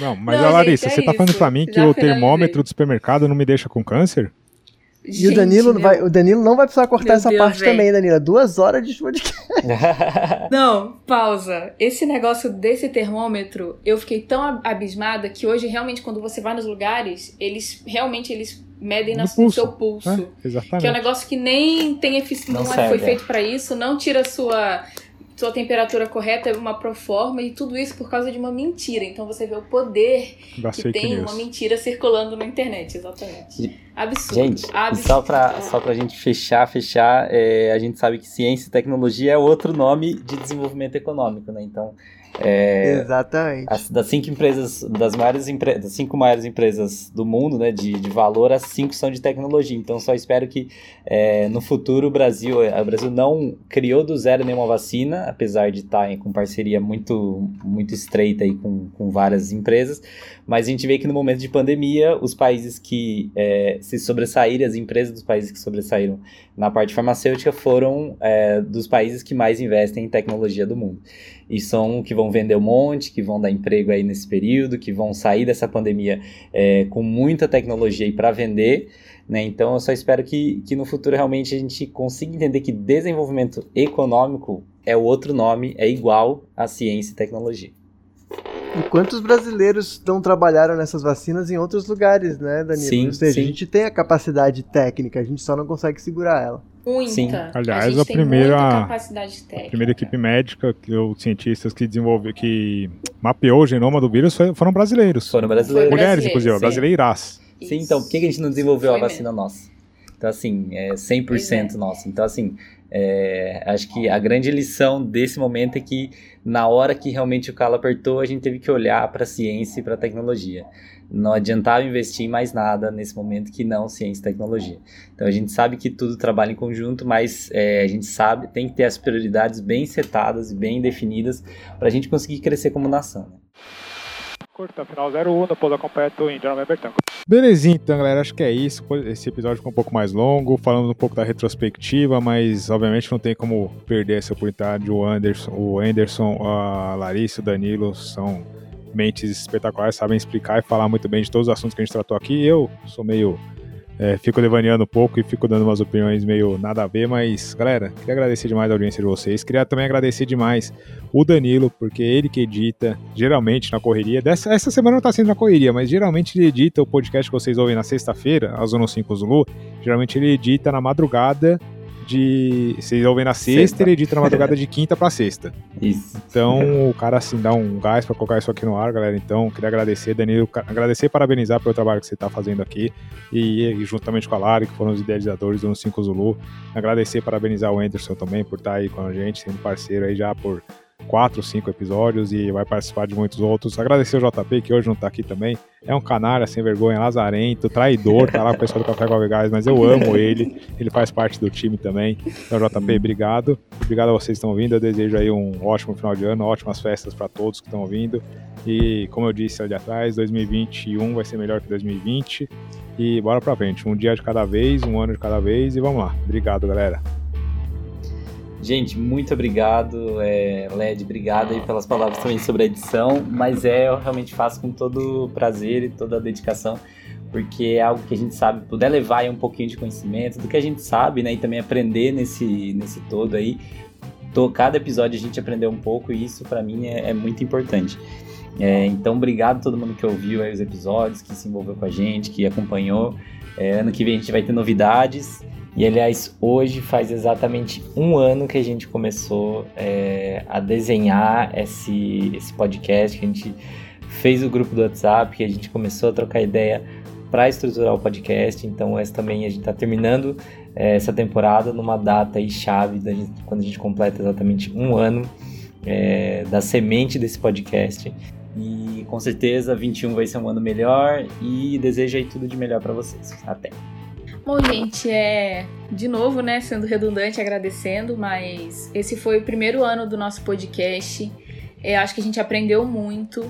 Não, mas Não, a Larissa, gente, é você tá falando pra mim que Já o termômetro do supermercado não me deixa com câncer? E o Danilo, Gente, vai, meu- o Danilo não vai precisar cortar Meu essa Deus, parte véi. também, Danilo. Duas horas de podcast. Não, pausa. Esse negócio desse termômetro, eu fiquei tão ab- abismada que hoje realmente quando você vai nos lugares, eles realmente eles medem No na- no pulso. seu pulso. É, Que é um exatamente. negócio que nem tem efici... Não não, é- serve, foi é. feito pra isso, não tira a sua sua temperatura correta, é uma proforma e tudo isso por causa de uma mentira. Então você vê o poder Das que tem news. uma mentira circulando na internet, exatamente. Absurdo. Gente, absurdo. só pra, só pra gente fechar, fechar, é, a gente sabe que ciência e tecnologia é outro nome de desenvolvimento econômico, né? Então, é, Exatamente. as- das cinco empresas, das maiores empre- das cinco maiores empresas do mundo, né, de, de valor, as cinco são de tecnologia. Então, só espero que é, no futuro o Brasil, o Brasil não criou do zero nenhuma vacina, apesar de estar com parceria muito, muito estreita aí com, com várias empresas. Mas a gente vê que no momento de pandemia, os países que é, se sobressaíram, as empresas dos países que sobressaíram na parte farmacêutica foram é, dos países que mais investem em tecnologia do mundo. E são que vão vender um monte, que vão dar emprego aí nesse período, que vão sair dessa pandemia é, com muita tecnologia aí para vender. Né? Então eu só espero que, que no futuro realmente a gente consiga entender que desenvolvimento econômico é o outro nome, é igual a ciência e tecnologia. E quantos brasileiros não trabalharam nessas vacinas em outros lugares, né, Danilo? Sim, Ou seja, sim. a gente tem a capacidade técnica, a gente só não consegue segurar ela. Muita. Sim. Aliás, a a primeira- técnica. primeira equipe médica, que os cientistas que desenvolveu, que mapeou o genoma do vírus foram brasileiros. Foram brasileiros. Mulheres, brasileiro, inclusive, sim. brasileiras. Sim, então, por que a gente não desenvolveu Foi a vacina nossa? Então, assim, é 100% Pois é. nossa. Então, assim, é, acho que a grande lição desse momento é que, na hora que realmente o calo apertou, a gente teve que olhar para a ciência e para a tecnologia. Não adiantava investir em mais nada nesse momento que não ciência e tecnologia. Então, a gente sabe que tudo trabalha em conjunto, mas é, a gente sabe, tem que ter as prioridades bem setadas e bem definidas para a gente conseguir crescer como nação. né? Curta, final 01, depois acompanha o Índia Bertanco. Belezinha, então, galera, acho que é isso. Esse episódio ficou um pouco mais longo, falando um pouco da retrospectiva, mas obviamente não tem como perder essa oportunidade. O Anderson, o Anderson, a Larissa, o Danilo são mentes espetaculares, sabem explicar e falar muito bem de todos os assuntos que a gente tratou aqui. Eu sou meio. é, fico devaneando um pouco e fico dando umas opiniões meio nada a ver, mas, galera, queria agradecer demais a audiência de vocês. Queria também agradecer demais o Danilo, porque ele que edita, geralmente na correria. Dessa, essa semana não tá sendo na correria, mas geralmente ele edita o podcast que vocês ouvem na sexta-feira, a Zona 5 Zulu. Geralmente ele edita na madrugada de. Vocês ouvem na sexta, Sexta. ele edita na madrugada de quinta pra sexta. Isso. Então o cara assim dá um gás pra colocar isso aqui no ar, galera. Então queria agradecer, Danilo, agradecer e parabenizar pelo trabalho que você tá fazendo aqui. E, e juntamente com a Lari, que foram os idealizadores do 5 Zulu. Agradecer e parabenizar o Anderson também por estar aí com a gente, sendo parceiro aí já por quatro, cinco episódios e vai participar de muitos outros. Agradecer o JP, que hoje não tá aqui também. É um canalha, sem vergonha, lazarento, traidor, tá lá o pessoal do Café com Gás, mas eu amo ele. Ele faz parte do time também. Então, JP, obrigado. Obrigado a vocês que estão vindo. Eu desejo aí um ótimo final de ano, ótimas festas para todos que estão vindo. E como eu disse ali atrás, 2021 vai ser melhor que 2020. E bora pra frente. Um dia de cada vez, um ano de cada vez e vamos lá. Obrigado, galera. Gente, muito obrigado, é, Led, obrigado aí pelas palavras também sobre a edição, mas é, eu realmente faço com todo prazer e toda a dedicação, porque é algo que a gente sabe, puder levar aí um pouquinho de conhecimento do que a gente sabe, né, e também aprender nesse, nesse todo aí, Tô- cada episódio a gente aprendeu um pouco e isso pra mim é, é muito importante. É, então, obrigado a todo mundo que ouviu os episódios, que se envolveu com a gente, que acompanhou. É, ano que vem a gente vai ter novidades. E aliás, hoje faz exatamente um ano que a gente começou é, a desenhar esse, esse podcast, que a gente fez o grupo do WhatsApp, que a gente começou a trocar ideia para estruturar o podcast. Então, essa também a gente está terminando é, essa temporada numa data aí chave, gente, quando a gente completa exatamente um ano é, da semente desse podcast. E com certeza 21 vai ser um ano melhor e desejo aí tudo de melhor para vocês. Até. Bom, gente, é de novo, né, sendo redundante, agradecendo, mas esse foi o primeiro ano do nosso podcast. É, acho que a gente aprendeu muito.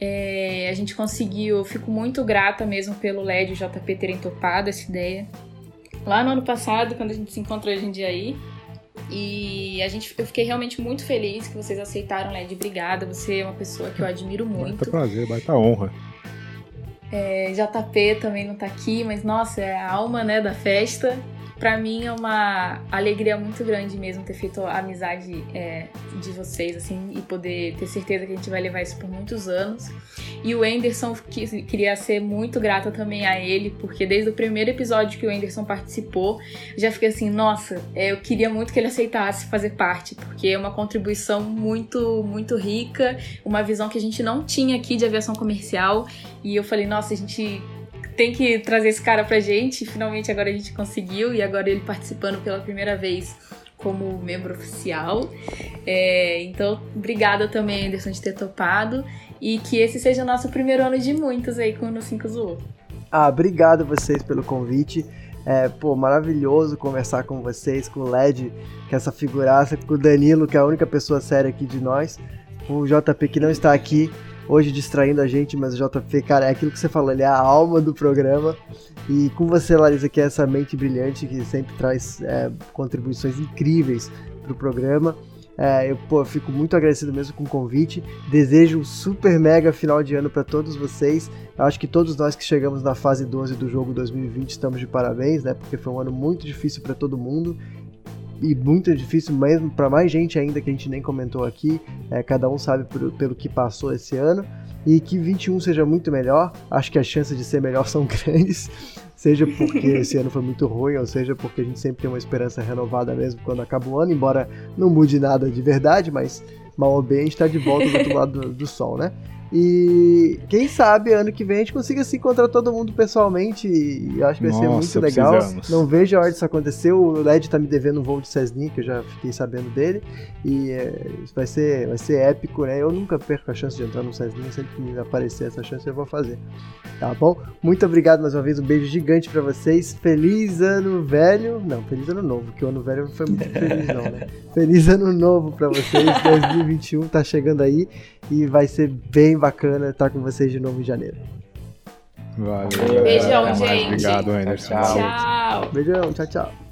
É, a gente conseguiu, eu fico muito grata mesmo pelo LED e o JP terem topado essa ideia. Lá no ano passado, quando a gente se encontrou hoje em dia aí, e a gente, eu fiquei realmente muito feliz que vocês aceitaram, LED. Obrigada, você é uma pessoa que eu admiro muito. Baita prazer, baita honra. É, JP também não tá aqui, mas nossa, é a alma né, da festa para mim é uma alegria muito grande mesmo ter feito a amizade é, de vocês, assim, e poder ter certeza que a gente vai levar isso por muitos anos. E o Anderson, que, queria ser muito grata também a ele, porque desde o primeiro episódio que o Anderson participou, já fiquei assim, nossa, é, eu queria muito que ele aceitasse fazer parte, porque é uma contribuição muito, muito rica, uma visão que a gente não tinha aqui de aviação comercial. E eu falei, nossa, a gente tem que trazer esse cara pra gente. Finalmente agora a gente conseguiu e agora ele participando pela primeira vez como membro oficial. É, então, obrigada também, Anderson, de ter topado. E que esse seja o nosso primeiro ano de muitos aí com o No 5 Zoou. Ah, obrigado vocês pelo convite. É, pô, maravilhoso conversar com vocês, com o LED, que é essa figuraça, com o Danilo, que é a única pessoa séria aqui de nós. O JP que não está aqui, hoje distraindo a gente, mas o JP, cara, é aquilo que você falou, ele é a alma do programa. E com você, Larissa, que é essa mente brilhante que sempre traz é, contribuições incríveis para o programa. É, eu pô, fico muito agradecido mesmo com o convite. Desejo um super mega final de ano para todos vocês. Eu acho que todos nós que chegamos na fase 12 do jogo 2020 estamos de parabéns, né? Porque foi um ano muito difícil para todo mundo e muito difícil mesmo para mais gente ainda que a gente nem comentou aqui. É, cada um sabe por, pelo que passou esse ano. E que 21 seja muito melhor. Acho que as chances de ser melhor são grandes. Seja porque esse ano foi muito ruim, ou seja porque a gente sempre tem uma esperança renovada mesmo quando acaba o ano, embora não mude nada de verdade, mas mal ou bem a gente está de volta do outro lado do, do sol, né? E quem sabe ano que vem a gente consiga se encontrar todo mundo pessoalmente e eu acho que vai Nossa, ser muito legal. Precisamos. Não vejo a hora disso acontecer. O Led tá me devendo um voo de Cessni, que eu já fiquei sabendo dele. E é, vai, ser, vai ser épico, né? Eu nunca perco a chance de entrar no Cessni, sempre que me aparecer essa chance eu vou fazer. Tá bom? Muito obrigado mais uma vez, um beijo gigante para vocês. Feliz ano velho. Não, feliz ano novo, que o ano velho não foi muito feliz, não, né? Feliz ano novo para vocês. 2021 tá chegando aí e vai ser bem bacana estar com vocês de novo em janeiro. Valeu. Beijão, gente. Obrigado, Anderson. Tchau. Beijão, tchau, tchau.